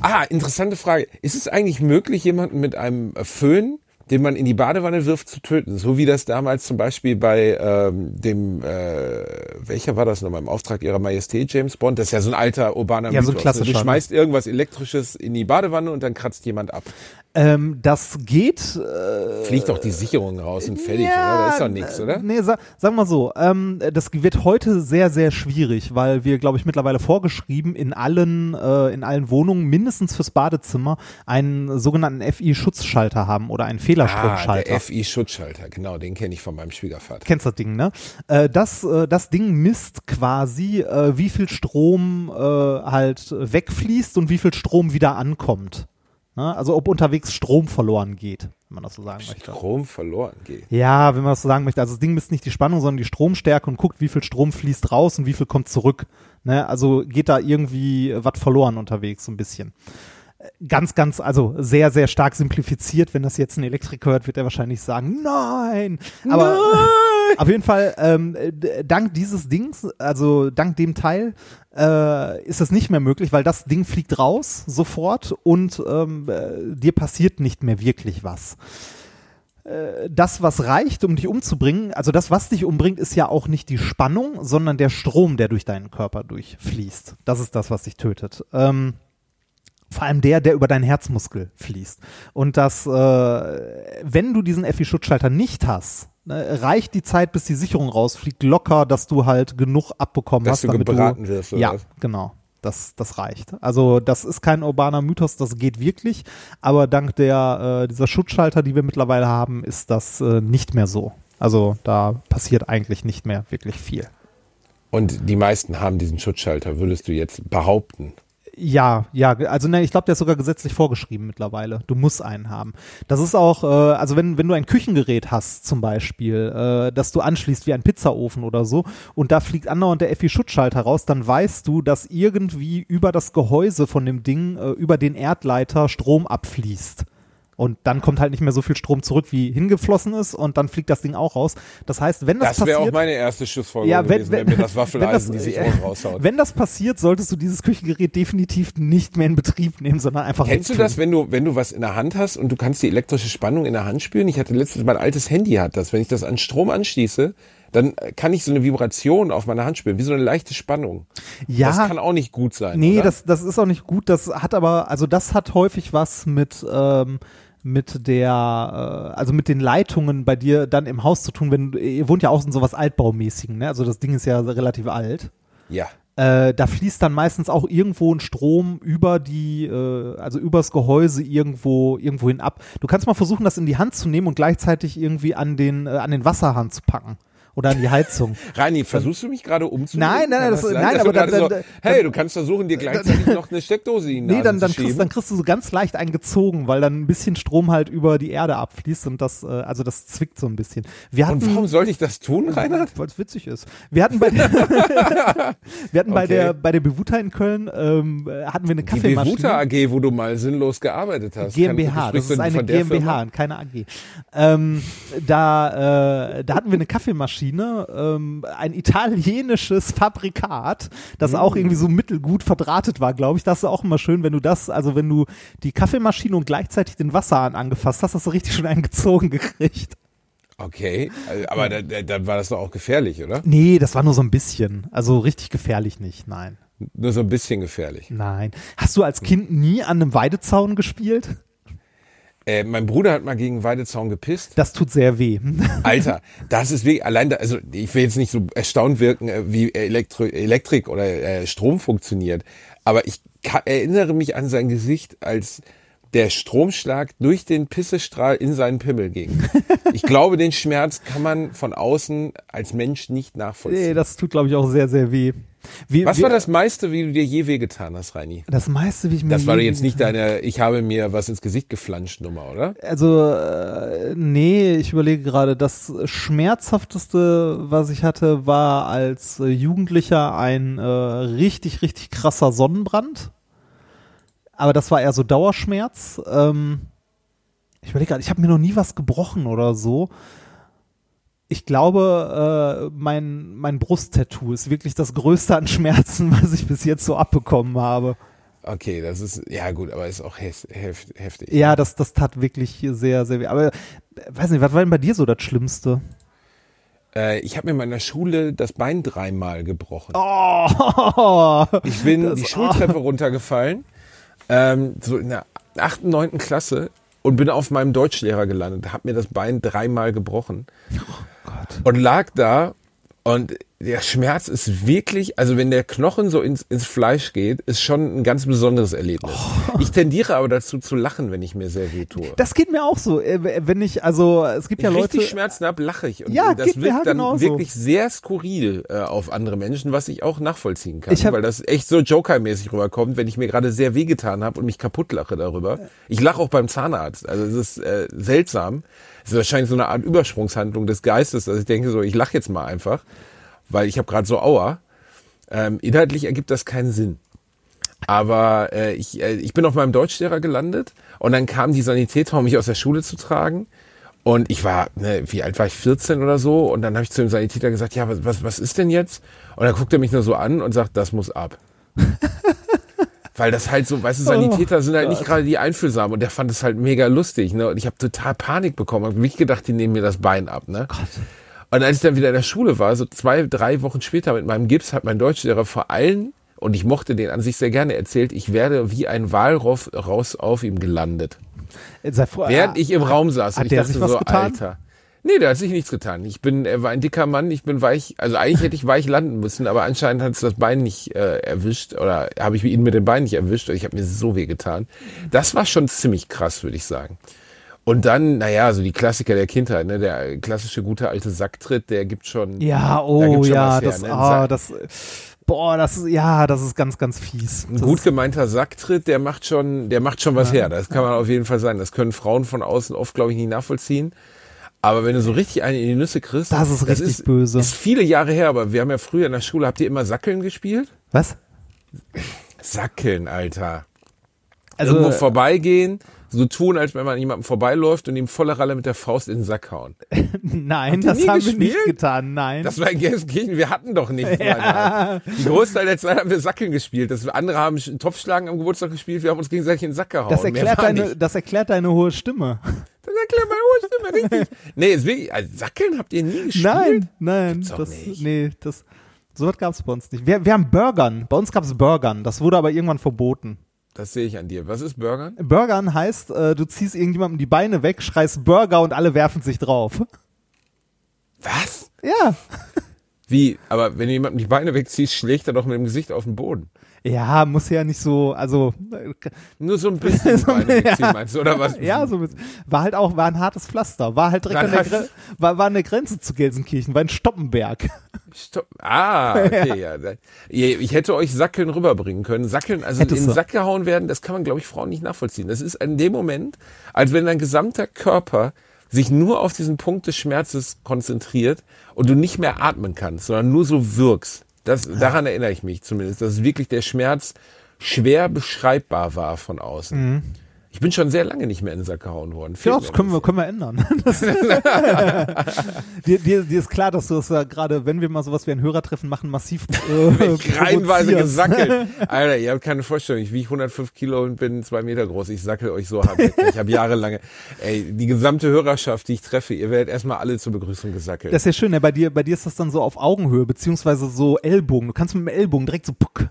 Ah, interessante Frage. Ist es eigentlich möglich, jemanden mit einem Föhn, den man in die Badewanne wirft, zu töten? So wie das damals zum Beispiel bei ähm, dem, äh, welcher war das nochmal, im Auftrag ihrer Majestät, James Bond? Das ist ja so ein alter urbaner Ja, so ein Mythos, ne? klassischer, Du ne? schmeißt irgendwas Elektrisches in die Badewanne und dann kratzt jemand ab. Ähm, das geht. Äh, Fliegt doch die Sicherung raus und fertig, oder? Da ist doch nichts, oder? Nee, sa sagen wir so, ähm, das wird heute sehr, sehr schwierig, weil wir, glaube ich, mittlerweile vorgeschrieben in allen, äh, in allen Wohnungen mindestens fürs Badezimmer einen sogenannten FI-Schutzschalter haben oder einen Ah, Fehlerstromschalter. der FI-Schutzschalter, genau, den kenne ich von meinem Schwiegervater. Kennst das Ding, ne? Äh, das, äh, das Ding misst quasi, äh, wie viel Strom äh, halt wegfließt und wie viel Strom wieder ankommt. Ne? Also ob unterwegs Strom verloren geht, wenn man das so sagen möchte. Strom verloren geht. Ja, wenn man das so sagen möchte. Also das Ding misst nicht die Spannung, sondern die Stromstärke und guckt, wie viel Strom fließt raus und wie viel kommt zurück. Ne? Also geht da irgendwie was verloren unterwegs, so ein bisschen. Äh, Ganz, ganz, also sehr, sehr stark simplifiziert. Wenn das jetzt ein Elektriker hört, wird er wahrscheinlich sagen, nein. Aber auf jeden Fall, ähm, dank dieses Dings, also dank dem Teil, äh, ist das nicht mehr möglich, weil das Ding fliegt raus sofort und ähm, äh, dir passiert nicht mehr wirklich was das, was reicht, um dich umzubringen, also das, was dich umbringt, ist ja auch nicht die Spannung, sondern der Strom, der durch deinen Körper durchfließt. Das ist das, was dich tötet. Ähm, vor allem der, der über deinen Herzmuskel fließt. Und das, äh, wenn du diesen FI-Schutzschalter nicht hast, ne, reicht die Zeit, bis die Sicherung rausfliegt, locker, dass du halt genug abbekommen Dass hast, du damit gebraten du, wirst, oder Ja, was? genau. Das, das reicht. Also das ist kein urbaner Mythos, das geht wirklich. Aber dank der äh, dieser Schutzschalter, die wir mittlerweile haben, ist das äh, nicht mehr so. Also da passiert eigentlich nicht mehr wirklich viel. Und die meisten haben diesen Schutzschalter, würdest du jetzt behaupten? Ja, ja, also ne, ich glaube, der ist sogar gesetzlich vorgeschrieben mittlerweile. Du musst einen haben. Das ist auch, äh, also wenn, wenn du ein Küchengerät hast zum Beispiel, äh, das du anschließt wie ein Pizzaofen oder so und da fliegt andauernd der FI-Schutzschalter raus, dann weißt du, dass irgendwie über das Gehäuse von dem Ding, äh, über den Erdleiter Strom abfließt. Und dann kommt halt nicht mehr so viel Strom zurück, wie hingeflossen ist, und dann fliegt das Ding auch raus. Das heißt, wenn das, Das passiert, wäre auch meine erste Schussfolgerung Ja, wenn- gewesen, wenn, wenn- mir das Waffeleisen wenn das- die sich äh, raushaut. wenn das passiert, solltest du dieses Küchengerät definitiv nicht mehr in Betrieb nehmen, sondern einfach Kennst du das, wenn du, wenn du was in der Hand hast und du kannst die elektrische Spannung in der Hand spüren? Ich hatte letztens, mein altes Handy hat das. Wenn ich das an Strom anschließe, dann kann ich so eine Vibration auf meiner Hand spüren, wie so eine leichte Spannung. Ja, Das kann auch nicht gut sein. nee, oder? das, das ist auch nicht gut. Das hat aber, also das hat häufig was mit, ähm, mit der, äh, also mit den Leitungen bei dir dann im Haus zu tun, wenn ihr wohnt ja auch in sowas altbaumäßigen, ne? Also das Ding ist ja relativ alt. Ja. Äh, da fließt dann meistens auch irgendwo ein Strom über die, äh, also übers Gehäuse irgendwo, irgendwo hin ab. Du kannst mal versuchen, das in die Hand zu nehmen und gleichzeitig irgendwie an den, äh, an den Wasserhahn zu packen. Oder an die Heizung. Rani, versuchst du mich gerade umzulegen? Nein, nein, Kann das- sein, nein, aber dann- so, dann- hey, du kannst versuchen, dir gleichzeitig noch eine Steckdose in die Nee, dann, dann, kriegst, dann kriegst du so ganz leicht eingezogen, weil dann ein bisschen Strom halt über die Erde abfließt und das, äh, also das zwickt so ein bisschen. Wir hatten, und warum sollte ich das tun, Reinhard? weil es witzig ist. Wir hatten bei der, wir hatten bei Okay. der, bei der Bewuta in Köln, ähm, äh, hatten wir eine Die Kaffeemaschine. Bewuta AG, wo du mal sinnlos gearbeitet hast. GmbH, Kann, das ist eine GmbH Firma? keine AG. Ähm, da, äh, da hatten wir eine Kaffeemaschine, ähm, ein italienisches Fabrikat, das Mm. auch irgendwie so mittelgut verdrahtet war, glaube ich. Das ist auch immer schön, wenn du das, also wenn du die Kaffeemaschine und gleichzeitig den Wasserhahn angefasst hast, hast du richtig schon einen gezogen gekriegt. Okay, also, aber dann da, dann war das doch auch gefährlich, oder? Nee, das war nur so ein bisschen. Also richtig gefährlich nicht, nein. Nur so ein bisschen gefährlich. Nein. Hast du als Kind nie an einem Weidezaun gespielt? Äh, mein Bruder hat mal gegen Weidezaun gepisst. Das tut sehr weh. Alter, das ist wirklich, allein da, also ich will jetzt nicht so erstaunt wirken, äh, wie Elektro, Elektrik oder äh, Strom funktioniert, aber ich ka- erinnere mich an sein Gesicht, als der Stromschlag durch den Pissestrahl in seinen Pimmel ging. Ich glaube, den Schmerz kann man von außen als Mensch nicht nee, nachvollziehen. das tut, glaube ich, auch sehr, sehr weh. Wie, Was wie, war das meiste, wie du dir je wehgetan hast, Reini? Das meiste, wie ich mir. Das war je- jetzt nicht deine, ich habe mir was ins Gesicht geflanscht Nummer, oder? Also, äh, nee, ich überlege gerade, das schmerzhafteste, was ich hatte, war als äh, Jugendlicher ein äh, richtig, richtig krasser Sonnenbrand. Aber das war eher so Dauerschmerz. Ähm, ich überlege gerade, ich habe mir noch nie was gebrochen oder so. Ich glaube, äh, mein, mein Brusttattoo ist wirklich das größte an Schmerzen, was ich bis jetzt so abbekommen habe. Okay, das ist, ja gut, aber ist auch hef, hef, heftig. Ja, das, das tat wirklich sehr, sehr weh. Aber äh, weiß nicht, was war denn bei dir so das Schlimmste? Äh, ich habe mir in meiner Schule das Bein dreimal gebrochen. Oh, Ich bin das- die Schultreppe runtergefallen, ähm, so in der achten, neunten Klasse und bin auf meinem Deutschlehrer gelandet, habe mir das Bein dreimal gebrochen und lag da und der Schmerz ist wirklich, also wenn der Knochen so ins, ins Fleisch geht, ist schon ein ganz besonderes Erlebnis. Ich tendiere aber dazu zu lachen, wenn ich mir sehr weh tue. das geht mir auch so. Äh, Wenn ich, also es gibt ja Wenn ich Leute. richtig Schmerzen habe, lache ich. Und Ja, das wirkt halt dann genauso. wirklich sehr skurril äh, auf andere Menschen, was ich auch nachvollziehen kann. Ich hab- weil das echt so Joker-mäßig rüberkommt, wenn ich mir gerade sehr wehgetan habe und mich kaputt lache darüber. Ich lache auch beim Zahnarzt. Also es ist äh, seltsam. Es ist wahrscheinlich so eine Art Übersprungshandlung des Geistes, dass ich denke so, ich lache jetzt mal einfach, weil ich habe gerade so Aua. Ähm, inhaltlich ergibt das keinen Sinn. Aber äh, ich, äh, ich bin auf meinem Deutschlehrer gelandet und dann kam die Sanitäter, um mich aus der Schule zu tragen. Und ich war, ne, wie alt war ich, 14 oder so? Und dann habe ich zu dem Sanitäter gesagt, ja, was, was, was ist denn jetzt? Und dann guckt er mich nur so an und sagt, das muss ab. Weil das halt so, weißt du, Sanitäter sind halt nicht gerade die einfühlsam und der fand es halt mega lustig, ne? Und ich habe total Panik bekommen, hab wirklich gedacht, die nehmen mir das Bein ab, ne? Und als ich dann wieder in der Schule war, so zwei, drei Wochen später mit meinem Gips, hat mein Deutschlehrer vor allen, und ich mochte den an sich sehr gerne, erzählt, ich werde wie ein Walross raus auf ihm gelandet. Sei froh, Während ah, ich im Raum saß. hat und ich der dachte sich was so, getan? Alter. Nee, der hat sich nichts getan. Ich bin, er war ein dicker Mann, ich bin weich, also eigentlich hätte ich weich landen müssen, aber anscheinend hat es das Bein nicht äh, erwischt oder habe ich ihn mit dem Bein nicht erwischt. Ich habe mir so weh getan. Das war schon ziemlich krass, würde ich sagen. Und dann, naja, so die Klassiker der Kindheit, ne? Der klassische gute alte Sacktritt, der gibt schon. Ja, oh schon ja, was her, das, ne? Sack- das, boah, das ist, ja, das ist ganz, ganz fies. Ein Das gut gemeinter Sacktritt, der macht schon, der macht schon was her. Das kann man auf jeden Fall sagen. Das können Frauen von außen oft, glaube ich, nicht nachvollziehen. Aber wenn du so richtig eine in die Nüsse kriegst, Das ist richtig ist, böse. Ist viele Jahre her, aber wir haben ja früher in der Schule, habt ihr immer Sackeln gespielt? was? Sackeln, Alter. Also, Irgendwo vorbeigehen, so tun, als wenn man jemandem vorbeiläuft und ihm volle Ralle mit der Faust in den Sack hauen. nein, das haben wir gespielt? nicht getan, nein. Das war in Gelsenkirchen, wir hatten doch nichts. Alter. Die Großteil der Zeit haben wir Sackeln gespielt. Das, andere haben Sch- Topfschlagen am Geburtstag gespielt, wir haben uns gegenseitig in den Sack gehauen. Das erklärt, deine, das erklärt deine hohe Stimme. Das erklärt meine hohe Stimme, richtig. Nee, ist wirklich, also Sackeln habt ihr nie gespielt? Nein, nein. Das, nicht. nee, das, so was gab es bei uns nicht. Wir, wir haben Burgern. Bei uns gab es Burgern. Das wurde aber irgendwann verboten. Das sehe ich an dir. Was ist Burgern? Burgern heißt, äh, du ziehst irgendjemandem die Beine weg, schreist Burger und alle werfen sich drauf. Was? Ja. Wie? Aber wenn du jemandem die Beine wegziehst, schlägt er doch mit dem Gesicht auf den Boden. Ja, muss ja nicht so, also, äh, Nur so ein bisschen So, ja. meinst du, oder was? ja, so mit, war halt auch, war ein hartes Pflaster. War halt direkt an der, Gre war, war an der Grenze zu Gelsenkirchen, war in Stoppenberg. Stopp. Ah, okay, ja. Ihr- Ich hätte euch Sackeln rüberbringen können. Sackeln, also Hättest in den. Sack gehauen werden, das kann man, glaube ich, Frauen nicht nachvollziehen. Das ist in dem Moment, als wenn dein gesamter Körper sich nur auf diesen Punkt des Schmerzes konzentriert und du nicht mehr atmen kannst, sondern nur so wirkst. Das, daran erinnere ich mich zumindest, dass wirklich der Schmerz schwer beschreibbar war von außen. Ich bin schon sehr lange nicht mehr in den Sack gehauen worden. Mhm. Ja, Fehlt das können wir, können wir ändern. Dir, dir, dir ist klar, dass du das ja gerade, wenn wir mal sowas wie ein Hörertreffen machen, massiv äh, reihenweise gesackelt. Alter, ihr habt keine Vorstellung. Ich wiege 105 Kilo und bin zwei Meter groß. Ich sackel euch so hart. Ich habe jahrelange, ey, die gesamte Hörerschaft, die ich treffe, ihr werdet erstmal alle zur Begrüßung gesackelt. Das ist ja schön, ne? bei dir, bei dir ist das dann so auf Augenhöhe, beziehungsweise so Ellbogen. Du kannst mit dem Ellbogen direkt so puck.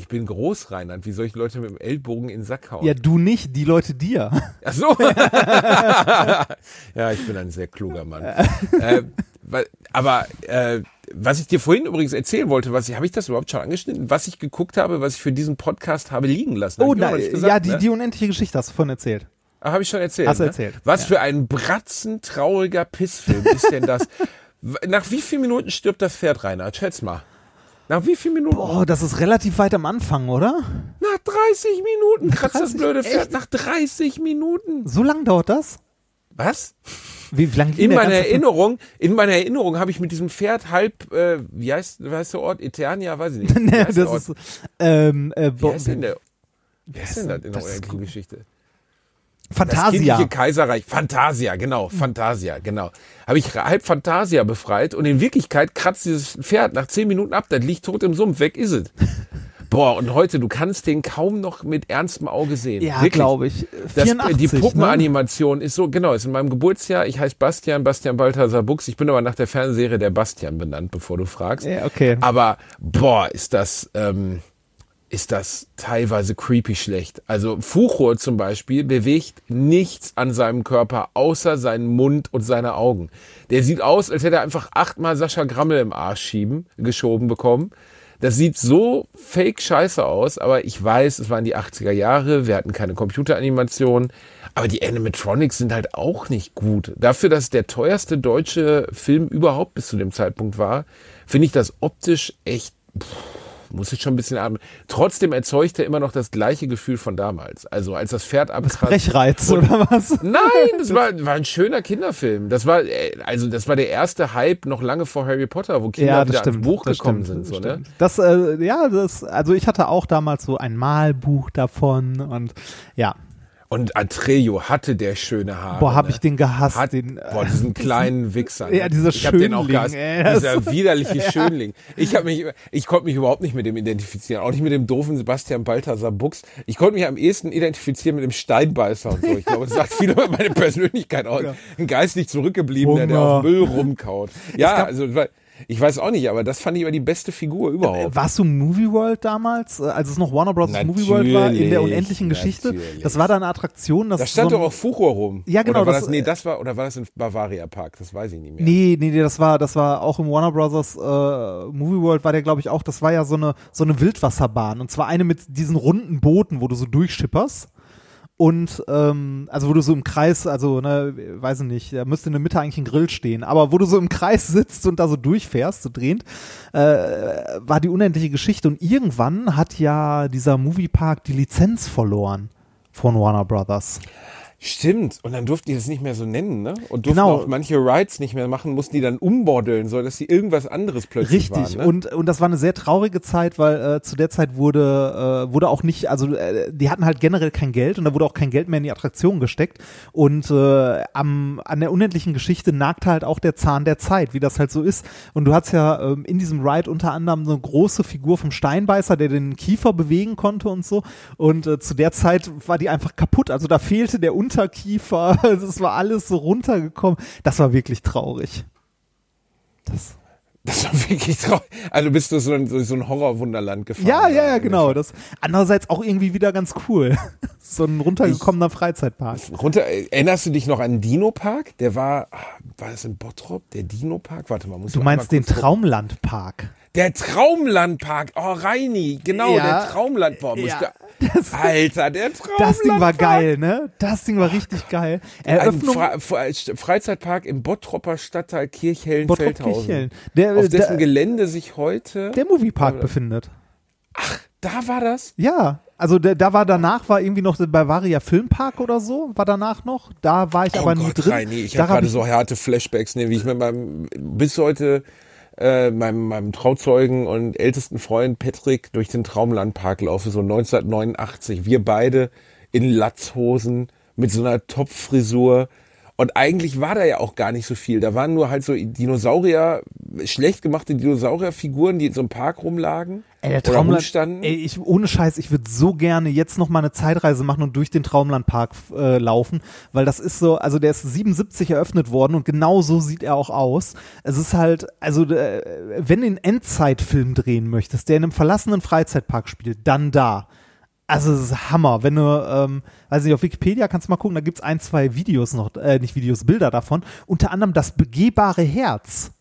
Ich bin groß, Reinhard. Wie soll ich Leute mit dem Ellbogen in den Sack hauen? Ja, du nicht, die Leute dir. Ach so. ja, ich bin ein sehr kluger Mann. äh, aber äh, was ich dir vorhin übrigens erzählen wollte, was ich, habe ich das überhaupt schon angeschnitten? Was ich geguckt habe, was ich für diesen Podcast habe liegen lassen. Oh, nein, gesagt, ja, die, ne? die unendliche Geschichte hast du vorhin erzählt. Ah, Habe ich schon erzählt. Hast du ne? erzählt, Was ja. für ein bratzentrauriger Pissfilm ist denn das? Nach wie vielen Minuten stirbt das Pferd, Reinhard? Schätz mal. Nach wie vielen Minuten? Oh, das ist relativ weit am Anfang, oder? Nach 30 Minuten kratzt das 30? blöde Pferd. Echt? Nach 30 Minuten. So lang dauert das? Was? Wie, wie lange In meiner? Erinnerung, in meiner Erinnerung habe ich mit diesem Pferd halb, äh, wie heißt, wie heißt der Ort? Eternia, weiß ich nicht. Nee, das ist, ähm, äh, Wie heißt denn der? Wer ist denn das in der Das Das Fantasia. kindliche Kaiserreich. Fantasia, genau. Fantasia, genau. Habe ich halb Fantasia befreit und in Wirklichkeit kratzt dieses Pferd nach zehn Minuten ab. Das liegt tot im Sumpf. Weg ist es. Boah, und heute, du kannst den kaum noch mit ernstem Auge sehen. Ja, glaube ich. Das, 84, die ne? Puppenanimation ist so, genau, ist in meinem Geburtsjahr. Ich heiße Bastian, Bastian Balthasar Buchs. Ich bin aber nach der Fernsehserie der Bastian benannt, bevor du fragst. Ja, okay. Aber boah, ist das, ähm, ist das teilweise creepy schlecht. Also Fuchur zum Beispiel bewegt nichts an seinem Körper außer seinen Mund und seine Augen. Der sieht aus, als hätte er einfach achtmal Sascha Grammel im Arsch schieben, geschoben bekommen. Das sieht so fake scheiße aus, aber ich weiß, es waren die 80er Jahre, wir hatten keine Computeranimation, aber die Animatronics sind halt auch nicht gut. Dafür, dass der teuerste deutsche Film überhaupt bis zu dem Zeitpunkt war, finde ich das optisch echt muss ich schon ein bisschen atmen. Trotzdem erzeugt er immer noch das gleiche Gefühl von damals. Also als das Pferd abkratzt. Brechreiz, oder was? Nein, das war, war ein schöner Kinderfilm. Das war, äh, also das war der erste Hype noch lange vor Harry Potter, wo Kinder Ja, das wieder stimmt. ans Buch gekommen stimmt, sind. So, das ne? Das, äh, ja, das, also ich hatte auch damals so ein Malbuch davon und ja, Und Atreyo hatte der schöne Haare. boah, hab ne? ich den gehasst. Hat, den, boah, diesen kleinen Wichser. ne? Ja, dieser ich hab den auch Schönling, gehasst. ey, dieser widerliche Schönling. Ich habe mich, ich konnte mich überhaupt nicht mit dem identifizieren. Auch nicht mit dem doofen Sebastian Balthasar Buchs. Ich konnte mich am ehesten identifizieren mit dem Steinbeißer und so. Ich glaube, das sagt viel über meine Persönlichkeit aus. Ein geistig zurückgebliebener, der auf Müll rumkaut. Ja, gab- also, weil- Ich weiß auch nicht, aber das fand ich aber die beste Figur überhaupt. Warst du Movie World damals, äh, als es noch Warner Bros. Movie World war, in der Natürlich, unendlichen Geschichte? natürlich. Das war da eine Attraktion. Das Da stand so doch auch Fuchur rum. Ja, genau, Oder war das- das, nee, das war, oder war das im Bavaria Park? Das weiß ich nicht mehr. Nee, nee, nee, das war, das war auch im Warner Brothers äh, Movie World war der, glaube ich, auch, das war ja so eine, so eine Wildwasserbahn. Und zwar eine mit diesen runden Booten, wo du so durchschipperst. Und ähm, also wo du so im Kreis, also ne, weiß ich nicht, da müsste in der Mitte eigentlich ein Grill stehen, aber wo du so im Kreis sitzt und da so durchfährst, so drehend, äh, war die unendliche Geschichte. Und irgendwann hat ja dieser Moviepark die Lizenz verloren von Warner Brothers. Stimmt. Und dann durften die das nicht mehr so nennen, ne? Und durften Genau. auch manche Rides nicht mehr machen, mussten die dann umboddeln, so dass sie irgendwas anderes plötzlich Richtig, waren. Ne? und, und das war eine sehr traurige Zeit, weil äh, zu der Zeit wurde, äh, wurde auch nicht, also äh, die hatten halt generell kein Geld und da wurde auch kein Geld mehr in die Attraktion gesteckt. Und äh, am, an der unendlichen Geschichte nagt halt auch der Zahn der Zeit, wie das halt so ist. Und du hast ja ähm, in diesem Ride unter anderem so eine große Figur vom Steinbeißer, der den Kiefer bewegen konnte und so. Und äh, zu der Zeit war die einfach kaputt. Also da fehlte der Unterkiefer, also es war alles so runtergekommen. Das war wirklich traurig. Das das war wirklich traurig. Also bist du so ein, so ein Horrorwunderland gefahren. Ja, ja, ja, genau. Das andererseits auch irgendwie wieder ganz cool. so ein runtergekommener Freizeitpark. Runter, erinnerst du dich noch an den Dino-Park? Der war, ah, war das in Bottrop? Der Dino-Park? Warte mal, muss Du ich mal meinst den kurz gucken. Traumlandpark? Der Traumlandpark. Oh, Reini. Genau, Ja. der Traumlandpark. Ja. da- Alter, der Traumlandpark. Das Ding war geil, ne? Das Ding war richtig geil. Ein Eröffnung Fre Fre Freizeitpark im Bottropper Stadtteil Kirchhellen-Feldhausen. Auf äh, dessen der, Gelände sich heute. der Moviepark befindet. da war das? Ja, also der, da war danach war irgendwie noch der Bavaria Filmpark oder so, war danach noch. Da war ich aber nie drin. Oh Reini, ich Da habe hab gerade so harte Flashbacks, ne, wie ich mit meinem bis heute äh, meinem, meinem Trauzeugen und ältesten Freund Patrick durch den Traumlandpark laufe, so 1989. Wir beide in Latzhosen mit so einer Topfrisur. Und eigentlich war da ja auch gar nicht so viel. Da waren nur halt so Dinosaurier, schlecht gemachte Dinosaurierfiguren, die in so einem Park rumlagen. Ey, der Traumland, rumstanden. ey, ich, ohne Scheiß, ich würde so gerne jetzt noch mal eine Zeitreise machen und durch den Traumlandpark äh, laufen, weil das ist so, also der ist 77 eröffnet worden und genau so sieht er auch aus. Es ist halt, also äh, wenn du einen Endzeitfilm drehen möchtest, der in einem verlassenen Freizeitpark spielt, dann da. Also es ist Hammer. Wenn du, ähm, weiß nicht, auf Wikipedia kannst du mal gucken, da gibt's ein, zwei Videos noch, äh, nicht Videos, Bilder davon. Unter anderem das begehbare Herz.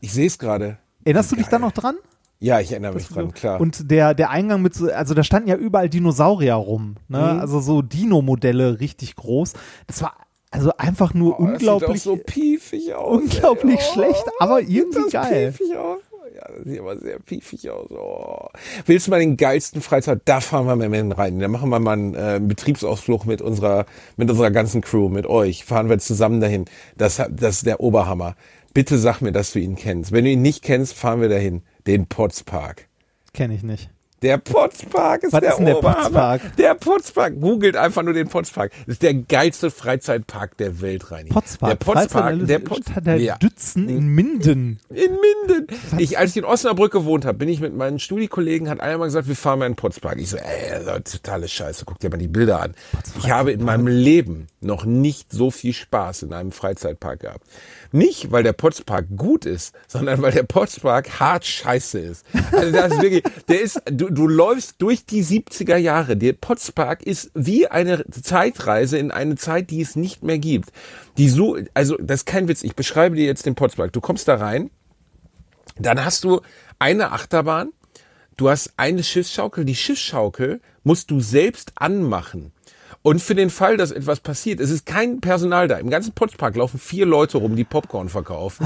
Ich sehe es gerade. Erinnerst du dich da noch dran? Ja, ich erinnere mich dran, klar. Und der, der Eingang mit, so, also da standen ja überall Dinosaurier rum, Mhm. ne? Also so Dino-Modelle richtig groß. Das war also einfach nur Oh, unglaublich, Das sieht auch so piefig aus. unglaublich ey. Oh, schlecht, aber sieht irgendwie das geil. Piefig aus. Ja, das sieht aber sehr piefig aus. Oh. Willst du mal den geilsten Freizeit? Da fahren wir mal rein. Da machen wir mal einen äh, Betriebsausflug mit unserer, mit unserer ganzen Crew, mit euch. Fahren wir zusammen dahin. Das, das ist der Oberhammer. Bitte sag mir, dass du ihn kennst. Wenn du ihn nicht kennst, fahren wir dahin. Den Potzpark. Kenne ich nicht. Der Potzpark ist Was der ist der. Potzpark? Der Potzpark. Googelt einfach nur den Potzpark. Das ist der geilste Freizeitpark der Welt, Reini. Potzpark. Der Potzpark. Freizeit- Der Potz Stadt der Ja. Dützen in Minden. In Minden. Ich, als ich in Osnabrück gewohnt habe, bin ich mit meinen Studiekollegen, hat einer mal gesagt, wir fahren mal in den Potzpark. Ich so, ey, ist totale Scheiße, guck dir mal die Bilder an. Ich habe in meinem Leben noch nicht so viel Spaß in einem Freizeitpark gehabt. Nicht, weil der Potzpark gut ist, sondern weil der Potzpark hart scheiße ist. Also das ist wirklich, der ist, du, du läufst durch die 70er Jahre. Der Potzpark ist wie eine Zeitreise in eine Zeit, die es nicht mehr gibt. Die so, also das ist kein Witz. Ich beschreibe dir jetzt den Potzpark. Du kommst da rein, dann hast du eine Achterbahn, du hast eine Schiffsschaukel. Die Schiffsschaukel musst du selbst anmachen. Und für den Fall, dass etwas passiert, es ist kein Personal da. Im ganzen Potspark laufen vier Leute rum, die Popcorn verkaufen.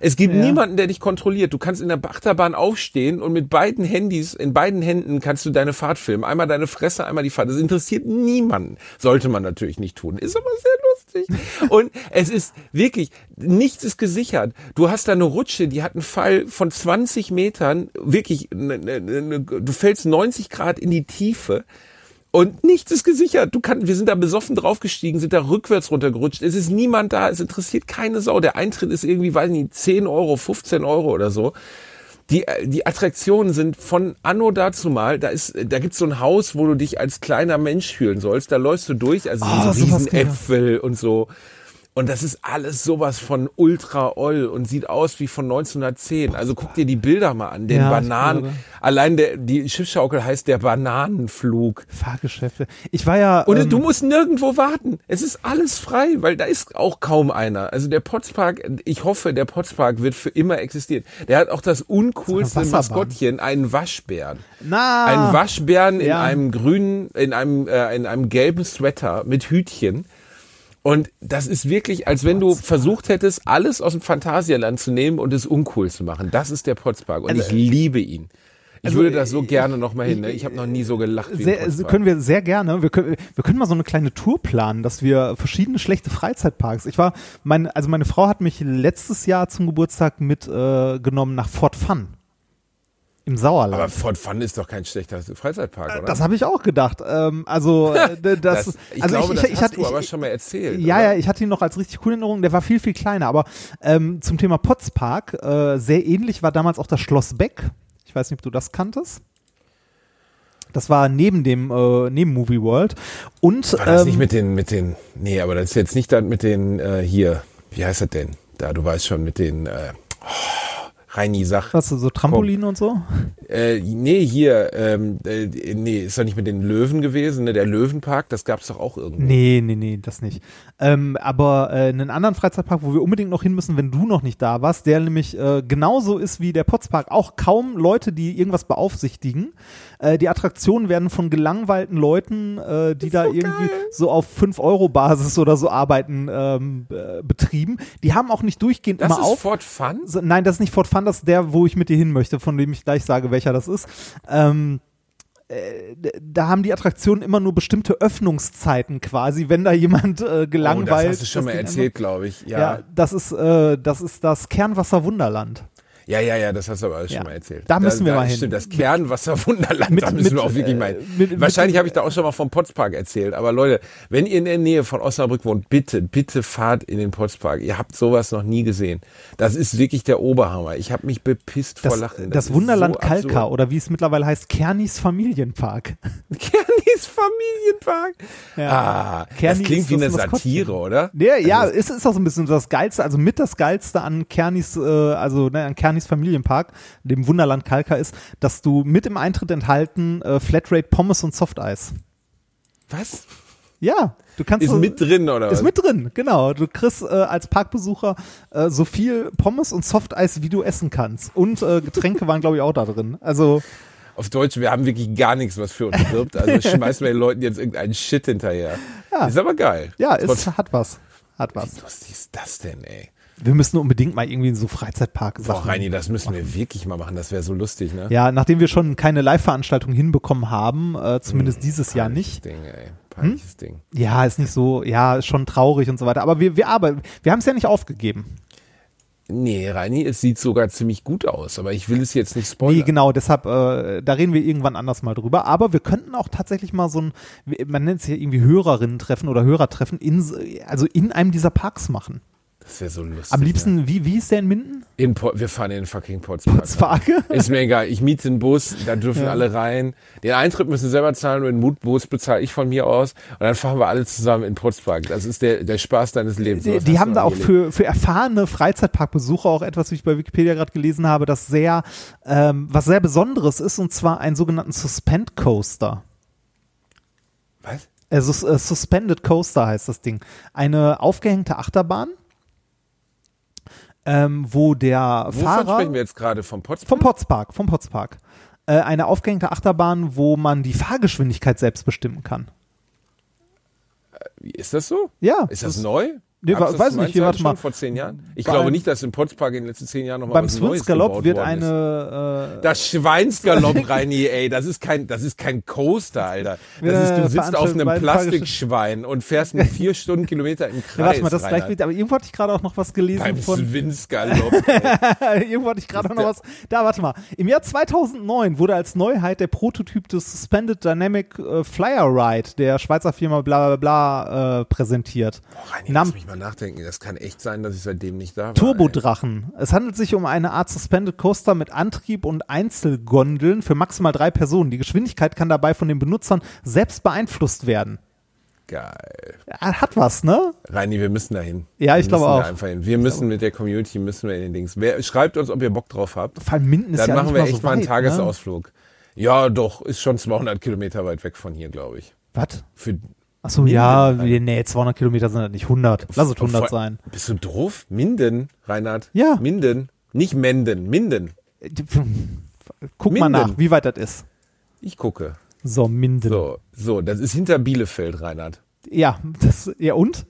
es gibt niemanden, der dich kontrolliert. Du kannst in der Achterbahn aufstehen und mit beiden Handys, in beiden Händen kannst du deine Fahrt filmen. Einmal deine Fresse, einmal die Fahrt. Das interessiert niemanden. Sollte man natürlich nicht tun. Ist aber sehr lustig. Und es ist wirklich, nichts ist gesichert. Du hast da eine Rutsche, die hat einen Fall von 20 Metern. Wirklich, ne, ne, ne, du fällst 90 Grad in die Tiefe. Und nichts ist gesichert. Du kannst, wir sind da besoffen draufgestiegen, sind da rückwärts runtergerutscht. Es ist niemand da. Es interessiert keine Sau. Der Eintritt ist irgendwie, weiß nicht, 10 Euro, 15 Euro oder so. Die, die Attraktionen sind von Anno dazu mal, da ist, da gibt's so ein Haus, wo du dich als kleiner Mensch fühlen sollst. Da läufst du durch, also Ah, so sowas Riesenäpfel und so. Und das ist alles sowas von ultra oll und sieht aus wie von 1910. Also guck dir die Bilder mal an. Den Ja, Bananen. Allein der, die Schiffsschaukel heißt der Bananenflug. Fahrgeschäfte. Ich war ja. Und ähm, du musst nirgendwo warten. Es ist alles frei, weil da ist auch kaum einer. Also der Potspark, ich hoffe, der Potspark wird für immer existieren. Der hat auch das uncoolste. Maskottchen, einen Waschbären. na, Ein Waschbären in Ja. einem grünen, in einem, äh, in einem gelben Sweater mit Hütchen. Und das ist wirklich, als wenn du versucht hättest, alles aus dem Phantasialand zu nehmen und es uncool zu machen. Das ist der Potspark und ich liebe ihn. Ich also, würde da so ich- gerne noch mal hin. Ne? Ich habe noch nie so gelacht wie sehr, Potspark. können wir sehr gerne. Wir können, wir können mal so eine kleine Tour planen, dass wir verschiedene schlechte Freizeitparks. Ich war, mein, also meine Frau hat mich letztes Jahr zum Geburtstag mitgenommen äh, nach Fort Fun im Sauerland. Aber Fort Fun ist doch kein schlechter Freizeitpark, oder? das habe ich auch gedacht. Ähm, also äh, das, Das- ich also glaube, ich, das ich, hast hatte, du ich, aber schon mal erzählt. Ja, oder? ja, ich hatte ihn noch als richtig cool in Erinnerung. Der war viel, viel kleiner. Aber ähm, zum Thema Potspark, äh, sehr ähnlich war damals auch das Schloss Beck. Ich weiß nicht, ob du das kanntest. Das war neben dem, äh, neben Movie World. Und War das ähm, nicht mit den, mit den, nee, aber das ist jetzt nicht dann mit den, äh, hier, wie heißt das denn? Da, du weißt schon, mit den, äh, oh, Reini Sach. was, so Trampolin und so? Äh, nee, hier, ähm, äh, nee, ist doch nicht mit den Löwen gewesen, ne? Der Löwenpark, das gab's doch auch irgendwo. Nee, nee, nee, das nicht. Ähm, aber äh, einen anderen Freizeitpark, wo wir unbedingt noch hin müssen, wenn du noch nicht da warst, der nämlich äh, genauso ist wie der Potspark. Auch kaum Leute, die irgendwas beaufsichtigen. Äh, die Attraktionen werden von gelangweilten Leuten, äh, die da irgendwie so auf 5-Euro-Basis oder so arbeiten, ähm, äh, betrieben. Die haben auch nicht durchgehend Das immer ist auf. Fort Fun? So, nein, das ist nicht Fort Fun, das ist der, wo ich mit dir hin möchte, von dem ich gleich sage, welcher das ist. Ähm, äh, da haben die Attraktionen immer nur bestimmte Öffnungszeiten quasi, wenn da jemand äh, Oh, gelangweilt. das hast du schon mal das erzählt, glaube ich. Ja, Ja. das ist äh, das ist das Kernwasser Wunderland. Ja, ja, ja, das hast du aber alles Ja. schon mal erzählt. Da müssen wir mal hin. Stimmt, das Kernwasserwunderland, Mit- da müssen mit, wir auch wirklich äh, mal hin. mit- Wahrscheinlich habe ich da auch schon mal vom Potspark erzählt. Aber Leute, wenn ihr in der Nähe von Osnabrück wohnt, bitte, bitte fahrt in den Potspark. Ihr habt sowas noch nie gesehen. Das ist wirklich der Oberhammer. Ich habe mich bepisst vor Das, Lachen. das ist Wunderland so Kalka absurd. oder wie es mittlerweile heißt, Kernis Familienpark. Kernis Familienpark. Ja. Ah, Kerni das klingt wie eine das. Satire, oder? Ja, ja, Also, es ist auch so ein bisschen das Geilste, also mit das Geilste an Kernis, äh, also ne, an Kernis Familienpark, dem Wunderland Kalka ist, dass du mit im Eintritt enthalten äh, Flatrate Pommes und Softeis. was? Ja, du kannst Ist so- mit drin, oder Ist was? mit drin, genau. Du kriegst äh, als Parkbesucher äh, so viel Pommes und Softeis, wie du essen kannst. Und äh, Getränke waren, glaube ich, auch da drin. Also, Auf Deutsch, wir haben wirklich gar nichts, was für uns wirbt. Also schmeißen wir den Leuten jetzt irgendeinen Shit hinterher. Ja. Ist aber geil. ja, es hat was. Hat was. Wie lustig ist das denn, ey? Wir müssen unbedingt mal irgendwie in so Freizeitpark Boah. Reini, das müssen wir wirklich mal machen. Das wäre so lustig, ne? Ja, nachdem wir schon keine Live-Veranstaltung hinbekommen haben, äh, zumindest dieses Jahr nicht. Ding, ey. Peinliches Ding. Ja, ist nicht so, ja, ist schon traurig und so weiter. Aber wir, wir arbeiten, wir haben es ja nicht aufgegeben. Nee, Reini, es sieht sogar ziemlich gut aus, aber ich will es jetzt nicht spoilern. Nee, genau, deshalb, äh, da reden wir irgendwann anders mal drüber. Aber wir könnten auch tatsächlich mal so ein, man nennt es ja irgendwie Hörerinnen-Treffen oder Hörertreffen, in, also in einem dieser Parks machen. Das wäre so lustig. Am liebsten, wie, wie ist der in Minden? Ja. In Po- wir fahren in den fucking. Potsparke? Ist mir egal. Ich miete einen Bus, da dürfen Ja. alle rein. Den Eintritt müssen sie selber zahlen und den Mutbus bezahle ich von mir aus. Und dann fahren wir alle zusammen in Potspark. Das ist der, der Spaß deines Lebens. Die, die haben da auch für, für erfahrene Freizeitparkbesucher auch etwas, wie ich bei Wikipedia gerade gelesen habe, das sehr, ähm, was sehr Besonderes ist, und zwar einen sogenannten Suspend Coaster. Was? Also äh, Suspended Coaster heißt das Ding. Eine aufgehängte Achterbahn, ähm, wo der Wovon Fahrer sprechen wir jetzt gerade? Vom Potspark? vom Potspark, vom Potspark, äh, eine aufgehängte Achterbahn, wo man die Fahrgeschwindigkeit selbst bestimmen kann. Wie Ist das so? Ja, Ist das das- neu? Nee, das weiß nicht, hier, warte mal. Vor zehn Jahren? Ich Beim- glaube nicht, dass im Potspark in den letzten zehn Jahren noch mal Beim was gebaut wird eine äh, Das Schweinsgalopp, Reini, ey, das ist kein, das ist kein Coaster, Alter. Das Ja, ist, du sitzt auf einem Plastikschwein und fährst mit vier Stundenkilometer im Kreis. Ja, warte mal, das Reinhard. gleich mit, aber irgendwo hatte ich gerade auch noch was gelesen Beim von. Schweinsgalopp, irgendwo hatte ich gerade auch noch was. Da, warte mal. Im Jahr 2009 wurde als Neuheit der Prototyp des Suspended Dynamic äh, Flyer Ride der Schweizer Firma bla bla bla äh, präsentiert. Boah, Reini, Nam- mal nachdenken. Das kann echt sein, dass ich seitdem nicht da war. ey. Turbodrachen. Es handelt sich um eine Art Suspended Coaster mit Antrieb und Einzelgondeln für maximal drei Personen. Die Geschwindigkeit kann dabei von den Benutzern selbst beeinflusst werden. Geil. Hat was, ne? Reini, wir müssen dahin. Ja, ich glaube auch. Einfach hin. Wir müssen mit der Community, müssen wir in den Dings. Wer, schreibt uns, ob ihr Bock drauf habt. Vor allem Minden ist Dann ja machen wir echt so mal einen weit, Tagesausflug. Ja, doch, ist schon 200 Kilometer weit weg von hier, glaube ich. Ne? Was? Für, Achso, ja, nee, 200 Kilometer sind das nicht 100. Lass es 100 Voll- sein. Bist du doof? Minden, Reinhard? Ja. Minden. Nicht Menden, Minden. Guck mal Minden. nach, wie weit das ist. Ich gucke. So, Minden. So, so, das ist hinter Bielefeld, Reinhard. Ja, das, ja und?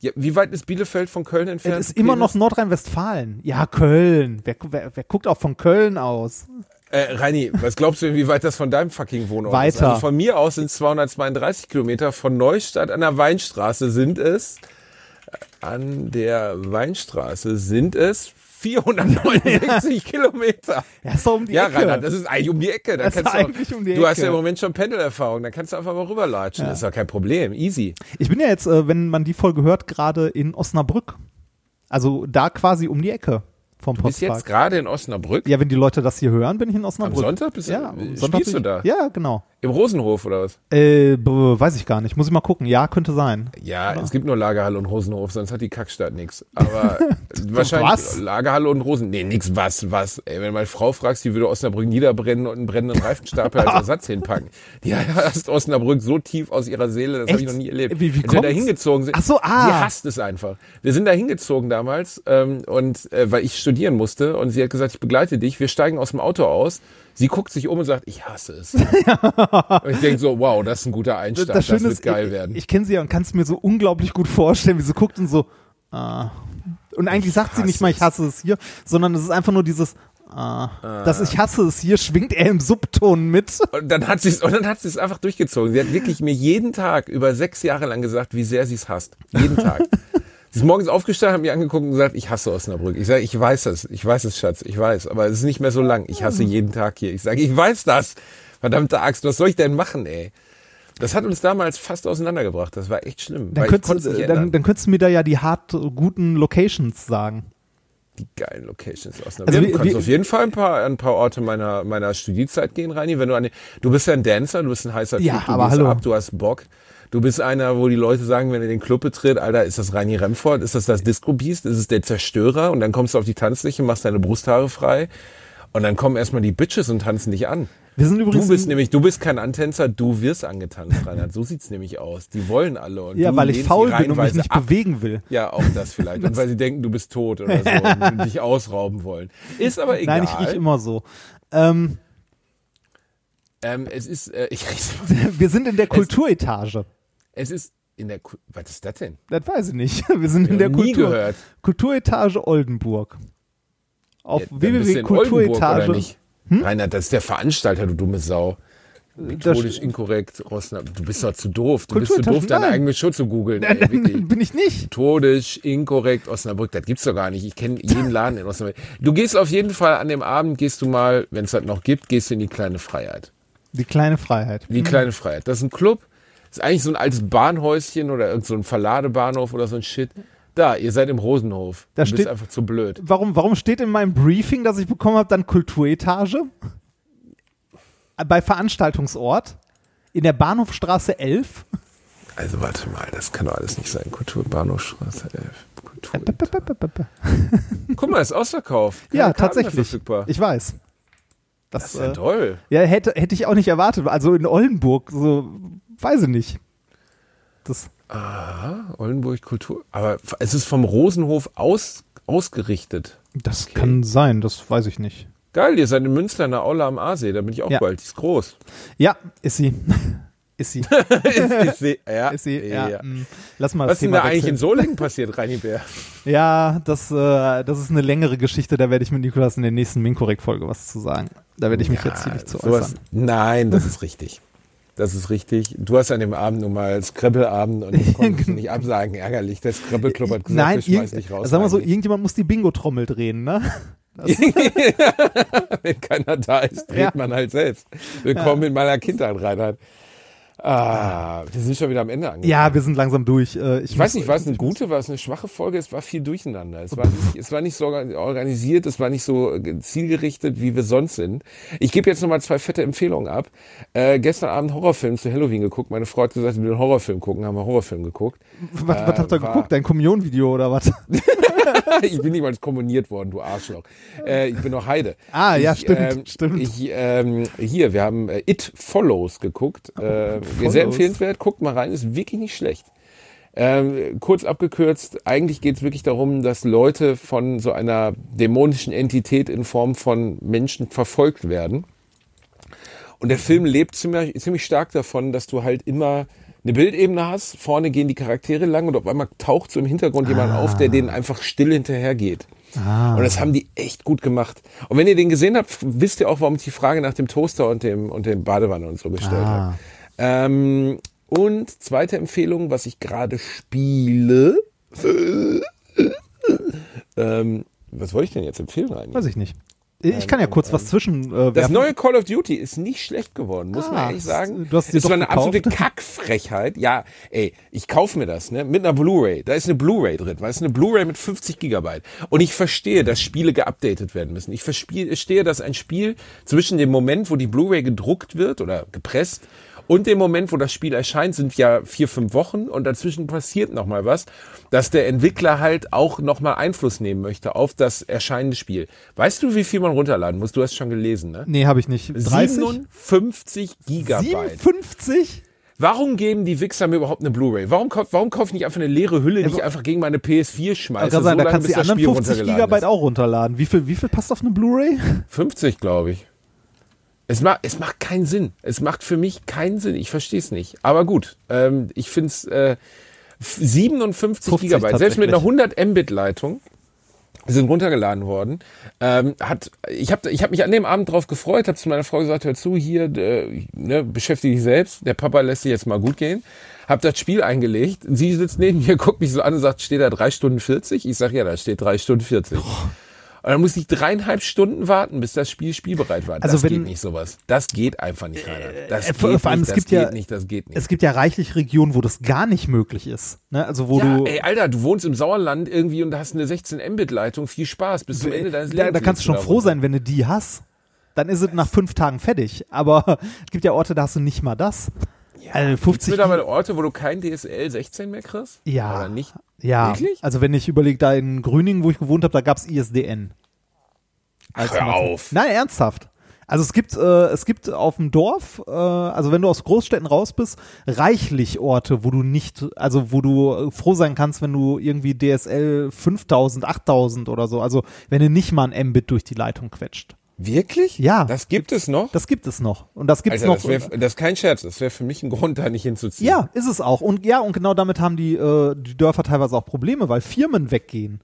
Ja, wie weit ist Bielefeld von Köln entfernt? Es ist immer noch? Nordrhein-Westfalen. Ja, Köln. Wer, wer, wer guckt auch von Köln aus? Äh, Reini, was glaubst du wie weit das von deinem fucking Wohnort ist? Weiter. Also von mir aus sind es 232 Kilometer. Von Neustadt an der Weinstraße sind es, an der Weinstraße sind es 469 Kilometer. Ja, ist doch um die Ja, Ecke. Reinhard, das ist eigentlich um die Ecke. Da Das ist kannst du, eigentlich auch, um die du hast Ecke. ja im Moment schon Pendelerfahrung, da kannst du einfach mal rüberlatschen. Das ist ja kein Problem. Easy. ich bin ja jetzt, äh, wenn man die Folge hört, gerade in Osnabrück. Also da quasi um die Ecke vom Du bist jetzt Postpark. gerade in Osnabrück. Ja, wenn die Leute das hier hören, bin ich in Am Osnabrück. Sonntag bist du, Ja, am äh, Sonntag spielst du da? Ja, genau. Im Rosenhof oder was? Äh, weiß ich gar nicht. Muss ich mal gucken. Ja, könnte sein. Ja, es gibt nur Lagerhalle und Rosenhof, sonst hat die Kackstadt nix. Aber wahrscheinlich Was? Lagerhalle und Rosen. Nee, nix was, was. Ey, wenn du meine Frau fragst, die würde Osnabrück niederbrennen und einen brennenden Reifenstapel als Ersatz hinpacken. Die hasst Osnabrück so tief aus ihrer Seele, das habe ich noch nie erlebt. Wie- wie Als wir da hingezogen sind. Ach so, ah. Sie hasst es einfach. Wir sind da hingezogen damals ähm, und äh, weil ich studieren musste und sie hat gesagt, ich begleite dich. Wir steigen aus dem Auto aus. Sie guckt sich um und sagt, ich hasse es. und ich denke so, wow, das ist ein guter Einstand. Das, Schöne wird ist, geil ich, werden. Ich kenne sie ja und kann es mir so unglaublich gut vorstellen, wie sie guckt und so. Ah. Und eigentlich sagt sie nicht mal, ich hasse es hier, sondern es ist einfach nur dieses. Ah. Das Ich hasse es hier schwingt er im Subton mit. Und dann hat sie es, und dann hat sie es einfach durchgezogen. Sie hat wirklich mir jeden Tag über sechs Jahre lang gesagt, wie sehr sie es hasst. Jeden Tag. sie ist morgens aufgestanden, hat mir angeguckt und gesagt, ich hasse Osnabrück. Ich sage, ich weiß es, ich weiß es, Schatz, ich weiß, aber es ist nicht mehr so lang. Ich hasse jeden Tag hier. Ich sage, ich weiß das. Verdammte Axt, was soll ich denn machen, ey? Das hat uns damals fast auseinandergebracht. Das war echt schlimm. Dann könntest, dann, dann könntest du mir da ja die hart guten Locations sagen. Die geilen Locations aus Also Du kannst auf jeden Fall ein paar, ein paar Orte meiner, meiner Studiezeit gehen, Reini. Wenn du an du bist ja ein Dancer, du bist ein heißer Ja, Typ, du aber hallo. ab, du hast Bock. Du bist einer, wo die Leute sagen, wenn er den Club betritt, Alter, ist das Reini Remford, ist das das Disco Beast, ist es der Zerstörer? Und dann kommst du auf die Tanzfläche, machst deine Brusthaare frei. Und dann kommen erstmal die Bitches und tanzen dich an. Wir sind übrigens. Du bist nämlich, du bist kein Antänzer, du wirst angetanzt, Reinhard. So sieht's nämlich aus. Die wollen alle. Und ja, weil ich faul bin und mich nicht ab. bewegen will. Ja, auch das vielleicht. Und weil sie denken, du bist tot oder so und dich ausrauben wollen. Ist aber egal. Nein, ich riech immer so. Ähm, ähm, es ist, äh, ich riech, wir sind in der Kulturetage. Es ist in der, Ku- was ist das denn? Das weiß ich nicht. Wir sind in Ja, der Kultur, gehört. Kulturetage Oldenburg. Auf Ja, in www.kulturetage. nicht? Reinhard, das ist der Veranstalter, du dumme Sau. Da Methodisch inkorrekt, Osnabrück. Du bist doch zu doof. Du bist zu doof, deine eigene Show zu googeln. bin ich nicht. Methodisch, inkorrekt, Osnabrück, das gibt's doch gar nicht. Ich kenne jeden Laden in Osnabrück. Du gehst auf jeden Fall an dem Abend, gehst du mal, wenn es das noch gibt, gehst du in die kleine Freiheit. Die kleine Freiheit. Die kleine Freiheit. Das ist ein Club. Das ist eigentlich so ein altes Bahnhäuschen oder irgend so ein Verladebahnhof oder so ein Shit. Da, ihr seid im Rosenhof. Da du bist steht- einfach zu blöd. Warum, warum steht in meinem Briefing, das ich bekommen habe, dann Kulturetage? Bei Veranstaltungsort in der Bahnhofstraße 11. Also warte mal, das kann doch alles nicht sein. Kulturbahnhofstraße 11. Kultur Guck mal, ist ausverkauft. Keine ja, tatsächlich. Ich weiß. Das, Das ist ja äh, toll. ja, hätte, hätte ich auch nicht erwartet. Also in Oldenburg, so, weiß ich nicht. Das, Aha, Oldenburg Kultur. Aber es ist vom Rosenhof aus, ausgerichtet. das kann sein, das weiß ich nicht. Geil, ihr seid in Münster in der Aula am Aasee. Da bin ich auch Ja. bald. Die ist groß. Ja, ist sie. ist sie. ich seh, ja, Ist sie. Ja. ja. mm. Lass mal Was ist denn da eigentlich in wechseln. Solingen passiert, Reini Bär? Ja, das, äh, das ist eine längere Geschichte. Da werde ich mit Nikolas in der nächsten Minkorrekt-Folge was zu sagen. Da werde ich mich jetzt hier nicht zu sowas- äußern. Nein, das ist richtig. Das ist richtig. Du hast an dem Abend nun mal Scrabble-Abend und ich konnte es nicht absagen. Ärgerlich. Der Scrabble-Club hat gesagt, Nein, schmeißen irgend, dich raus. sagen wir so, irgendjemand muss die Bingo-Trommel drehen, ne? Wenn keiner da ist, dreht Ja. man halt selbst. Willkommen in meiner Kindheit, Reinhard. Ah, wir sind schon wieder am Ende angekommen. Ja, wir sind langsam durch. Äh, Ich weiß nicht, war es eine gute, war es eine schwache Folge? Es war viel durcheinander. Es war nicht, es war nicht so organ- organisiert, es war nicht so äh, zielgerichtet, wie wir sonst sind. Ich gebe jetzt nochmal zwei fette Empfehlungen ab. Äh, gestern Abend Horrorfilm zu Halloween geguckt. Meine Frau hat gesagt, wir will einen Horrorfilm gucken, haben wir Horrorfilm geguckt. Was, was habt ihr Äh, war- geguckt? Dein Kommunion-Video oder was? ich bin niemals kommuniert worden, du Arschloch. Äh, ich bin noch Heide. Ah, ja, ich, stimmt, ähm, stimmt. Ich, ähm, hier, wir haben äh, It Follows geguckt. Äh, Sehr empfehlenswert, guckt mal rein, ist wirklich nicht schlecht. Ähm, kurz abgekürzt, eigentlich geht es wirklich darum, dass Leute von so einer dämonischen Entität in Form von Menschen verfolgt werden. Und der Film lebt ziemlich, ziemlich stark davon, dass du halt immer eine Bildebene hast, vorne gehen die Charaktere lang und auf einmal taucht so im Hintergrund jemand auf, der denen einfach still hinterhergeht. Und das haben die echt gut gemacht. Und wenn ihr den gesehen habt, wisst ihr auch, warum ich die Frage nach dem Toaster und dem, und dem Badewanne und so gestellt habe. Ähm, und zweite Empfehlung, was ich gerade spiele. ähm, was wollte ich denn jetzt empfehlen rein? Weiß ich nicht. Ich kann ja kurz was zwischen äh, Das neue Call of Duty ist nicht schlecht geworden, muss Ah, man ehrlich sagen. du hast es doch war eine gekauft. absolute Kackfrechheit. Ja, ey, ich kauf mir das, ne, mit einer Blu-ray. Da ist eine Blu-ray drin, weil es ist eine Blu-ray mit 50 Gigabyte. Und ich verstehe, dass Spiele geupdatet werden müssen. Ich verstehe, dass ein Spiel zwischen dem Moment, wo die Blu-ray gedruckt wird oder gepresst und dem Moment, wo das Spiel erscheint, sind ja vier, fünf Wochen und dazwischen passiert noch mal was, dass der Entwickler halt auch noch mal Einfluss nehmen möchte auf das erscheinende Spiel. Weißt du, wie viel man runterladen muss? Du hast schon gelesen, ne? Nee, habe ich nicht. 30? 57 Gigabyte. 57? Warum geben die Wichser mir überhaupt eine Blu-ray? Warum, warum kaufe ich nicht einfach eine leere Hülle, die ich einfach gegen meine PS4 schmeiße, kann sagen, so da lange, kannst du die anderen Spiel 50 runtergeladen Gigabyte ist? auch runterladen. Wie viel, wie viel passt auf eine Blu-ray? 50, glaube ich. Es, macht es macht keinen Sinn. Es macht für mich keinen Sinn. Ich verstehe es nicht. Aber gut, ähm, ich finde es äh, 57 50 Gigabyte. Selbst mit einer tatsächlich. 100 Mbit-Leitung sind runtergeladen worden. Ähm, hat, ich habe ich hab mich an dem Abend drauf gefreut, habe zu meiner Frau gesagt, hör zu, hier, äh, ne, beschäftige dich selbst. Der Papa lässt sich jetzt mal gut gehen. Hab das Spiel eingelegt. Sie sitzt neben mir, guckt mich so an und sagt, steht da drei Stunden 40? Ich sag, ja, da steht drei Stunden 40. Und dann musste ich dreieinhalb Stunden warten, bis das Spiel spielbereit war. Also das wenn- geht nicht sowas. Das geht einfach nicht, Rainer. Das Äh, geht vor- vor allem, nicht, es das gibt geht ja- nicht, das geht nicht. Es gibt ja reichlich Regionen, wo das gar nicht möglich ist. Ne? Also wo ja, du. ey, Alter, du wohnst im Sauerland irgendwie und hast eine 16 Mbit-Leitung. Viel Spaß bis zum Ende deines da, Lebens. da kannst du schon froh da sein, wenn du die hast. Dann ist es nach fünf Tagen fertig. Aber es gibt ja Orte, da hast du nicht mal das. also Gibt's 50 mittlerweile Orte, wo du kein DSL 16 mehr kriegst? Ja. Oder nicht? Ja, Wirklich? also wenn ich überlege, da in Grüningen, wo ich gewohnt habe, da gab's ISDN. Als Hör auf. Nein, ernsthaft. Also es gibt, äh, es gibt auf dem Dorf, äh, also wenn du aus Großstädten raus bist, reichlich Orte, wo du nicht, also wo du äh, froh sein kannst, wenn du irgendwie DSL 5000, 8000 oder so, also wenn du nicht mal ein Mbit durch die Leitung quetscht. Wirklich? Ja. Das gibt es noch? Das gibt es noch. Und das gibt's Alter, noch. das, wär, das ist kein Scherz. Das wäre für mich ein Grund, da nicht hinzuziehen. Ja, ist es auch. Und ja, und genau damit haben die, äh, die Dörfer teilweise auch Probleme, weil Firmen weggehen.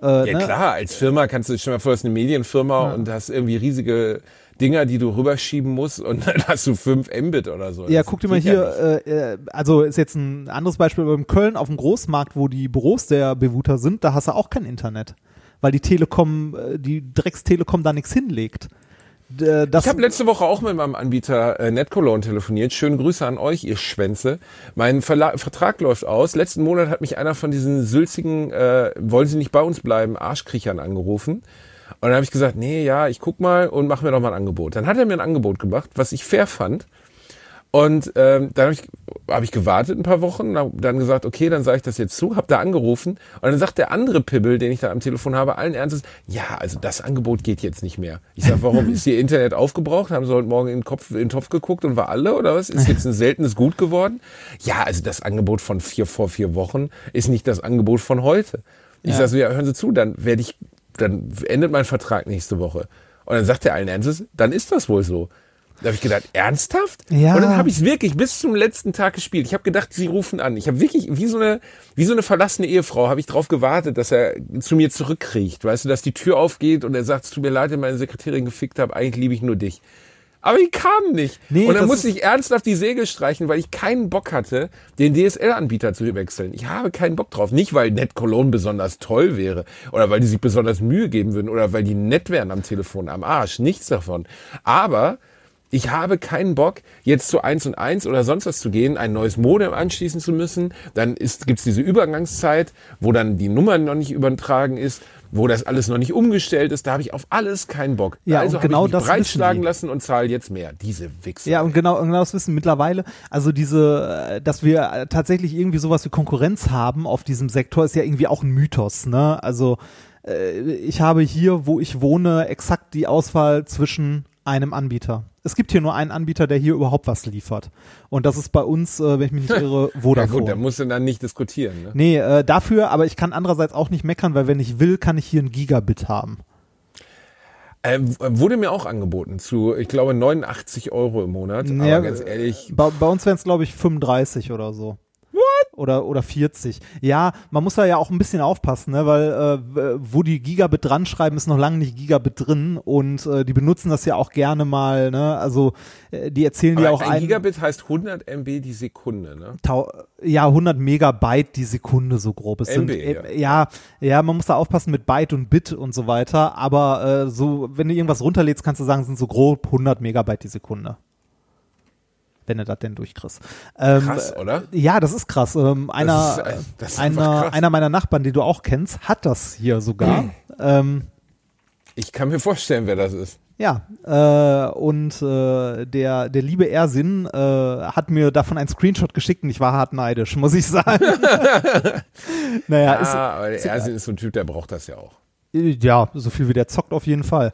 Äh, Ja ne? klar, als Firma kannst du, stell dir mal vor, das ist eine Medienfirma und hast irgendwie riesige Dinger, die du rüberschieben musst und dann hast du 5 Mbit oder so. Ja, Das guck dir mal ja hier, äh, äh, also ist jetzt ein anderes Beispiel, aber in Köln auf dem Großmarkt, wo die Büros der Bewuter sind, da hast du auch kein Internet. Weil die Telekom, äh, die Drecks-Telekom da nichts hinlegt. D- Das, Ich habe letzte Woche auch mit meinem Anbieter äh, NetCologne telefoniert. Schöne Grüße an euch, ihr Schwänze. Mein Verla Vertrag läuft aus. Letzten Monat hat mich einer von diesen sülzigen, äh, wollen Sie nicht bei uns bleiben, Arschkriechern angerufen. Und dann habe ich gesagt, nee, ja, ich guck mal und mach mir doch mal ein Angebot. Dann hat er mir ein Angebot gemacht, was ich fair fand. Und ähm, dann habe ich, hab ich gewartet ein paar Wochen, hab dann gesagt, okay, dann sage ich das jetzt zu, habe da angerufen und dann sagt der andere Pibbel, den ich da am Telefon habe, allen Ernstes, ja, also das Angebot geht jetzt nicht mehr. Ich sage, warum? Ist Ihr Internet aufgebraucht? Haben Sie heute Morgen in den, Kopf, in den Topf geguckt und war alle oder was? Ist jetzt ein seltenes Gut geworden? Ja, also das Angebot von vier vor vier Wochen ist nicht das Angebot von heute. Ich sage so, ja, hören Sie zu, dann werde ich, dann endet mein Vertrag nächste Woche. Und dann sagt er allen Ernstes, dann ist das wohl so. Da habe ich gedacht, ernsthaft? Ja. Und dann habe ich es wirklich bis zum letzten Tag gespielt. Ich habe gedacht, sie rufen an. Ich habe wirklich, wie so eine, wie so eine verlassene Ehefrau, habe ich drauf gewartet, dass er zu mir zurückkriecht. Weißt du, dass die Tür aufgeht und er sagt, es tut mir leid, ich meine Sekretärin gefickt habe, eigentlich liebe ich nur dich. Aber die kamen nicht. Nee, und dann musste ich ernsthaft die Segel streichen, weil ich keinen Bock hatte, den DSL-Anbieter zu wechseln. Ich habe keinen Bock drauf. Nicht, weil Net Cologne besonders toll wäre oder weil die sich besonders Mühe geben würden oder weil die nett wären am Telefon, am Arsch. Nichts davon. Aber Ich habe keinen Bock, jetzt zu 1 und 1 oder sonst was zu gehen, ein neues Modem anschließen zu müssen. Dann ist, gibt's diese Übergangszeit, wo dann die Nummer noch nicht übertragen ist, wo das alles noch nicht umgestellt ist. Da habe ich auf alles keinen Bock. Ja, also und genau habe ich mich breitschlagen lassen und zahle jetzt mehr. Diese Wichser. Ja, und genau, genau das wissen mittlerweile. Also diese, äh, dass wir äh, tatsächlich irgendwie sowas wie Konkurrenz haben auf diesem Sektor, ist ja irgendwie auch ein Mythos, ne? Also äh, ich habe hier, wo ich wohne, exakt die Auswahl zwischen einem Anbieter. Es gibt hier nur einen Anbieter, der hier überhaupt was liefert. Und das ist bei uns, äh, wenn ich mich nicht irre, ja Vodafone. gut, da musst du dann nicht diskutieren. Ne? nee, äh, dafür, aber ich kann andererseits auch nicht meckern, weil wenn ich will, kann ich hier ein Gigabit haben. Äh, wurde mir auch angeboten zu, ich glaube, 89 Euro im Monat. Ja, aber ganz ehrlich, Bei, bei uns wären es, glaube ich, 35 oder so. Oder, oder 40. Ja, man muss da ja auch ein bisschen aufpassen, ne? weil äh, wo die Gigabit dran schreiben, ist noch lange nicht Gigabit drin und äh, die benutzen das ja auch gerne mal, ne? Also äh, die erzählen aber auch ein ein, Gigabit heißt 100 MB die Sekunde. Ne? Ja 100 Megabyte die Sekunde so grob. Es MB, sind, äh, ja, ja, man muss da aufpassen mit Byte und Bit und so weiter, aber äh, so, wenn du irgendwas runterlädst, kannst du sagen, sind so grob 100 Megabyte die Sekunde. Wenn du das denn durchkriegst. Ähm, Krass, oder? Ja, das ist krass. Ähm, einer, ist, äh, das ist einer, krass. einer meiner Nachbarn, den du auch kennst, hat das hier sogar. ähm, Ich kann mir vorstellen, wer das ist. ja, äh, und äh, der, der liebe Ersin äh, hat mir davon einen Screenshot geschickt und ich war hart neidisch, muss ich sagen. naja, ist, ah, aber der Ersin ist so ein Typ, der braucht das ja auch. ja, so viel wie der zockt auf jeden Fall.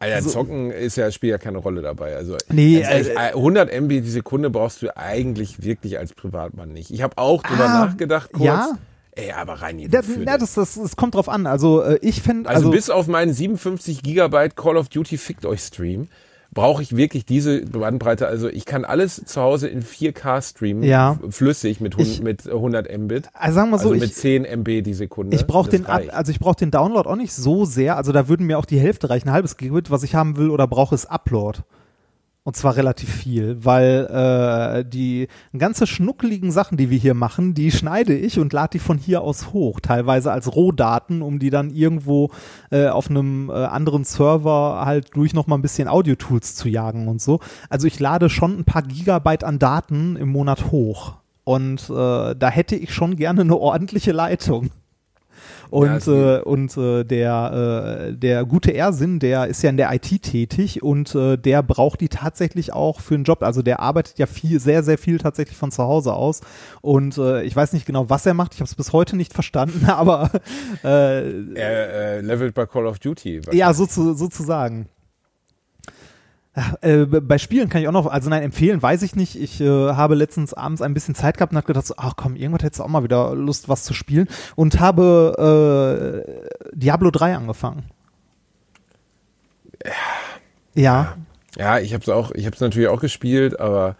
Alter, Zocken ist ja, spielt ja keine Rolle dabei. Also, Nee, ehrlich, äh, 100 MB die Sekunde brauchst du eigentlich wirklich als Privatmann nicht. Ich habe auch drüber Ah, nachgedacht kurz. ja. Ey, aber rein Das, na, das, das, das kommt drauf an. Also äh, ich finde, Also, also, bis auf meinen 57 Gigabyte Call of Duty Fickt euch Stream brauche ich wirklich diese Bandbreite. Also ich kann alles zu Hause in 4K streamen, Ja. flüssig mit, Ich- mit 100 Mbit. also sagen wir so, Also ich, mit 10 MB die Sekunde. Ich brauche den, reicht. also ich brauche den Download auch nicht so sehr. Also da würden mir auch die Hälfte reichen, ein halbes Gigabit. Was ich haben will oder brauche, ist Upload. Und zwar relativ viel, weil äh, die ganze schnuckeligen Sachen, die wir hier machen, die schneide ich und lade die von hier aus hoch, teilweise als Rohdaten, um die dann irgendwo äh, auf einem äh, anderen Server halt durch noch mal ein bisschen Audio-Tools zu jagen und so. Also ich lade schon ein paar Gigabyte an Daten im Monat hoch. Und äh, da hätte ich schon gerne eine ordentliche Leitung. Und, Ja, es äh, und äh, der, äh, der gute Ersin, der ist ja in der IT tätig und äh, der braucht die tatsächlich auch für einen Job. Also der arbeitet ja viel, sehr, sehr viel tatsächlich von zu Hause aus. Und äh, ich weiß nicht genau, was er macht. Ich habe es bis heute nicht verstanden, aber äh, Er äh, levelt bei Call of Duty. ja, so zu, sozusagen. Ja, Äh, bei Spielen kann ich auch noch, also nein, empfehlen weiß ich nicht. Ich äh, habe letztens abends ein bisschen Zeit gehabt und habe gedacht, so, ach komm, irgendwas hättest du auch mal wieder Lust, was zu spielen. Und habe äh, Diablo 3 angefangen. Ja. Ja, ich habe es auch, ich habe es natürlich auch gespielt, aber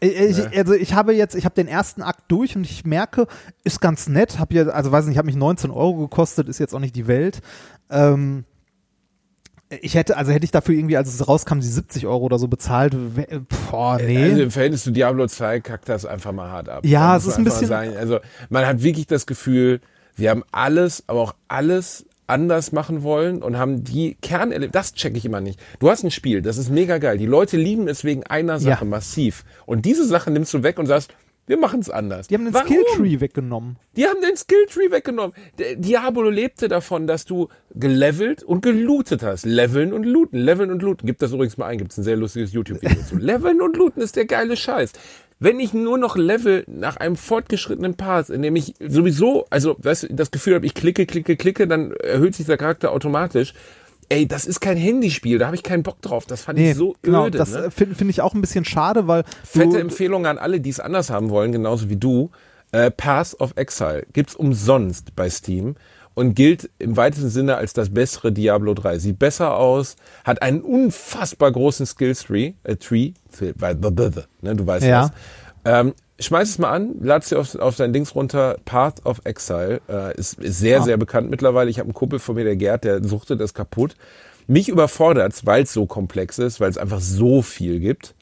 Ich, ich, also ich habe jetzt, ich habe den ersten Akt durch und ich merke, ist ganz nett. Hab ja, also weiß nicht, hat mich 19 Euro gekostet, ist jetzt auch nicht die Welt. Ähm, ich hätte, also hätte ich dafür irgendwie, als es rauskam, die 70 Euro oder so bezahlt. Boah, nee. also im Verhältnis zu Diablo 2 kackt das einfach mal hart ab. Ja, es ist ein bisschen- Sagen. Also man hat wirklich das Gefühl, wir haben alles, aber auch alles anders machen wollen und haben die Kernelemente, das checke ich immer nicht. Du hast ein Spiel, das ist mega geil. Die Leute lieben es wegen einer Sache Ja. massiv. Und diese Sache nimmst du weg und sagst, wir machen es anders. Die haben den Warum? Skilltree weggenommen. Die haben den Skilltree weggenommen. Der Diablo lebte davon, dass du gelevelt und gelootet hast. Leveln und looten, leveln und looten. Gib das übrigens mal ein, gibt's ein sehr lustiges YouTube-Video zu. Leveln und looten ist der geile Scheiß. Wenn ich nur noch level nach einem fortgeschrittenen Part, in dem ich sowieso, also weißt, das Gefühl habe, ich klicke, klicke, klicke, dann erhöht sich der Charakter automatisch. Ey, das ist kein Handyspiel, da habe ich keinen Bock drauf. Das fand ich so genau, öde. das ne? finde find ich auch ein bisschen schade, weil Fette Empfehlung an alle, die es anders haben wollen, genauso wie du. Äh, Path of Exile gibt's umsonst bei Steam und gilt im weitesten Sinne als das bessere Diablo 3. Sieht besser aus, hat einen unfassbar großen äh, Tree, the, the, ne, du weißt Ja. was. Ähm, schmeiß es mal an, lad's dir auf, auf dein Dings runter. Path of Exile äh, ist, ist sehr, Ah. sehr bekannt mittlerweile. Ich habe einen Kumpel von mir, der Gerd, der suchtet das kaputt. Mich überfordert's, weil es so komplex ist, weil es einfach so viel gibt.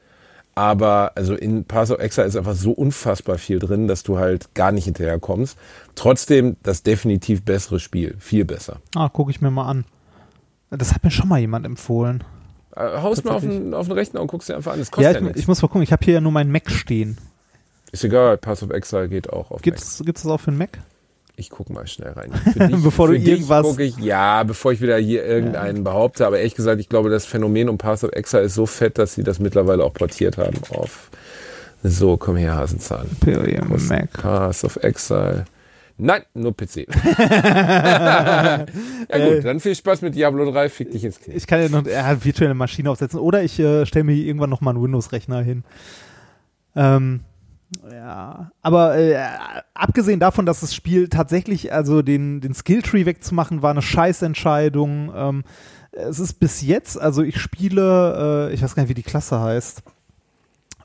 Aber also in Path of Exile ist einfach so unfassbar viel drin, dass du halt gar nicht hinterherkommst. Trotzdem das definitiv bessere Spiel. Viel besser. ah, gucke ich mir mal an. Das hat mir schon mal jemand empfohlen. Äh, Haust mal auf den, auf den Rechner und guckst dir einfach an. Das kostet Ja, ja, ich, nichts. ich muss mal gucken. Ich habe hier ja nur meinen Mac stehen. Ist egal, Pass of Exile geht auch auf Mac. Gibt's, gibt's das auch für einen Mac? Ich guck mal schnell rein. Dich, Bevor du irgendwas- ich, ja, bevor ich wieder hier irgendeinen behaupte. Aber ehrlich gesagt, ich glaube, das Phänomen um Pass of Exile ist so fett, dass sie das mittlerweile auch portiert haben auf. So, komm her, Hasenzahn. Ist Mac. Pass of Exile. Nein, nur PC. ja gut, dann viel Spaß mit Diablo 3, fick dich ins Knie. Ich kann ja noch eine virtuelle Maschine aufsetzen oder ich äh, stelle mir irgendwann noch mal einen Windows-Rechner hin. Ähm, ja, aber äh, abgesehen davon, dass das Spiel tatsächlich, also den, den Skilltree wegzumachen, war eine Scheißentscheidung. Ähm, es ist bis jetzt, also ich spiele, äh, ich weiß gar nicht, wie die Klasse heißt.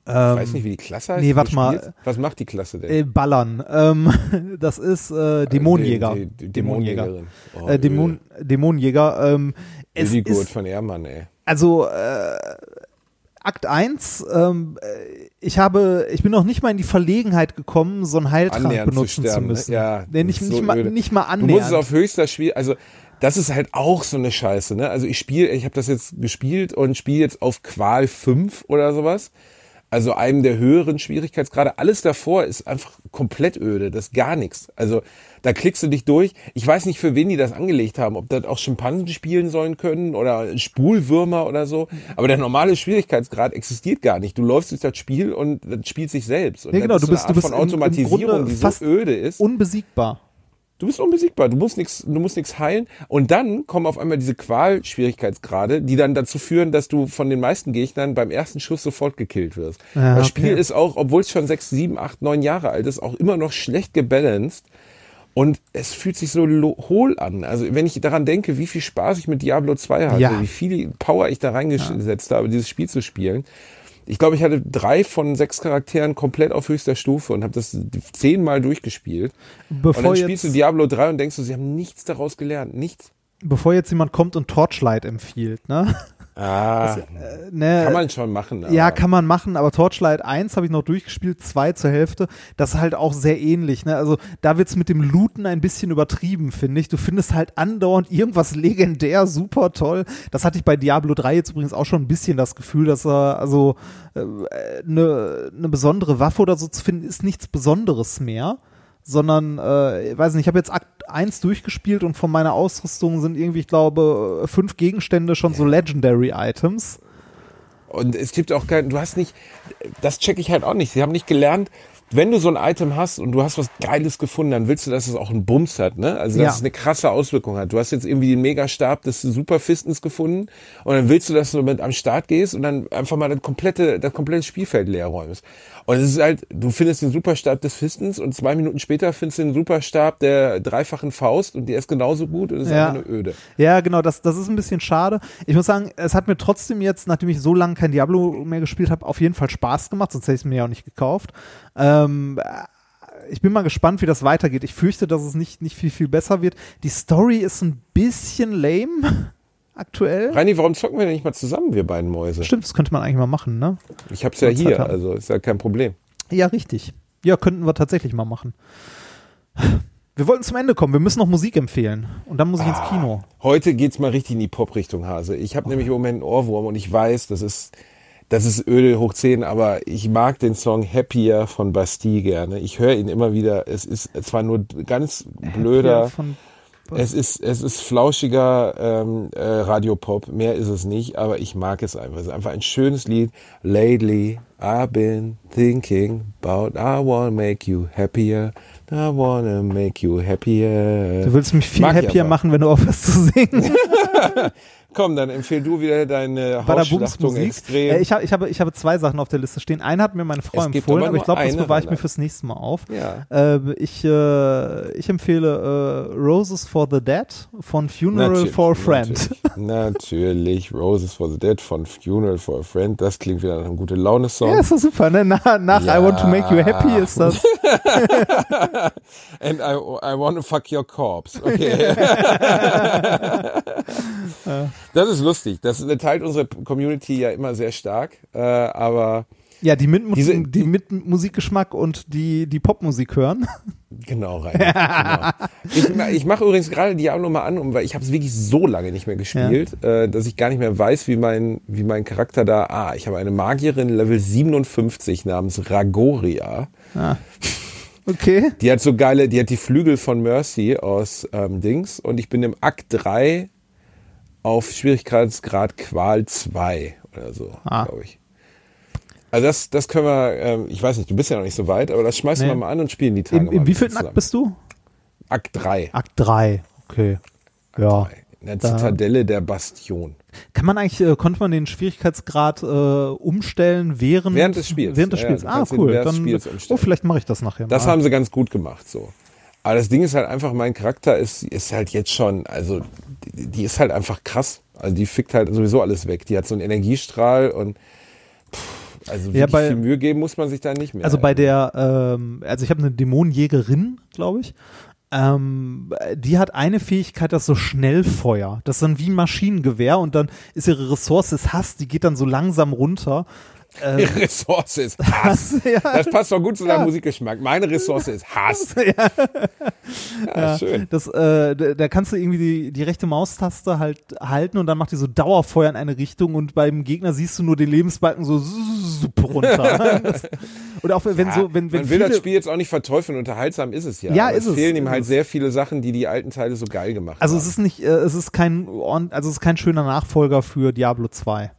Ich Ähm, weiß nicht, wie die Klasse heißt. nee, warte mal. Was macht die Klasse denn? äh, Ballern. Ähm, das ist äh, Dämonenjäger. Die, die, die Dämonenjäger. Dämonenjägerin. Oh, Äh, Dämon, Dämonenjäger. Ähm, Es ist, von Ehrmann, ey. also äh, Akt 1, ähm, äh, ich habe, ich bin noch nicht mal in die Verlegenheit gekommen, so einen Heiltrank Annähernd zu benutzen zu, sterben, ne? müssen. Ja, nee, nicht, ist nicht, so mal, nicht mal Du annähernd. musst es auf höchster Spiel, also das ist halt auch so eine Scheiße, ne? Also ich spiele, ich habe das jetzt gespielt und spiele jetzt auf Qual 5 oder sowas. Also einem der höheren Schwierigkeitsgrade. Alles davor ist einfach komplett öde, das ist gar nichts. Also da klickst du dich durch. Ich weiß nicht, für wen die das angelegt haben, ob das auch Schimpansen spielen sollen können oder Spulwürmer oder so. Aber der normale Schwierigkeitsgrad existiert gar nicht. Du läufst durch das Spiel und das spielt sich selbst. Und Ja, das genau, ist du bist- Art du bist von Automatisierung, die so öde ist. Unbesiegbar. Du bist unbesiegbar, du musst nichts, du musst nichts heilen. Und dann kommen auf einmal diese Qual-Schwierigkeitsgrade, die dann dazu führen, dass du von den meisten Gegnern beim ersten Schuss sofort gekillt wirst. Ja, das okay. Spiel ist auch, obwohl es schon sechs, sieben, acht, neun Jahre alt ist, auch immer noch schlecht gebalanced. Und es fühlt sich so hohl an. Also wenn ich daran denke, wie viel Spaß ich mit Diablo 2 hatte, Ja. wie viel Power ich da reingesetzt habe, dieses Spiel zu spielen. Ich glaube, ich hatte drei von sechs Charakteren komplett auf höchster Stufe und habe das zehnmal durchgespielt. und Bevor dann jetzt, spielst du Diablo 3 und denkst du, sie haben nichts daraus gelernt. Nichts. bevor jetzt jemand kommt und Torchlight empfiehlt, ne? Ah, ne kann man schon machen. Aber Ja, kann man machen, aber Torchlight 1 habe ich noch durchgespielt, 2 zur Hälfte. Das ist halt auch sehr ähnlich. Ne? Also da wird's mit dem Looten ein bisschen übertrieben, finde ich. Du findest halt andauernd irgendwas legendär, super toll. Das hatte ich bei Diablo 3 jetzt übrigens auch schon ein bisschen das Gefühl, dass er, also eine äh, ne ne besondere Waffe oder so zu finden, ist nichts Besonderes mehr. Sondern, äh, ich weiß nicht, ich habe jetzt Akt 1 durchgespielt und von meiner Ausrüstung sind irgendwie, ich glaube, fünf Gegenstände schon so Legendary Items. Und es gibt auch kein, du hast nicht, das checke ich halt auch nicht. Sie haben nicht gelernt, wenn du so ein Item hast und du hast was Geiles gefunden, dann willst du, dass es auch einen Bums hat, ne? Also, dass Ja. es eine krasse Auswirkung hat. Du hast jetzt irgendwie den Megastab des Superfistens gefunden und dann willst du, dass du mit am Start gehst und dann einfach mal das komplette, das komplette Spielfeld leer räumst. Und es ist halt, du findest den Superstab des Fistens und zwei Minuten später findest du den Superstab der dreifachen Faust und der ist genauso gut und ist Ja. einfach eine Öde. Ja, genau, das, das ist ein bisschen schade. Ich muss sagen, es hat mir trotzdem jetzt, nachdem ich so lange kein Diablo mehr gespielt habe, auf jeden Fall Spaß gemacht, sonst hätte ich es mir ja auch nicht gekauft. Ähm, ich bin mal gespannt, wie das weitergeht. Ich fürchte, dass es nicht, nicht viel, viel besser wird. Die Story ist ein bisschen lame aktuell. Reini, warum zocken wir denn nicht mal zusammen, wir beiden Mäuse? Stimmt, das könnte man eigentlich mal machen, ne? Ich hab's ja Zeit hier, also ist ja kein Problem. Ja, richtig. Ja, könnten wir tatsächlich mal machen. Wir wollten zum Ende kommen. Wir müssen noch Musik empfehlen. Und dann muss ich Ah. ins Kino. Heute geht's mal richtig in die Pop-Richtung, Hase. Ich habe nämlich im Moment einen Ohrwurm und ich weiß, das ist, das ist öde hoch 10, aber ich mag den Song Happier von Bastille gerne. Ich höre ihn immer wieder. Es ist zwar nur ganz blöder, Von, es ist, es ist flauschiger ähm, äh, Radiopop, mehr ist es nicht, aber ich mag es einfach. Es ist einfach ein schönes Lied. Lately, I've been thinking about I wanna make you happier. I wanna make you happier. du willst mich viel Mag happier machen, wenn du aufhörst zu singen. Komm, dann empfehl du wieder deine Hausschlachtung extrem. Äh, ich, habe, ich, habe, ich habe zwei Sachen auf der Liste stehen. Eine hat mir meine Frau empfohlen, aber aber ich glaube, das bewahre ich mir fürs nächste Mal auf. ja. Äh, ich, äh, ich empfehle äh, Roses for the Dead von Funeral Natürlich, for a Friend. Natürlich, natürlich. Roses for the Dead von Funeral for a Friend. Das klingt wieder nach einem gute Laune-Song. Ja, ist doch super, ne? Nach, nach Ja. I Want to Make You Happy ist das. And I, I want to fuck your corpse. Okay. das ist lustig. Das teilt unsere Community ja immer sehr stark. Äh, aber Ja, die mit, Diese- die mit Musikgeschmack und die, die Popmusik hören. Genau, rein. genau. Ich, ich mache übrigens gerade Diablo mal an, um, weil ich habe es wirklich so lange nicht mehr gespielt, äh, dass ich gar nicht mehr weiß, wie mein, wie mein Charakter da. Ah, ich habe eine Magierin Level 57 namens Ragoria. Okay. Die hat so geile, die hat die Flügel von Mercy aus ähm, Dings und ich bin im Akt 3 auf Schwierigkeitsgrad Qual 2 oder so, Ah. glaube ich. Also das, das können wir, ähm, ich weiß nicht, du bist ja noch nicht so weit, aber das schmeißen Nee. wir mal an und spielen die Tage Im, mal im wievielten Akt bist du? Akt 3. Akt 3. Okay. Ja. In der Zitadelle der Bastion. Kann man eigentlich, äh, konnte man den Schwierigkeitsgrad äh, umstellen während, Während des Spiels. Während des Ja, Spiels. du ah, cool. Dann, oh, vielleicht mache ich das nachher Das mal. haben sie ganz gut gemacht, so. Aber das Ding ist halt einfach, mein Charakter ist, ist halt jetzt schon, also die, die ist halt einfach krass. Also die fickt halt sowieso alles weg. Die hat so einen Energiestrahl und pff, also Ja, wirklich bei- viel Mühe geben muss man sich da nicht mehr. Also bei der, ähm, also ich habe eine Dämonenjägerin, glaube ich. Ähm, die hat eine Fähigkeit, das so Schnellfeuer. Das ist dann wie ein Maschinengewehr und dann ist ihre Ressource ist Hass, die geht dann so langsam runter. Ihre Ressource ist Hass. ja. Das passt doch gut zu deinem Ja. Musikgeschmack. Meine Ressource ist Hass. Ja, schön. Das, äh, da, kannst du irgendwie die, die rechte Maustaste halt halten und dann macht die so Dauerfeuer in eine Richtung und beim Gegner siehst du nur den Lebensbalken so zup runter. Das- und auch wenn Ja, so, wenn, wenn man will das Spiel jetzt auch nicht verteufeln, unterhaltsam ist es ja. Ja, ist es fehlen ihm halt sehr viele Sachen, die die alten Teile so geil gemacht also haben. es ist nicht, äh, es ist kein, also es ist kein schöner Nachfolger für Diablo 2.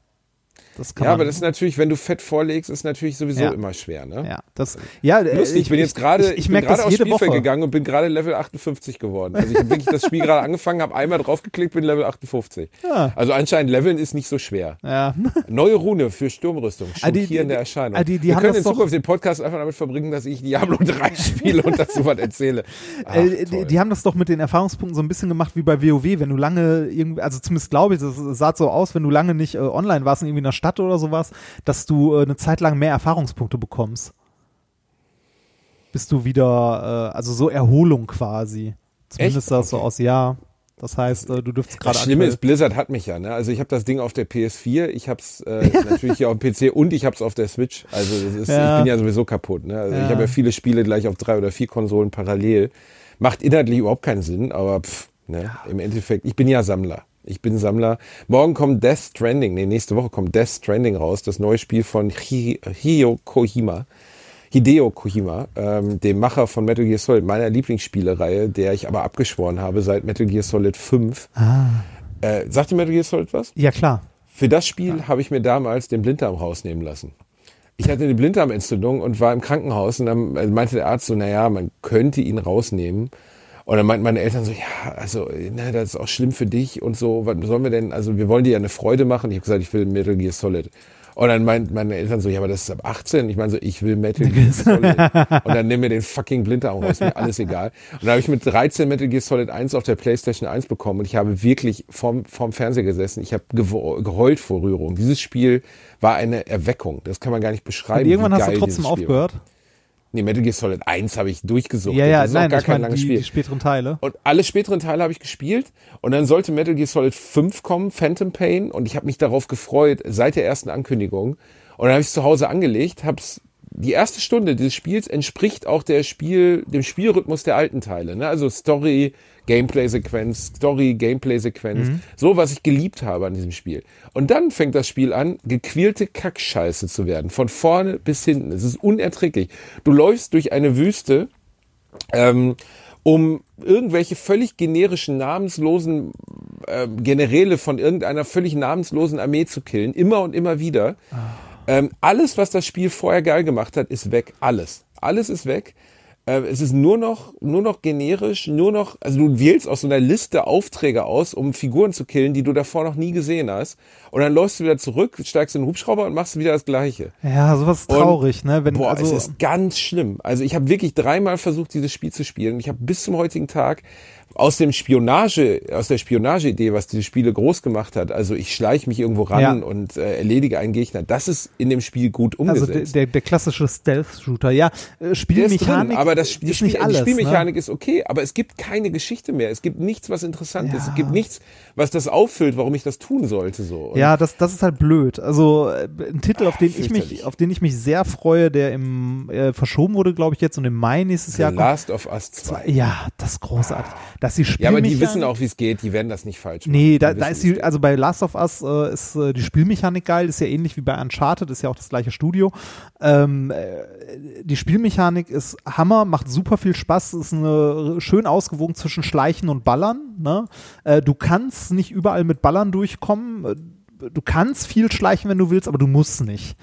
Das kann ja, aber das ist natürlich, wenn du fett vorlegst, ist natürlich sowieso Ja. immer schwer, ne? ja, das, ja, äh, Lustig, ich, bin jetzt gerade, ich, ich, ich, bin gerade aufs Spielfeld Woche. gegangen und bin gerade Level 58 geworden. Also ich habe wirklich das Spiel gerade angefangen, habe einmal draufgeklickt, bin Level 58. Ja. Also anscheinend Leveln ist nicht so schwer. Ja. Neue Rune für Sturmrüstung, Ah, schockierende die- Erscheinung. ah, die- die Wir können in Zukunft den Podcast einfach damit verbringen, dass ich Diablo 3 spiele und dazu was erzähle. Ach, Äh, die, die haben das doch mit den Erfahrungspunkten so ein bisschen gemacht wie bei WoW, wenn du lange irgendwie, also zumindest glaube ich, das sah so aus, wenn du lange nicht äh, online warst, irgendwie in der Stadt oder sowas, dass du äh, eine Zeit lang mehr Erfahrungspunkte bekommst. Bist du wieder, äh, also so Erholung quasi. Zumindest sah es so aus, ja. Das heißt, äh, du dürftest gerade Das Schlimme ist, Blizzard hat mich ja. Ne? Also ich habe das Ding auf der PS4, ich habe es äh, natürlich hier auf dem PC und ich habe es auf der Switch. Also ist, Ja. ich bin ja sowieso kaputt. Ne? Also Ja. ich habe ja viele Spiele gleich auf drei oder vier Konsolen parallel. Macht inhaltlich überhaupt keinen Sinn, aber pff, ne? im Endeffekt, ich bin ja Sammler. Ich bin Sammler. Morgen kommt Death Stranding, nee, nächste Woche kommt Death Stranding raus, das neue Spiel von Hi- Hideo Kojima. Hideo Kojima, ähm, dem Macher von Metal Gear Solid, meiner Lieblingsspielereihe, der ich aber abgeschworen habe seit Metal Gear Solid 5. Äh, sagt dir Metal Gear Solid was? Ja, klar. Für das Spiel habe ich mir damals den Blinddarm rausnehmen lassen. Ich hatte eine Blinddarmentzündung und war im Krankenhaus und dann meinte der Arzt so, naja, man könnte ihn rausnehmen. Und dann meinten meine Eltern so, ja, also, ne, das ist auch schlimm für dich und so, was sollen wir denn, also wir wollen dir ja eine Freude machen. Ich habe gesagt, ich will Metal Gear Solid. Und dann meinten meine Eltern so, ja, aber das ist ab 18. Ich meine so, ich will Metal Gear Solid. Und dann nimm mir den fucking Blinddarm raus, mir alles egal. Und dann habe ich mit 13 Metal Gear Solid 1 auf der Playstation 1 bekommen und ich habe wirklich vorm, vorm Fernseher gesessen. Ich habe geheult vor Rührung. Dieses Spiel war eine Erweckung. Das kann man gar nicht beschreiben. Und irgendwann hast du trotzdem Spiel war. Nee, Metal Gear Solid 1 habe ich durchgesucht. Ja, ja, das ist nein, gar ich kein langes die, Spiel. die späteren Teile. Und alle späteren Teile habe ich gespielt. Und dann sollte Metal Gear Solid 5 kommen, Phantom Pain. Und ich habe mich darauf gefreut, seit der ersten Ankündigung. Und dann habe ich es zu Hause angelegt, hab's die erste Stunde dieses Spiels entspricht auch der Spiel, dem Spielrhythmus der alten Teile. Ne? Also Story, Gameplay-Sequenz, Story, Gameplay-Sequenz. So, was ich geliebt habe an diesem Spiel. Und dann fängt das Spiel an, gequälte Kackscheiße zu werden. Von vorne bis hinten. Es ist unerträglich. Du läufst durch eine Wüste, ähm, um irgendwelche völlig generischen, namenslosen äh, Generäle von irgendeiner völlig namenslosen Armee zu killen, immer und immer wieder. Ähm, alles, was das Spiel vorher geil gemacht hat, ist weg. Alles. Alles ist weg. Äh, es ist nur noch, nur noch generisch, nur noch, also du wählst aus so einer Liste Aufträge aus, um Figuren zu killen, die du davor noch nie gesehen hast. Und dann läufst du wieder zurück, steigst in den Hubschrauber und machst wieder das Gleiche. Ja, sowas ist Und- traurig, ne? Wenn, Boah, also, es ist ganz schlimm. Also ich habe wirklich dreimal versucht, dieses Spiel zu spielen. Ich habe bis zum heutigen Tag aus dem Spionage, aus der Spionageidee, was diese Spiele groß gemacht hat, also ich schleiche mich irgendwo ran Ja. und äh, erledige einen Gegner, das ist in dem Spiel gut also der, umgesetzt. der, der klassische Stealth-Shooter, ja, äh, ist drin, Spielmechanik. aber das, die, ist Spiel, nicht alles, die ne? Spielmechanik ist okay, aber es gibt keine Geschichte mehr. Es gibt nichts, was interessant ist. Ja. Es gibt nichts, was das auffüllt, warum ich das tun sollte. So. Und Ja, das, das ist halt blöd. Also äh, ein Titel, auf den ich mich, auf den ich mich sehr freue, der im äh, verschoben wurde, glaube ich jetzt und im Mai nächstes The Jahr kommt. Last of Us 2. Ja, das ist großartig. Dass die Ja, aber die Spielmechanik- wissen auch, wie es geht. Die werden das nicht falsch machen. Nee, da, da ist die, also bei Last of Us äh, ist äh, die Spielmechanik geil, ist ja ähnlich wie bei Uncharted, ist ja auch das gleiche Studio. Ähm, äh, die Spielmechanik ist Hammer, macht super viel Spaß, ist eine schön ausgewogen zwischen Schleichen und Ballern. Ne? Äh, du kannst nicht überall mit Ballern durchkommen. Äh, Du kannst viel schleichen, wenn du willst, aber du musst nicht.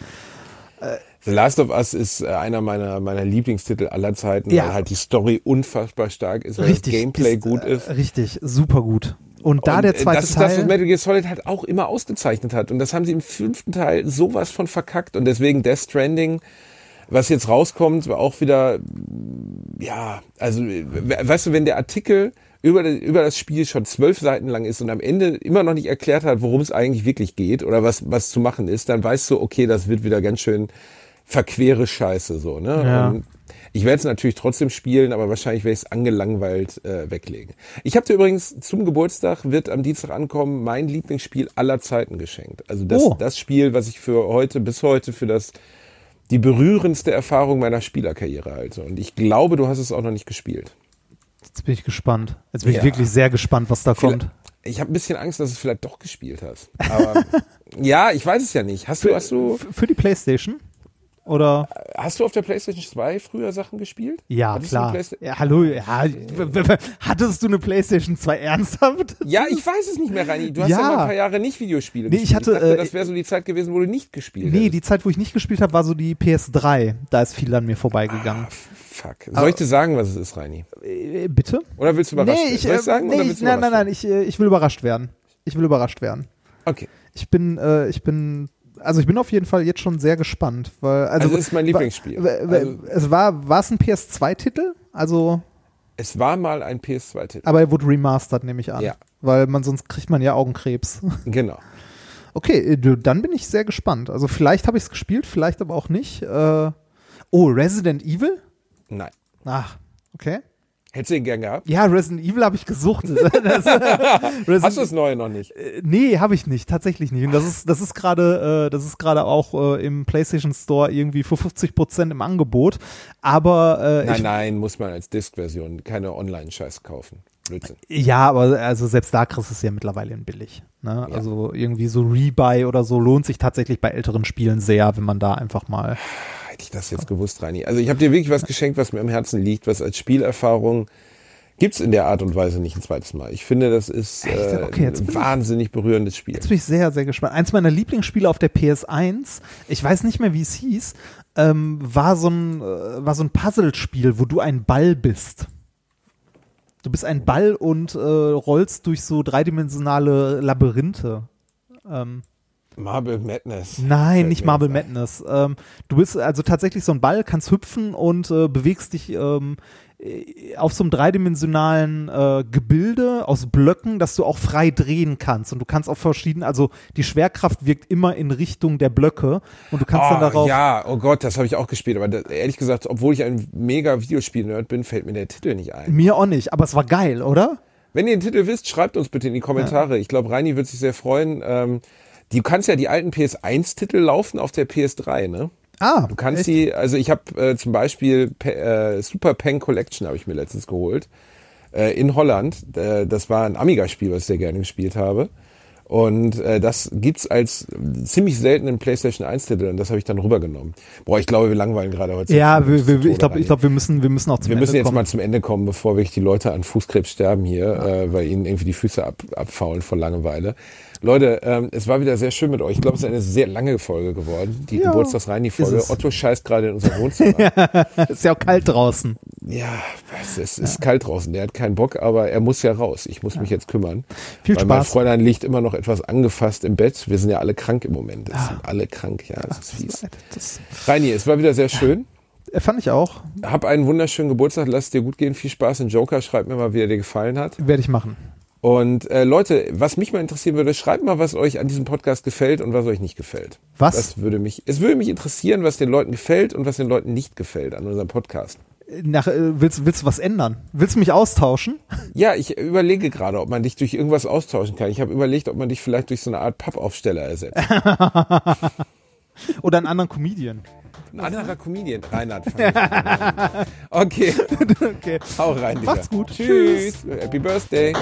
The Last of Us ist äh, einer meiner, meiner Lieblingstitel aller Zeiten, Ja. weil halt die Story unfassbar stark ist, weil Richtig. das Gameplay ist, gut äh, ist. Richtig, super gut. Und da Und, der äh, zweite das ist Teil. das, was Metal Gear Solid halt auch immer ausgezeichnet hat. Und das haben sie im fünften Teil sowas von verkackt. Und deswegen Death Stranding, was jetzt rauskommt, war auch wieder, ja, also, we- weißt du, wenn der Artikel über, das- über das Spiel schon zwölf Seiten lang ist und am Ende immer noch nicht erklärt hat, worum es eigentlich wirklich geht oder was, was zu machen ist, dann weißt du, okay, das wird wieder ganz schön verquere Scheiße, so, ne? Ja. Und ich werde es natürlich trotzdem spielen, aber wahrscheinlich werde ich es angelangweilt äh, weglegen. Ich habe dir übrigens zum Geburtstag, wird am Dienstag ankommen, mein Lieblingsspiel aller Zeiten geschenkt. Also das, Oh. das Spiel, was ich für heute, bis heute für das die berührendste Erfahrung meiner Spielerkarriere halte. Und ich glaube, du hast es auch noch nicht gespielt. Jetzt bin ich gespannt. Jetzt bin Ja. ich wirklich sehr gespannt, was da kommt. Ich habe ein bisschen Angst, dass du es vielleicht doch gespielt hast. Aber ja, ich weiß es ja nicht. Hast du, hast du, Für die Playstation? Oder? hast du auf der PlayStation 2 früher Sachen gespielt? Ja, Hattest klar. Ja, hallo, ja. Hattest du eine Playstation 2 ernsthaft? Ja, ich weiß es nicht mehr, Reini. Du hast ja, Ja. mal ein paar Jahre nicht Videospiele Nee, ich gespielt. hatte, dachte, äh, das wäre so die Zeit gewesen, wo du nicht gespielt Nee, hättest. die Zeit, wo ich nicht gespielt habe, war so die PS3. Da ist viel an mir vorbeigegangen. Fuck. Soll ich dir sagen, was es ist, Reini? Äh, bitte? Oder willst du überrascht Nee, werden? ich, Soll äh, ich sagen? nee, ich, nein, nein, nein, ich, äh, ich will überrascht werden. Ich will überrascht werden. werden? Okay. Ich bin, äh, ich bin, also ich bin auf jeden Fall jetzt schon sehr gespannt, weil, also, Also, das ist mein Lieblingsspiel. wa- wa- Also- es war, war es ein PS2-Titel? Also, Es war mal ein PS2-Titel. aber er wurde remastered, nehme ich an. Ja. Weil man, sonst kriegt man ja Augenkrebs. Genau. Okay, äh, dann bin ich sehr gespannt. Also vielleicht habe ich es gespielt, vielleicht aber auch nicht. Äh, oh, Resident Evil? Nein. Ach, okay. Hättest du ihn gern gehabt? Ja, Resident Evil habe ich gesucht. Das, Hast du das Neue noch nicht? äh, nee, habe ich nicht, tatsächlich nicht. Und das ist, das ist gerade, äh, das ist gerade auch äh, im PlayStation Store irgendwie für 50 Prozent im Angebot. Aber äh, Nein, nein, muss man als Disk-Version, keine Online-Scheiß kaufen. Blödsinn. ja, aber also selbst da kriegst du es ja mittlerweile in billig. Ne? Ja. Also irgendwie so Rebuy oder so lohnt sich tatsächlich bei älteren Spielen sehr, wenn man da einfach mal. Hätte ich das jetzt gewusst, Reini. Also ich habe dir wirklich was geschenkt, was mir am Herzen liegt, was als Spielerfahrung gibt's in der Art und Weise nicht ein zweites Mal. Ich finde, das ist äh, Okay, ein bin ich- wahnsinnig berührendes Spiel. Jetzt bin ich sehr, sehr gespannt. Eins meiner Lieblingsspiele auf der PS1, ich weiß nicht mehr, wie es hieß, ähm, war so ein, äh, war so ein Puzzlespiel, wo du ein Ball bist. Du bist ein Ball und äh, rollst durch so dreidimensionale Labyrinthe. Ähm, Marble Madness. nein, nicht Marble jetzt ein. Madness. Ähm, du bist also tatsächlich so ein Ball, kannst hüpfen und äh, bewegst dich ähm, äh, auf so einem dreidimensionalen äh, Gebilde aus Blöcken, dass du auch frei drehen kannst. Und du kannst auch verschieden, also die Schwerkraft wirkt immer in Richtung der Blöcke und du kannst dann Oh, darauf. ja, oh Gott, das habe ich auch gespielt. Aber das, ehrlich gesagt, obwohl ich ein mega Videospiel-Nerd bin, fällt mir der Titel nicht ein. Mir auch nicht, aber es war geil, oder? Wenn ihr den Titel wisst, schreibt uns bitte in die Kommentare. Ich glaube, Reini wird sich sehr freuen. Ähm, du kannst ja die alten PS1-Titel laufen auf der PS3, ne? Ah, Du kannst echt? die, also ich habe äh, zum Beispiel äh, Super Pen Collection habe ich mir letztens geholt äh, in Holland. Äh, das war ein Amiga-Spiel, was ich sehr gerne gespielt habe. Und äh, das gibt's als ziemlich seltenen PlayStation 1-Titel und das habe ich dann rübergenommen. Boah, ich glaube, wir langweilen gerade heute. Ja, wir, wir, Tode, ich glaube, ich glaub, wir, müssen, wir müssen auch zum Wir müssen Ende jetzt kommen. mal zum Ende kommen, bevor wirklich die Leute an Fußkrebs sterben hier, äh, weil ihnen irgendwie die Füße ab, abfaulen vor Langeweile. Leute, ähm, es war wieder sehr schön mit euch. Ich glaube, es ist eine sehr lange Folge geworden, die Ja, Geburtstagsreini-Folge. Otto scheißt gerade in unser Wohnzimmer. ist ja auch kalt draußen. Ja, es ist, es ist kalt draußen. Der hat keinen Bock, aber er muss ja raus. Ich muss mich jetzt kümmern. Viel weil mein Spaß. Fräulein liegt immer noch etwas angefasst im Bett. Wir sind ja alle krank im Moment. Es sind alle krank, ja, es ist fies. Das Reini, es war wieder sehr schön. äh, fand ich auch. Hab einen wunderschönen Geburtstag. Lass es dir gut gehen. Viel Spaß in Joker. Schreib mir mal, wie er dir gefallen hat. Werde ich machen. Und äh, Leute, was mich mal interessieren würde, schreibt mal, was euch an diesem Podcast gefällt und was euch nicht gefällt. Was? Das würde mich, es würde mich interessieren, was den Leuten gefällt und was den Leuten nicht gefällt an unserem Podcast. Nach, äh, willst, willst du was ändern? Willst du mich austauschen? Ja, ich überlege gerade, ob man dich durch irgendwas austauschen kann. Ich habe überlegt, ob man dich vielleicht durch so eine Art Pappaufsteller ersetzt. Oder einen anderen Comedian? Ein anderer Comedian. Reinhard. Okay, Okay. hau rein, Digga. Macht's gut. Tschüss. Happy Birthday.